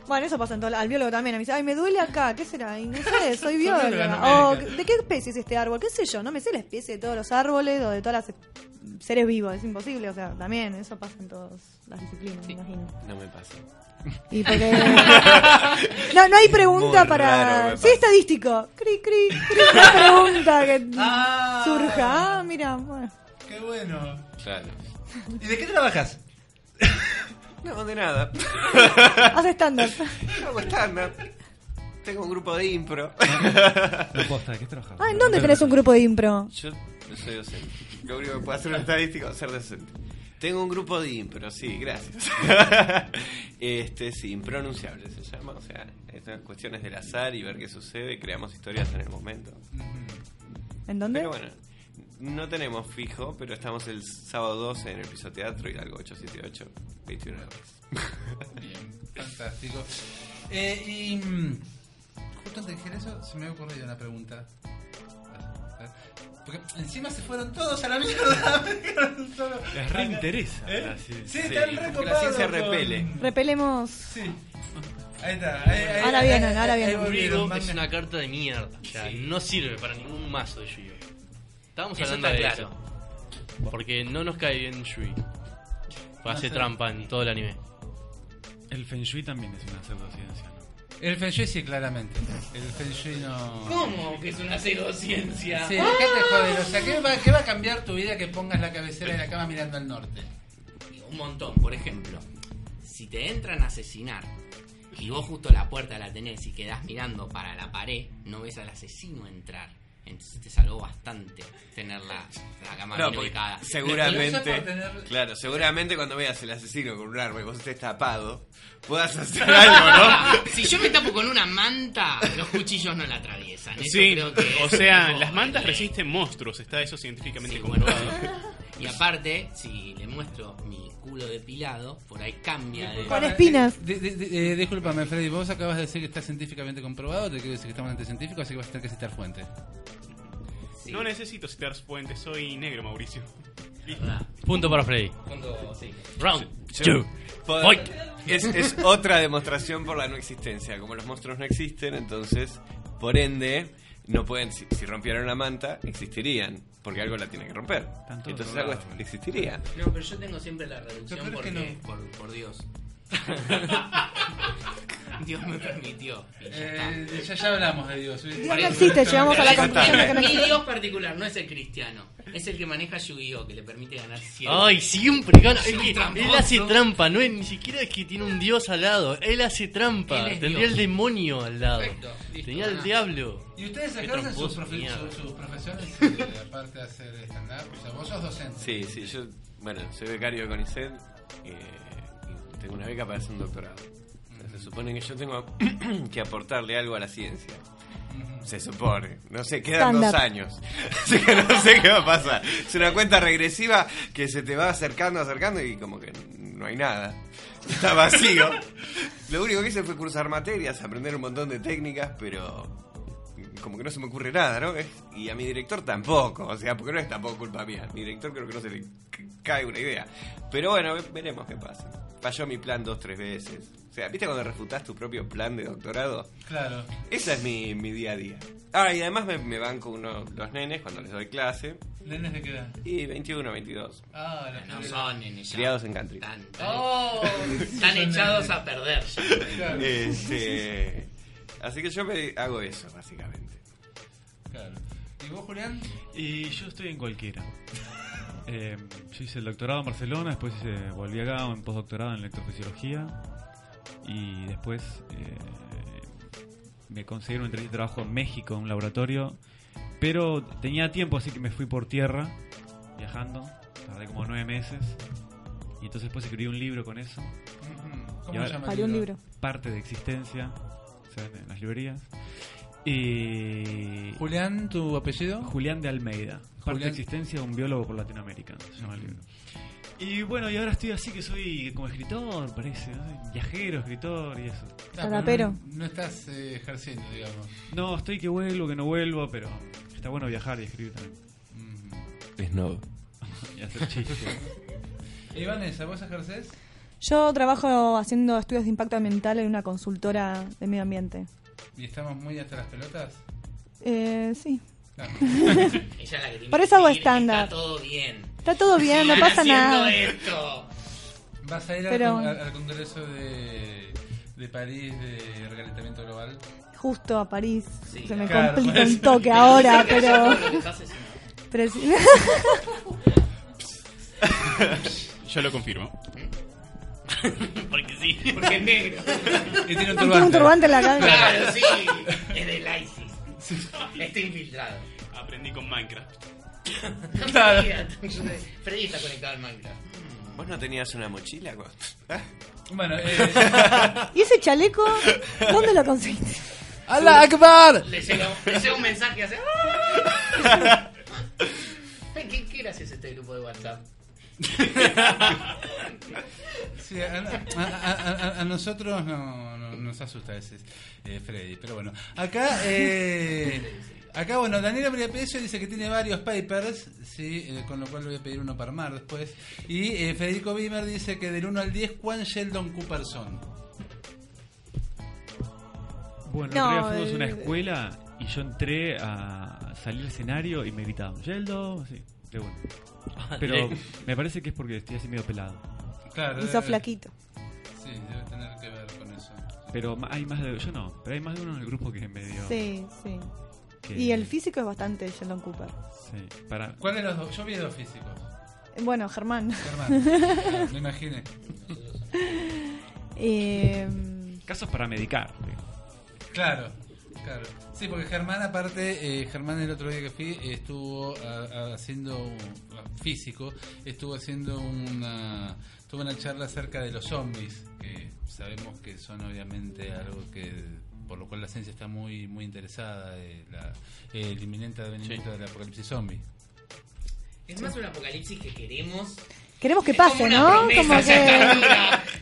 Bueno, eso pasa en todo. Al biólogo también. Me dice, ay, me duele acá. ¿Qué será? Y no sé, soy bióloga, O. ¿de qué especie es este árbol? ¿Qué sé yo? No me sé la especie de todos los árboles o de todas las seres vivos. Es imposible. O sea, también eso pasa en todas las disciplinas, me imagino. No me pasa. Y porque... no, no hay pregunta Muy para... Sí, estadístico. Cri, cri, cri. Una pregunta que Ah. surja. Ah, mira, bueno. Qué bueno. Claro. ¿Y de qué trabajas? No, de nada. Haz estándar. Hago estándar. Tengo un grupo de impro. No posta, ¿de qué trabajas? Ah, ¿en dónde tenés un grupo de impro? Yo soy docente. Lo único que puedo hacer un estadístico es ser docente. Tengo un grupo de impro, sí, gracias. este, sí, impronunciable se llama. O sea, estas cuestiones del azar y ver qué sucede. Creamos historias en el momento. ¿En dónde? Pero bueno, no tenemos fijo, pero estamos el sábado 12 en el piso teatro Hidalgo 878, 21 horas. Bien, fantástico. Eh, y mm, justo antes de dijera eso, se me había ocurrido una pregunta. Porque encima se fueron todos a la mierda. Les reinteresa ¿Eh? la ciencia. Sí, Sí, están la ciencia con- repele. Repelemos. Sí. Ahí está. ahí- ahí- Ahora ahí- vienen, ahora vienen. es una carta de mierda. O sea, no sirve para ningún mazo de Yu-Gi-Oh. Estábamos Eso hablando está de claro. eso. Porque no nos cae bien Yui. No Hace sé. trampa en todo el anime. El Feng Shui también es una pseudociencia, ¿no? El Feng Shui sí, claramente. El Feng Shui no. ¿Cómo que es una pseudociencia? Sí, ¿qué te joder? O sea, ¿qué va, ¿qué va a cambiar tu vida que pongas la cabecera de la cama mirando al norte? Un montón, por ejemplo. Si te entran a asesinar y vos justo la puerta la tenés y quedás mirando para la pared, no ves al asesino entrar. Entonces te salvó bastante tener la, la cama No, bien ubicada. seguramente, claro, seguramente cuando veas el asesino con un arma y vos estés tapado, puedas hacer algo, ¿no? si yo me tapo con una manta, los cuchillos no la atraviesan. Eso Sí, creo que o sea, las mantas resisten monstruos, está eso científicamente Sí, bueno, comprobado. Y aparte, si le muestro mi culo depilado, por ahí cambia de... Con espinas. De- de- de- eh, discúlpame, Freddy, vos acabas de decir que está científicamente comprobado, te quiero decir que estamos ante científico, así que vas a tener que citar fuente. No necesito citar fuentes, soy negro, Mauricio. Punto para Freddy. Punto, sí. Round Yo- two. Es, es otra demostración por la no existencia. Como los monstruos no existen, entonces, por ende, no pueden. Si, si rompieran una manta, existirían. Porque algo la tiene que romper. Entonces algo existiría. No, pero yo tengo siempre la reducción Pero es que porque, no. por, por Dios. Dios me permitió. y ya Eh, ya, ya hablamos de Dios. Dios no existe, llegamos a la conclusión de que no Mi. Dios particular no es el cristiano, es el que maneja Yu-Gi-Oh! que le permite ganar siempre. Ay, siempre gana. Es que él hace trampa, no es ni siquiera es que tiene un dios al lado. Él hace trampa. Tendría Dios. el demonio al lado. Perfecto, listo, Tenía el diablo. ¿Y ustedes ejercen sus, profe- sus- profesiones eh, aparte de hacer stand-up? O sea, vos sos docente. Sí, sí, yo, bueno, soy becario de CONICET eh, tengo una beca para hacer un doctorado. Se supone que yo tengo que aportarle algo a la ciencia. Se supone. No sé, quedan dos años. Así que no sé qué va a pasar. Es una cuenta regresiva que se te va acercando, acercando y como que no hay nada. Está vacío. Lo único que hice fue cursar materias, aprender un montón de técnicas, pero como que no se me ocurre nada, ¿no? Y a mi director tampoco, o sea, porque no es tampoco culpa mía. Mi director creo que no se le cae una idea. Pero bueno, ve- veremos qué pasa. Falló mi plan dos, tres veces. O sea, ¿viste cuando refutás tu propio plan de doctorado? Claro. Ese es mi, mi día a día. Ah, y además me, me van con uno, los nenes cuando les doy clase. ¿Nenes de qué edad? Y 21, 22. Ah, No son nenes ya. Criados en country. Están- Oh, están echados a perder ya. Claro. Este, así que yo me hago eso, básicamente. Claro. ¿Y vos, Julián? Y yo estoy en cualquiera. Eh, yo hice el doctorado en Barcelona, después hice, volví acá en postdoctorado en electrofisiología y después eh, me conseguí una entrevista de trabajo en México, en un laboratorio, pero tenía tiempo, así que me fui por tierra, viajando, tardé como nueve meses y entonces después escribí un libro con eso. ¿Cómo Y ahora- se llama el un libro? Parte de existencia, en las librerías. Y Julián, ¿tu apellido? Julián de Almeida. Parte Julián- de existencia de un biólogo por Latinoamérica, se llama el libro. Y bueno, y ahora estoy así que soy como escritor, parece, ¿no? viajero, escritor y eso. Ah, pero. No, no estás eh, ejerciendo, digamos. No, estoy que vuelvo, que no vuelvo, pero está bueno viajar y escribir también. Es no. y hacer chistes. ¿Y Vanessa, vos ejercés? Yo trabajo haciendo estudios de impacto ambiental en una consultora de medio ambiente. ¿Y estamos muy hasta las pelotas? Eh, sí. Claro. Ella es la que tiene Por eso hago stand-up. Está todo bien. Está todo bien, no pasa nada. esto. ¿Vas a ir al Pero- al, al Congreso de, de París de recalentamiento global? Justo a París. Se me Claro, complica un toque ahora, pero. pero sí. Yo lo confirmo. Porque sí. Porque es negro. Y tiene un Y tiene un turbante en la cabeza. Claro, sí. Es del ISIS. Está infiltrado. Aprendí con Minecraft. Claro. Freddy está conectado al Minecraft. ¿Vos no tenías una mochila? ¿Ah? Bueno, eh, ¿Y ese chaleco? ¿Dónde lo conseguiste? ¡Allah Akbar! Le llega, le llega un mensaje y hace. Ay, ¿Qué, qué gracioso este grupo de WhatsApp? Sí, a, a- a- a- nosotros no, no- nos asusta a veces eh, Freddy, pero bueno. Acá, eh, acá bueno, Daniela María dice que tiene varios papers, sí, eh, con lo cual le voy a pedir uno para armar después. Y eh, Federico Bimer dice que del 1 al 10, ¿cuán Sheldon Cooper son? Bueno, No, fuimos a una eh, escuela y yo entré a salir al escenario y me gritaban, Yeldo, sí, de bueno. Pero me parece que es porque estoy así medio pelado. Claro, Y sos flaquito. Sí, debe tener que ver con eso. Pero hay más de, yo no, pero hay más de uno en el grupo que es medio... Sí, sí. que- Y el físico es bastante Sheldon Cooper. Sí, para... ¿Cuál de los dos? Yo vi dos físicos. Bueno, Germán. Germán. Me imaginé. Eh, Casos para medicar. digo. Claro, claro. Sí, porque Germán, aparte, eh, Germán el otro día que fui estuvo a- a- haciendo un- físico, estuvo haciendo una, tuvo una charla acerca de los zombies, que sabemos que son obviamente algo que por lo cual la ciencia está muy muy interesada de la, eh, el inminente advenimiento del apocalipsis zombie. Es más un apocalipsis que queremos. queremos que Es como pase, una ¿no? promesa Como que.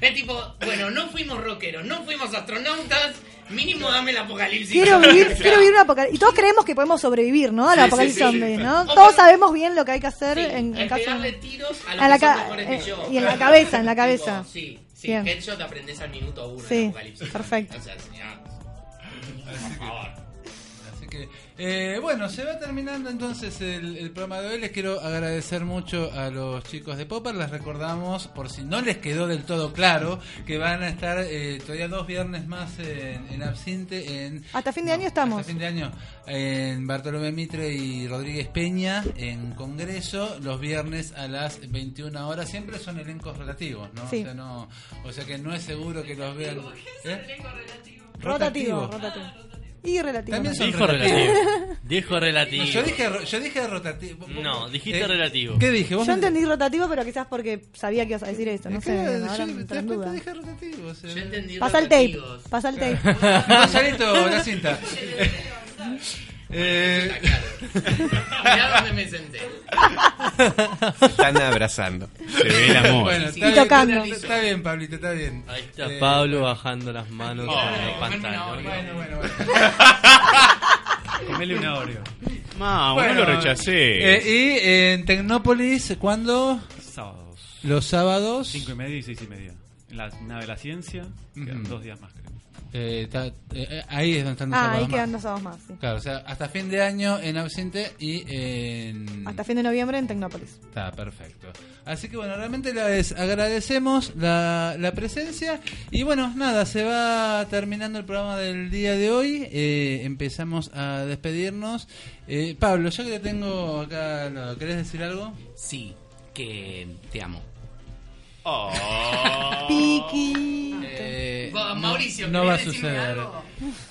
Bueno, no fuimos rockeros, no fuimos astronautas, mínimo dame el apocalipsis. Quiero vivir, quiero vivir un apocalipsis. Y todos creemos que podemos sobrevivir, ¿no? Al Sí, apocalipsis sí, zombie, sí. ¿no? O Todos sabemos bien lo que hay que hacer en, en caso pegarle tiros a los a la que son ca- mejores eh, que yo. y en la cabeza, en la cabeza. Tipo, sí, sí, Bien. headshot aprendes al minuto uno Sí, en apocalipsis. perfecto. O sea, Por favor. Así que, eh, bueno, se va terminando entonces el, el programa de hoy. Les quiero agradecer mucho a los chicos de Popper. Les recordamos, por si no les quedó del todo claro, que van a estar eh, todavía dos viernes más en, en Absinte. En, Hasta fin de año estamos. hasta fin de año en Bartolomé Mitre y Rodríguez Peña en Congreso los viernes a las 21 horas siempre son elencos relativos no Sí. o sea no o sea que no es seguro que los vean ¿Eh? Rotativo, rotativo. Y relativo. También son Dijo relativos. relativo. Dijo relativo. No, yo dije ro- yo dije rotativo No, dijiste Eh, relativo. ¿qué dije? ¿Vos Yo entendí rotativo, pero quizás porque sabía que ibas a decir esto. No Es sé, que ahora yo- te duda. dije rotativo o sea. Yo entendí Pasa el tape, pasa el tape. Gonzalito, la cinta. Eh, Mirá dónde me senté. Se están abrazando. Se ve el amor. Bueno, está, y bien, tocando. está, está bien, Pablito, está bien. Ahí está Eh, Pablo bajando las manos Oh, con los pantalones. Bueno, bueno, bueno. Comele un Oreo. Ma, Bueno, no lo rechacé. eh, y en Tecnópolis, ¿cuándo? Sábados. Los sábados. Cinco y media y seis y media. En la nave de la ciencia, quedan Ujú. dos días más. Eh, eh, ahí es donde están los Ah, sábados ahí más. quedan dos sábados más. sí. Claro, o sea, hasta fin de año en Ausente y en... Hasta fin de noviembre en Tecnópolis. Está perfecto. Así que bueno, realmente les agradecemos la, la presencia. Y bueno, nada, se va terminando el programa del día de hoy. Eh, empezamos a despedirnos. Eh, Pablo, ya que te tengo acá, ¿querés decir algo? Sí, que te amo. Oh. Piqui. Eh, Mauricio, no, no va a ¿querés decirme suceder. algo?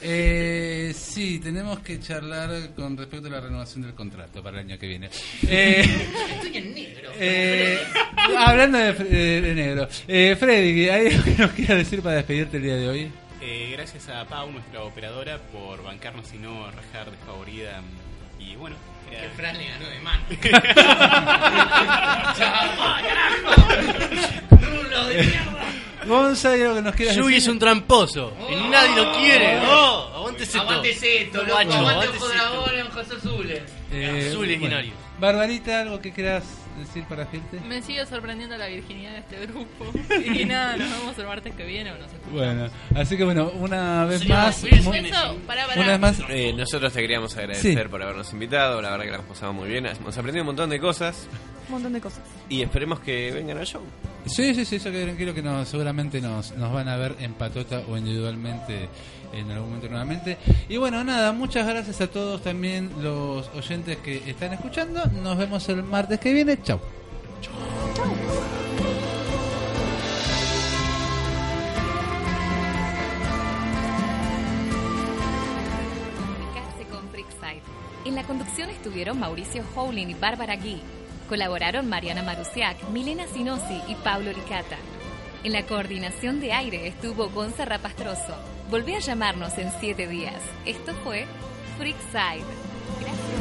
Eh, sí, tenemos que charlar con respecto a la renovación del contrato para el año que viene. Eh, Estoy en negro. eh, hablando de, de- de negro, eh, Freddy, ¿hay algo que nos quieras decir para despedirte el día de hoy? Eh, gracias a Pau, nuestra operadora, por bancarnos y no rajar desfavorida. Y bueno, Que Fran le ganó de mano. ¡Rulo de mierda! Gonza, ¿hay algo que nos quieras Yugi es un tramposo. Y nadie lo quiere. ¡Oh! Aguántese todo. Aguántese esto, loco. Aguante aguántese ojo esto. dragón en ojos azules. Eh, Azules bueno. binarios. Barbarita, ¿algo que quieras decir para gente? Me sigue sorprendiendo la virginidad de este grupo. Y nada, nos vemos el martes que viene o no sé. Bueno, así que bueno, una vez Sí, más... eso, pará, pará. Una vez más... Eh, nosotros te queríamos agradecer Sí. por habernos invitado, la verdad que la hemos pasado muy bien, hemos aprendido un montón de cosas Un montón de cosas. y esperemos que vengan al show. Sí, sí, sí, eso que tranquilo que nos, seguramente nos, nos van a ver en patota o individualmente en algún momento nuevamente. Y bueno, nada, muchas gracias a todos también los oyentes que están escuchando. Nos vemos el martes que viene. Chau. Comunicarse con Freakside. En la conducción estuvieron Mauricio Howling y Bárbara Gui. Colaboraron Mariana Marusiak, Milena Sinosi y Pablo Licata. En la coordinación de aire estuvo Gonza Rapastroso. Volví a llamarnos en siete días. Esto fue Freakside. Gracias.